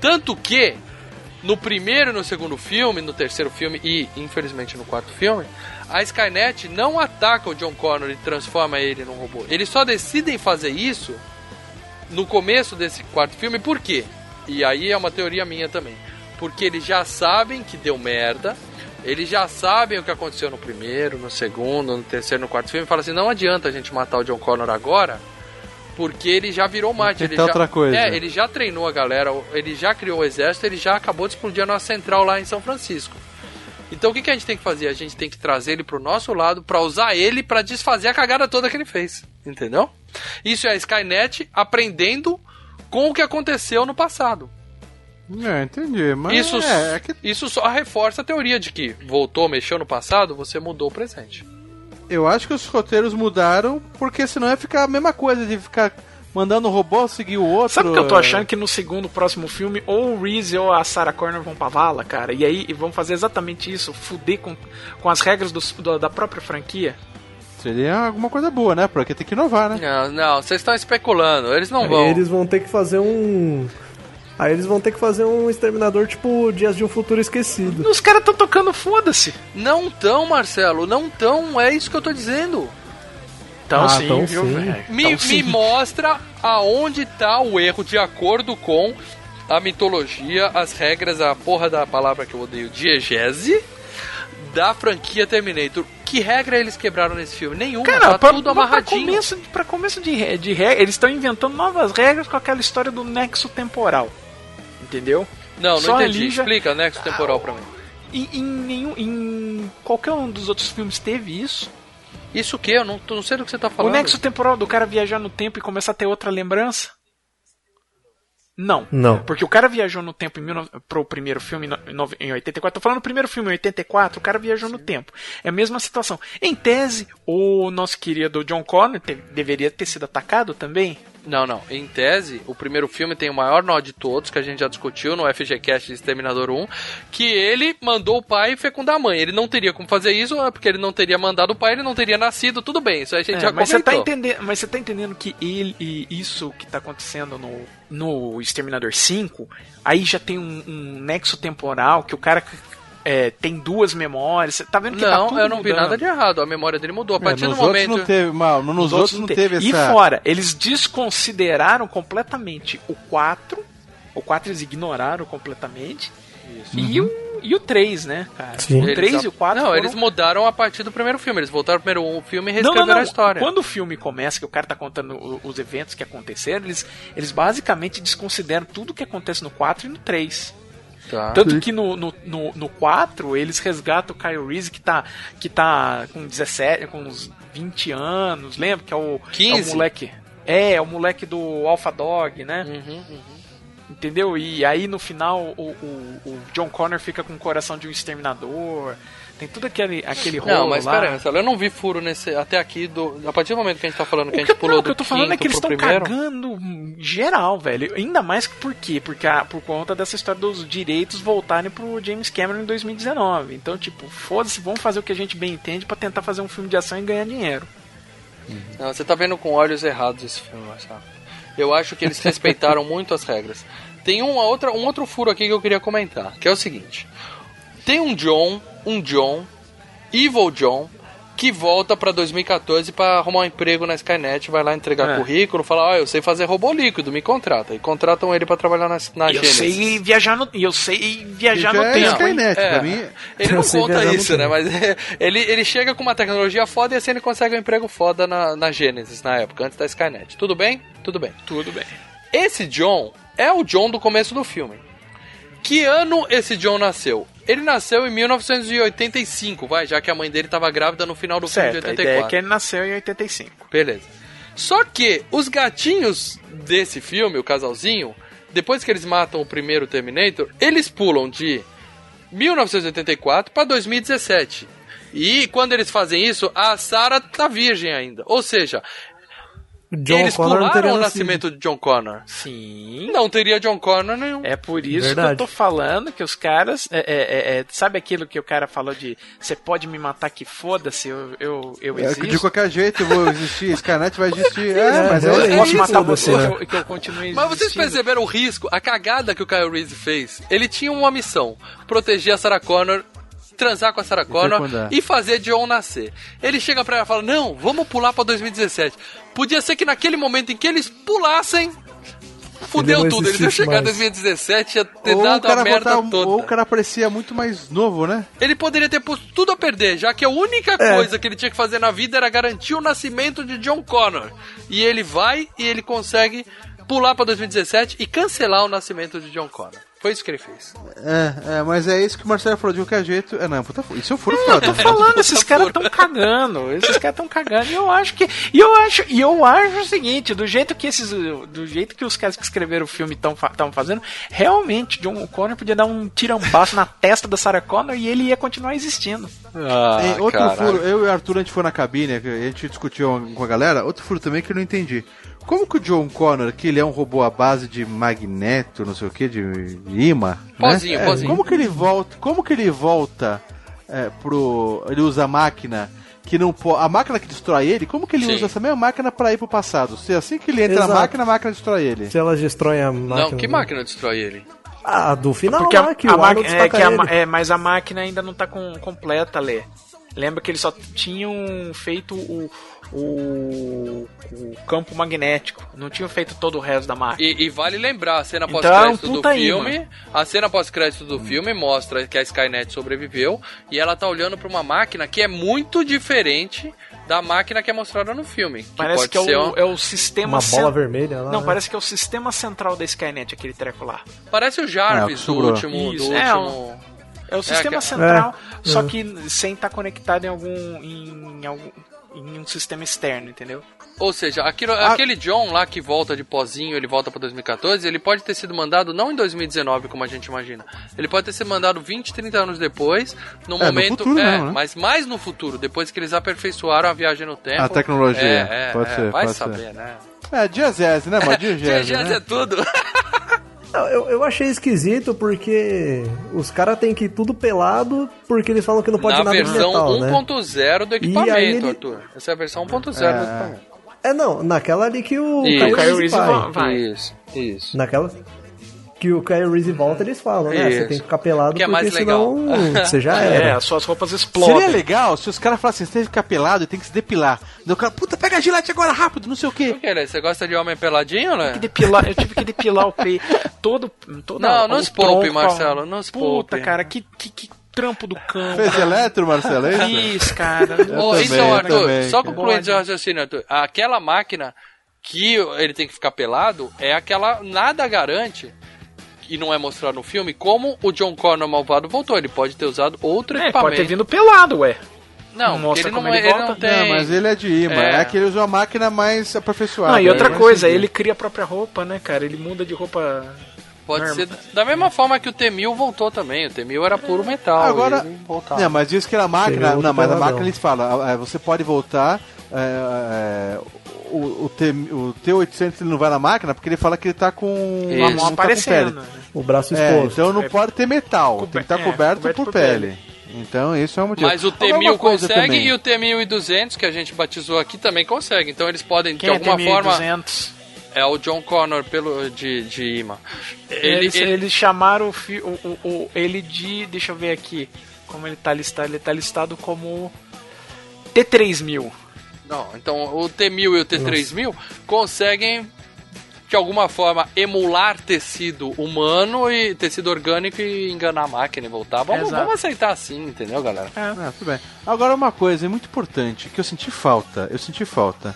Tanto que, no primeiro e no segundo filme, no terceiro filme e, infelizmente, no quarto filme, a Skynet não ataca o John Connor e transforma ele num robô. Eles só decidem fazer isso no começo desse quarto filme, por quê? E aí é uma teoria minha também. Porque eles já sabem que deu merda, eles já sabem o que aconteceu no primeiro, no segundo, no terceiro, no quarto filme, e falam assim: não adianta a gente matar o John Connor agora, porque ele já virou Marte. Ele já, outra coisa. É, ele já treinou a galera, ele já criou o exército, ele já acabou de explodir a nossa central lá em São Francisco. Então o que, que a gente tem que fazer? A gente tem que trazer ele pro nosso lado pra usar ele pra desfazer a cagada toda que ele fez. Entendeu? Isso é a Skynet aprendendo com o que aconteceu no passado. É, entendi. Mas Isso, é, é que isso só reforça a teoria de que voltou, mexeu no passado, você mudou o presente. eu acho que os roteiros mudaram, porque senão ia ficar a mesma coisa de ficar mandando o robô seguir o outro. Sabe o que eu tô achando? Que no segundo, próximo filme, ou o Reese ou a Sarah Connor vão pra vala, cara. E aí e vão fazer exatamente isso, fuder com, com as regras dos- do- da própria franquia. Seria alguma coisa boa, né? Porque tem que inovar, né? Não, não, vocês estão especulando, eles não vão. eles vão ter que fazer um. Aí eles vão ter que fazer um exterminador tipo Dias de um Futuro Esquecido. Os caras tão tocando foda-se. Não tão, Marcelo, não tão, é isso que eu tô dizendo. Então Ah, sim, tão viu, sim. Me, Então me sim. mostra aonde tá o erro de acordo com a mitologia, as regras, a porra da palavra que eu odeio, diegese, da franquia Terminator. Que regra eles quebraram nesse filme? Nenhuma, Cara, tá pra, tudo pra amarradinho. começo, pra começo de, de regra, eles estão inventando novas regras com aquela história do nexo temporal. Entendeu? Não, não Só entendi. ali já- Explica, nexo temporal pra mim. Em, em nenhum. Em qualquer um dos outros filmes teve isso. Isso o quê? Eu não, não sei do que você tá falando. O nexo temporal do cara viajar no tempo e começar a ter outra lembrança? Não. Não. Porque o cara viajou no tempo em 19 pro primeiro filme em no- em nove- em 84. Tô falando do primeiro filme em 84, o cara viajou no tempo. É a mesma situação. Em tese, o nosso querido John Connor te- deveria ter sido atacado também. Não, não. Em tese, o primeiro filme tem o maior nó de todos, que a gente já discutiu no FGCast de Exterminador 1, que ele mandou o pai fecundar a mãe. Ele não teria como fazer isso, é porque ele não teria mandado o pai, ele não teria nascido, tudo bem. Isso aí a gente É, já mas, você tá comentou. entendendo, mas você tá entendendo que ele, e isso que tá acontecendo no, no Exterminador 5, aí já tem um, um nexo temporal que o cara é, tem duas memórias. Você tá vendo que tá Não, tudo eu não vi mudando. nada de errado. A memória dele mudou. A É, partir nos do outros momento. não teve, mal, nos, Nos outros não te- teve E essa. fora, eles desconsideraram completamente o 4. O 4 eles ignoraram completamente. E, o, e o 3, né, cara? Sim. O 3 e o 4 Não, foram... eles mudaram a partir do primeiro filme. Eles voltaram primeiro filme e Não, não, reescreveram não. a história. Quando o filme começa, que o cara tá contando o- os eventos que aconteceram, eles, eles basicamente desconsideram tudo que acontece no 4 e no 3. Tá. Tanto que no, no, no, no 4 eles resgatam o Kyle Reese que tá, que tá com 17, com uns 20 anos, lembra? Que é o, é 15? o moleque. É, é o moleque do Alpha Dog, né? Uhum, uhum. Entendeu? E aí no final o, o, o John Connor fica com o coração de um exterminador. Tem tudo aquele, aquele rolo Não, mas lá. pera aí, Marcelo, eu não vi furo nesse, até aqui, do, a partir do momento que a gente tá falando que a O que, gente pulou não, o do que eu tô falando é que eles estão cagando geral, velho. Ainda mais que por quê? Porque a- por conta dessa história dos direitos voltarem pro James Cameron em 2019. Então, tipo, foda-se, vamos fazer o que a gente bem entende pra tentar fazer um filme de ação e ganhar dinheiro. Não, você tá vendo com olhos errados esse filme, Marcelo. Eu acho que eles respeitaram muito as regras. Tem uma outra, um outro furo aqui que eu queria comentar, que é o seguinte. Tem um John, um John, Evil John, que volta pra 2014 pra arrumar um emprego na Skynet, vai lá entregar É. currículo, fala, ó, eu sei fazer robô líquido, me contrata. E contratam ele pra trabalhar na, na E eu Genesis. sei viajar no, e eu sei viajar no é tempo. Skynet, É. pra mim. Ele não conta isso, né? Mas ele, ele chega com uma tecnologia foda e assim ele consegue um emprego foda na, na Genesis, na época, antes da Skynet. Tudo bem? Tudo bem. Tudo bem. Esse John é o John do começo do filme. Que ano esse John nasceu? Ele nasceu em 1985, vai, já que a mãe dele estava grávida no final do Certo, filme de a ideia é 84. que ele nasceu em 85. Beleza. Só que os gatinhos desse filme, o casalzinho, depois que eles matam o primeiro Terminator, eles pulam de 1984 para 2017. E quando eles fazem isso, a Sarah tá virgem ainda. Ou seja, John eles Connor não teria pularam o nascido. nascimento de John Connor. Sim. Não teria John Connor nenhum. É por isso Verdade. que eu tô falando que os caras. É, é, é, é, sabe aquilo que o cara falou de você pode me matar que foda-se, eu, eu, eu É, existo? de qualquer jeito eu vou existir, Skynet vai existir. É, mas é, é, eu é posso matar você, né? que eu, que eu continue Mas vocês existindo. perceberam o risco, a cagada que o Kyle Reese fez? Ele tinha uma missão: proteger a Sarah Connor, transar com a Sarah Connor fecundar. e fazer John nascer. Ele chega pra ela e fala: Não, vamos pular pra 2017. Podia ser que naquele momento em que eles pulassem. Fudeu tudo, eles iam chegar em mais. 2017 ia ter ou dado a merda voltar- toda. ou o cara parecia muito mais novo, né? Ele poderia ter posto tudo a perder, já que a única É. coisa que ele tinha que fazer na vida era garantir o nascimento de John Connor. E ele vai e ele consegue pular pra 2017 e cancelar o nascimento de John Connor. Foi isso que ele fez. É, é, mas é isso que o Marcelo falou de qualquer jeito. É, não, puta, isso é um furo foda. tô falando, esses caras estão cagando. Esses caras estão cagando. E eu acho que. E eu acho, e eu acho o seguinte, do jeito que esses. Do jeito que os caras que escreveram o filme estão fazendo, realmente, John Connor podia dar um tirambaço na testa da Sarah Connor e ele ia continuar existindo. Ah, Tem outro caralho. furo, eu e o Arthur a gente foi na cabine, a gente discutiu com a galera, outro furo também que eu não entendi. Como que o John Connor, que ele é um robô à base de magneto, não sei o que, de imã, Pozinho, né? pozinho. Como que ele volta, como que ele volta é, pro... ele usa a máquina que não po- a máquina que destrói ele, como que ele Sim. usa essa mesma máquina pra ir pro passado? Se assim que ele entra Exato. na máquina, a máquina destrói ele. Se elas destroem a máquina. Não, que máquina destrói ele? Ah, do final Porque a, lá, que a o máquina. É, que a é, mas a máquina ainda não tá com, completa, Lê. Lembra que eles só tinham feito o, o, o campo magnético. Não tinham feito todo o resto da máquina. E, e vale lembrar, a cena Então, pós-crédito é um do puta filme. imã. A cena pós-crédito do filme mostra que a Skynet sobreviveu e ela tá olhando pra uma máquina que é muito diferente da máquina que é mostrada no filme. Que Parece pode que é o, uma- é o sistema Uma bola vermelha lá. Não, né? parece que é o sistema central da Skynet, aquele treco lá. Parece o É, Jarvis do sobrou. último. Isso, do é, último... É o sistema que- central, É, só é. que sem estar conectado em algum, em algum. Em um sistema externo, entendeu? Ou seja, aquilo- Ah. aquele John lá que volta de pozinho, ele volta pra 2014, ele pode ter sido mandado não em 2019, como a gente imagina. Ele pode ter sido mandado 20, 30 anos depois, no É, no momento. futuro é, mesmo, né? mas mais no futuro, depois que eles aperfeiçoaram a viagem no tempo. A tecnologia, É, é, pode é, ser, Vai pode saber, ser. né? É, diazese, né, mano? Dia Diazese, é né? tudo. Não, Eu, eu achei esquisito porque os caras têm que ir tudo pelado porque eles falam que não pode Na nada de versão metal, né? 1.0 do equipamento, ele- Arthur. Essa é a versão 1.0 do É. equipamento. É, não, naquela ali que o Isso. Kyle O Kyle Reese vai. Isso, isso. Naquela... que o Kyle Reese volta, eles falam, né? Você tem que ficar pelado Que é porque mais senão legal. você já É, era. as suas roupas explodem. Seria legal se os caras falassem, você tem que ficar pelado e tem que se depilar. Daí o cara, puta, pega a gilete agora, rápido, não sei o quê. Por que, né? Você gosta de homem peladinho, né? que depilar, eu tive que depilar o peito. Todo, toda, Não, o não se poupe, Marcelo, não se Puta, poupe. cara, que, que, que trampo do cão. Fez eletro, Marcelo, é isso? Fiz, cara. Ô, também, então, eu Arthur, também, só cara. concluindo seu raciocínio, Arthur. Aquela máquina que ele tem que ficar pelado é aquela. Nada garante. E não é mostrado no filme como o John Connor malvado voltou. Ele pode ter usado outro É, equipamento. pode ter vindo pelado, ué. Não, Não mostra ele não, como ele ele volta? não tem. Não, mas ele é de imã. É, É. que ele usa uma máquina mais aperfeiçoada. Não, e outra Mas coisa, ele cria a própria roupa, né, cara? Ele muda de roupa. Pode Norma. ser da mesma forma que o T-1000 voltou também. O T-1000 era puro metal. Agora-. Não, mas diz que na máquina. Não, mas na máquina eles falam, ah, ah, você pode voltar. é, é, o, o, T, o T800 ele não vai na máquina porque ele fala que ele tá com. Isso. não Não tá com aparecendo. pele. O braço É, exposto. então não É. pode ter metal, tem que estar é, coberto, coberto por, por pele. Então isso é um motivo. Mas o Agora, T-1000 uma coisa consegue também. e o T-1200, que a gente batizou aqui, também consegue. Então eles podem, Quem de é alguma tem forma... 1200? É o John Connor pelo, de, de imã. Ele, Eles, ele- eles chamaram o, fi- o, o- o- ele de. Deixa eu ver aqui. Como ele tá listado. Ele tá listado como. T3000. Não, então o T-1000 e o T-3000 conseguem, de alguma forma, emular tecido humano e tecido orgânico e enganar a máquina e voltar. Vamos, vamos aceitar assim, entendeu, galera? Ah, tudo bem. Agora uma coisa muito importante que eu senti falta. Eu senti falta.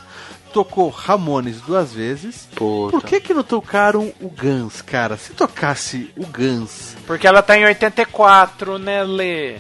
Tocou Ramones duas vezes. Por que que não tocaram o Guns, cara? Se tocasse o Guns. Porque ela tá em 84, né, Lê?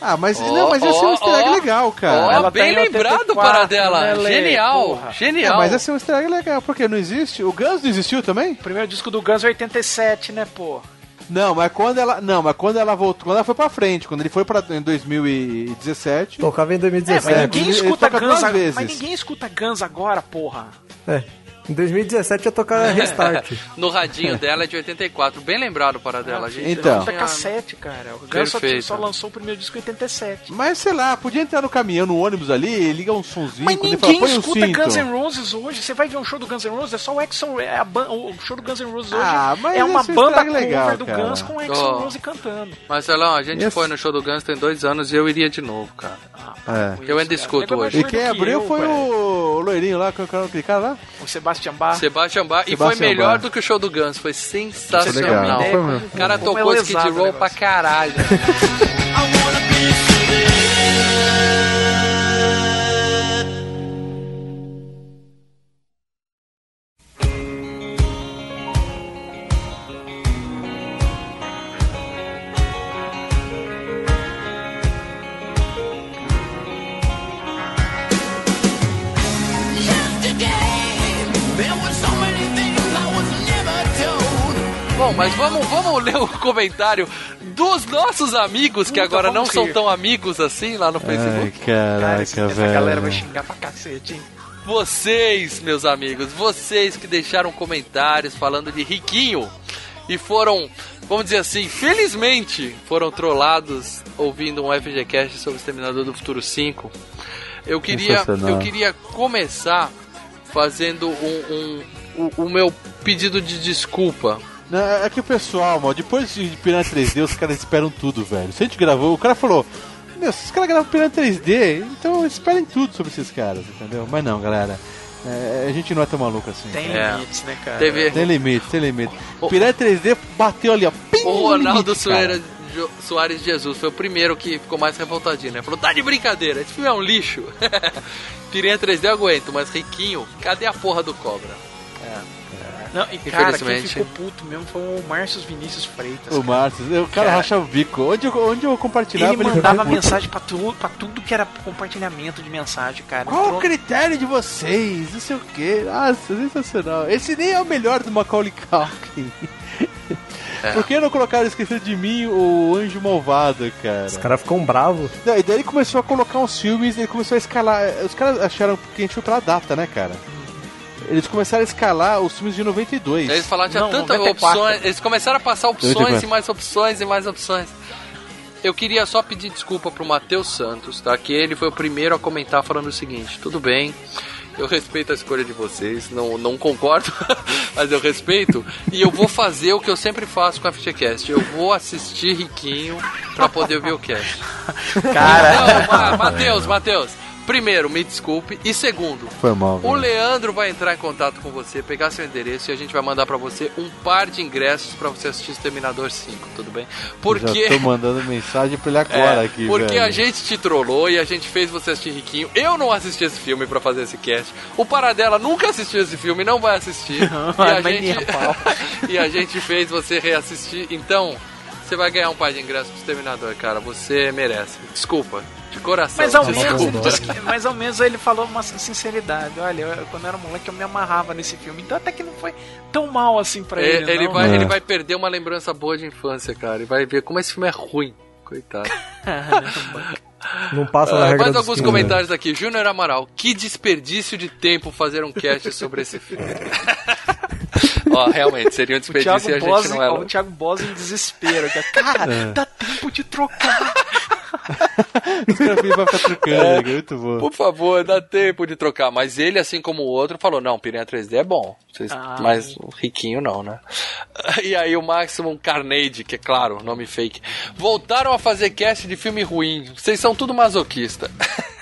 Ah, mas Ó, não, mas ia ser um ó, easter egg ó. legal, cara. Ó, ela bem tá em lembrado, 84, para dela. né, Lê? Genial, Porra. genial. É, mas ia ser um easter egg legal, porque não existe. O Guns não existiu também? O primeiro disco do Guns é 87, né, pô? Não, mas quando ela. Não, mas quando ela voltou. Quando ela foi pra frente, quando ele foi pra, em 2017. Tocava em É, 2017. mas É, ninguém ele escuta Guns vezes. Mas ninguém escuta Guns agora, porra. É. Em 2017 ia tocar Restart. No radinho dela é de 84. Bem lembrado, para dela, gente. Então. tinha- cassete, cara. O Guns só, só lançou o primeiro disco em 87. Mas sei lá, podia entrar no caminhão, no ônibus ali, liga um sonzinho, Mas ninguém fala, um escuta cinto. Guns N' Roses hoje. Você vai ver um show do Guns N' Roses, é só o Exo, é o show do Guns N' Roses hoje Ah, mas é uma banda legal, do cara. Guns com o Exo Oh. Rose cantando. Marcelão, a gente Esse- foi no show do Guns tem dois anos e eu iria de novo, cara. É. Eu ainda escuto é hoje. E quem que abriu eu, foi o loirinho lá, que era aquele cara lá? O Sebastian Bach. Sebastian Bach. E foi melhor Bach. do que o show do Guns. Foi sensacional. legal. Foi mesmo. O cara tocou Skid Row pra caralho. o comentário dos nossos amigos, que Puta, agora não vamos são rir. tão amigos assim lá no Facebook. Cara, esse- caraca, essa galera vai velho. xingar pra cacete, hein? Vocês, meus amigos, vocês que deixaram comentários falando de riquinho e foram, vamos dizer assim, felizmente foram trollados ouvindo um FGCast sobre o Exterminador do Futuro 5. Eu queria, eu queria começar fazendo um, um- o, o meu pedido de desculpa. Não, é que o pessoal, mano, depois de Piranha 3D, os caras esperam tudo, velho. Se a gente gravou, o cara falou, meu, se os caras gravam Piranha 3D, então esperem tudo sobre esses caras, entendeu? Mas não, galera. é, a gente não é tão maluco assim. Tem É. limites, né, cara? Teve Tem limite, tem limite. O- Piranha 3D bateu ali, ó. pim, o Ronaldo limite, cara. Soares, Jo- Soares de Jesus foi o primeiro que ficou mais revoltadinho, né? Falou, tá de brincadeira, esse filme é um lixo. Piranha 3D eu aguento, mas riquinho, cadê a porra do cobra? Não, e cara, quem ficou puto mesmo foi o Márcio Vinícius Freitas. O Márcio, o cara, Cara. rachava o bico. Onde eu, onde eu compartilhava, Ele ele mandava mensagem pra, tu, pra tudo que era compartilhamento de mensagem, cara. Qual o Entrou- critério de vocês? Não sei o que. Nossa, sensacional. Esse nem é o melhor do Macaulay Culkin. É. Por que não colocaram Esquecer de Mim o Anjo Malvado, cara? Os caras ficam bravos. Não, e daí ele começou a colocar uns filmes, ele começou a escalar. Os caras acharam que a gente foi pela data, né, cara? Eles começaram a escalar os filmes de 92. Eles falaram que tinha tantas 94. opções, eles começaram a passar opções 94. e mais opções e mais opções. Eu queria só pedir desculpa pro Matheus Santos, tá? Que ele foi o primeiro a comentar falando o seguinte: tudo bem, Eu respeito a escolha de vocês, não, não concordo, mas eu respeito. E eu vou fazer o que eu sempre faço com a FGCast. Eu vou assistir Riquinho pra poder ver o cast. Cara. Matheus, Matheus. Primeiro, me desculpe. E segundo, Foi mal. o velho. Leandro vai entrar em contato com você, pegar seu endereço e a gente vai mandar pra você um par de ingressos pra você assistir Exterminador 5, tudo bem? Porque. Já tô mandando mensagem pra ele agora É, aqui, porque velho. a gente te trollou e a gente fez você assistir Riquinho. Eu não assisti esse filme pra fazer esse cast. O Paradela nunca assistiu esse filme, não vai assistir. e, a gente... a pau. e a gente fez você reassistir. Então, você vai ganhar um par de ingressos pro Exterminador, cara. Você merece. Desculpa. De coração. Mas ao, desculpa. menos, ele que- mas ao menos ele falou uma sinceridade. Olha, eu- quando eu era moleque eu me amarrava nesse filme. Então até que não foi tão mal assim pra É, ele. ele, não. vai, É. ele vai perder uma lembrança boa de infância, cara. E vai ver como esse filme é ruim. Coitado. Não passa na Ah, regra mais alguns 15. comentários aqui. Júnior Amaral, que desperdício de tempo fazer um cast sobre esse filme. Ó, realmente, seria um desperdício e a gente Bosi, não é. o Thiago Bosi em desespero. que, Cara, dá tempo de trocar. Os caras vai ficar trocando, É. né? muito bom. Por favor, dá tempo de trocar. Mas ele, assim como o outro, falou: não, Piranha 3D é bom. Vocês- Ah. mas o riquinho não, né? E aí o Maximum Carnage, que é claro, nome fake. Voltaram a fazer cast de filme ruim. Vocês são tudo masoquista.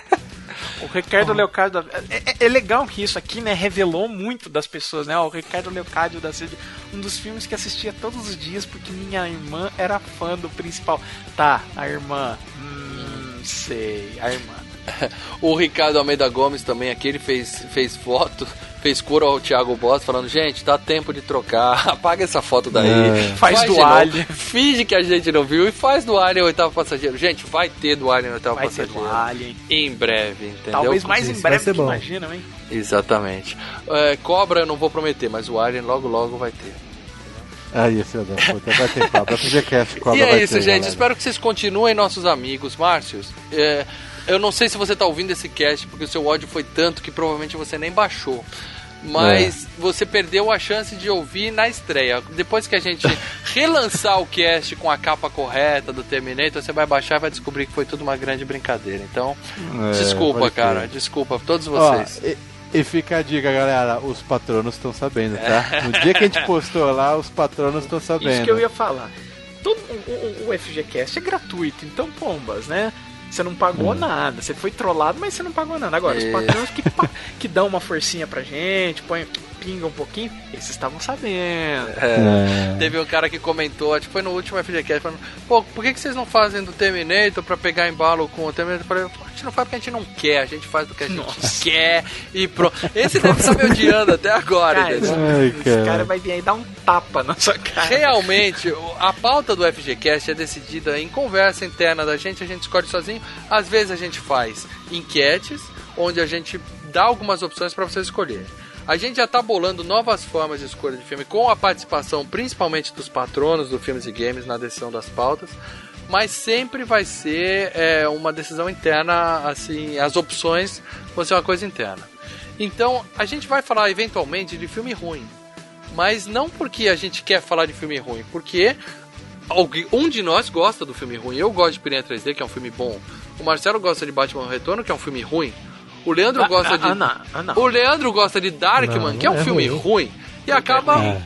O Ricardo Leocádio. da- É, é- é legal que isso aqui, né, revelou muito das pessoas, né? O Ricardo Leocádio da Sede, um dos filmes que assistia todos os dias porque minha irmã era fã do principal. Tá, a irmã. Hum, sei, a irmã. O Ricardo Almeida Gomes também aqui, ele fez, fez foto, fez cura ao Thiago Boss, falando, gente, dá tempo de trocar, apaga essa foto daí. É. Faz do de novo, Alien. Finge que a gente não viu e faz do Alien Oitavo Passageiro. Gente, vai ter do Alien Oitavo Vai ter Passageiro. do Alien. Em breve, entendeu? Talvez mais Isso em breve que bom. imaginam, hein? Exatamente. É, Cobra eu não vou prometer, mas o Alien logo logo vai ter. Aí, filho da puta, vai ter cobra. FGCast, cobra e é vai isso, ter, gente. galera. Espero que vocês continuem nossos amigos. Márcios, é, eu não sei se você tá ouvindo esse cast, porque o seu ódio foi tanto que provavelmente você nem baixou. Mas É. você perdeu a chance de ouvir na estreia. Depois que a gente relançar o cast com a capa correta do Terminator, você vai baixar e vai descobrir que foi tudo uma grande brincadeira. Então, É, desculpa, cara. crer. Desculpa, todos Ó, vocês. e, e fica a dica, galera. Os patronos estão sabendo, tá? No dia que a gente postou lá, os patronos estão sabendo. Isso que eu ia falar. Todo, o, o, o FGCast é gratuito, então pombas, né? Você não pagou nada, você foi trollado, mas você não pagou nada. Agora, os É. patrões que, que dão uma forcinha pra gente, põe, pinga um pouquinho, esses estavam sabendo. É. Teve um cara que comentou, acho que foi no último FGCast, falando, pô, por que, que vocês não fazem do Terminator pra pegar embalo com o Terminator? Eu falei, a gente não faz porque a gente não quer, a gente faz do que a gente Nossa. quer e pronto. Esse deve estar me odiando até agora, Cara, esse cara. vai vir aí dar um tapa na sua cara. Realmente, a pauta do FGCast é decidida em conversa interna da gente, a gente escolhe sozinho. Às vezes a gente faz enquetes, onde a gente dá algumas opções para você escolher. A gente já tá bolando novas formas de escolha de filme, com a participação principalmente dos patronos do Filmes e Games na decisão das pautas. Mas sempre vai ser é, uma decisão interna, assim, as opções vão ser uma coisa interna. Então, a gente vai falar eventualmente de filme ruim mas não porque a gente quer falar de filme ruim, porque um de nós gosta do filme ruim. Eu gosto de Piranha 3D, que é um filme bom. O Marcelo gosta de Batman Retorno, que é um filme ruim. O Leandro Ah, gosta ah, de. ah, não, ah, não. O Leandro gosta de Darkman, Não, que é um é filme ruim. ruim. E acaba. É.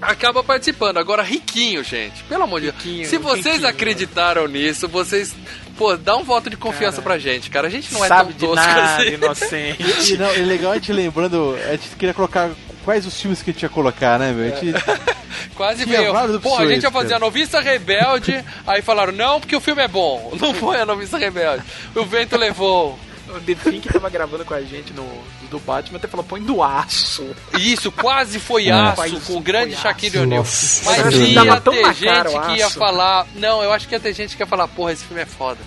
Acaba participando. Agora, riquinho, gente. Pelo amor de Deus. Riquinho, Se vocês riquinho. acreditaram nisso, vocês. Pô, dá um voto de confiança pra gente, cara. A gente não é Sabe tão de tosco nada, assim. inocente. E não, é legal a gente lembrando, a gente queria colocar quais os filmes que a gente ia colocar, né, meu? A gente, Quase veio. Pô, a gente ia fazer a cara. Noviça Rebelde. aí falaram, não, porque o filme é bom. Não foi a Noviça Rebelde. O vento levou. O Defin que tava gravando com a gente no do Batman até falou, põe do aço. Isso, quase foi É. aço com o grande Shaquille. O'Neal. Mas Senhora. ia ter gente que ia falar. Não, eu acho que ia ter gente que ia falar, porra, esse filme é foda.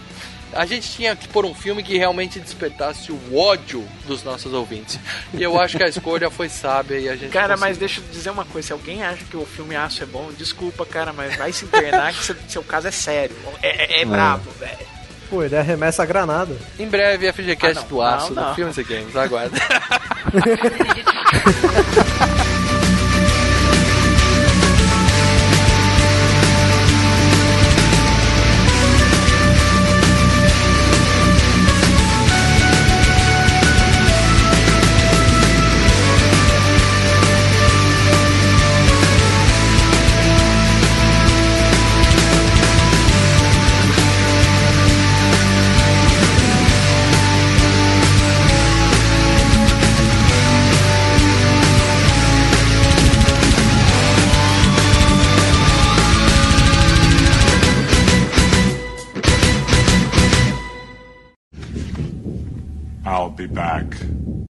A gente tinha que pôr um filme que realmente despertasse o ódio dos nossos ouvintes. E eu acho que a escolha foi sábia e a gente. Cara, mas conseguiu. deixa eu dizer uma coisa, se alguém acha que o filme Aço é bom, desculpa, cara, mas vai se internar que seu, seu caso é sério. É, é, é brabo, velho. Pô, ele arremessa a granada. Em breve, FGCast Ah, não, do Aço, não, do não. Filmes e Games. Aguarda.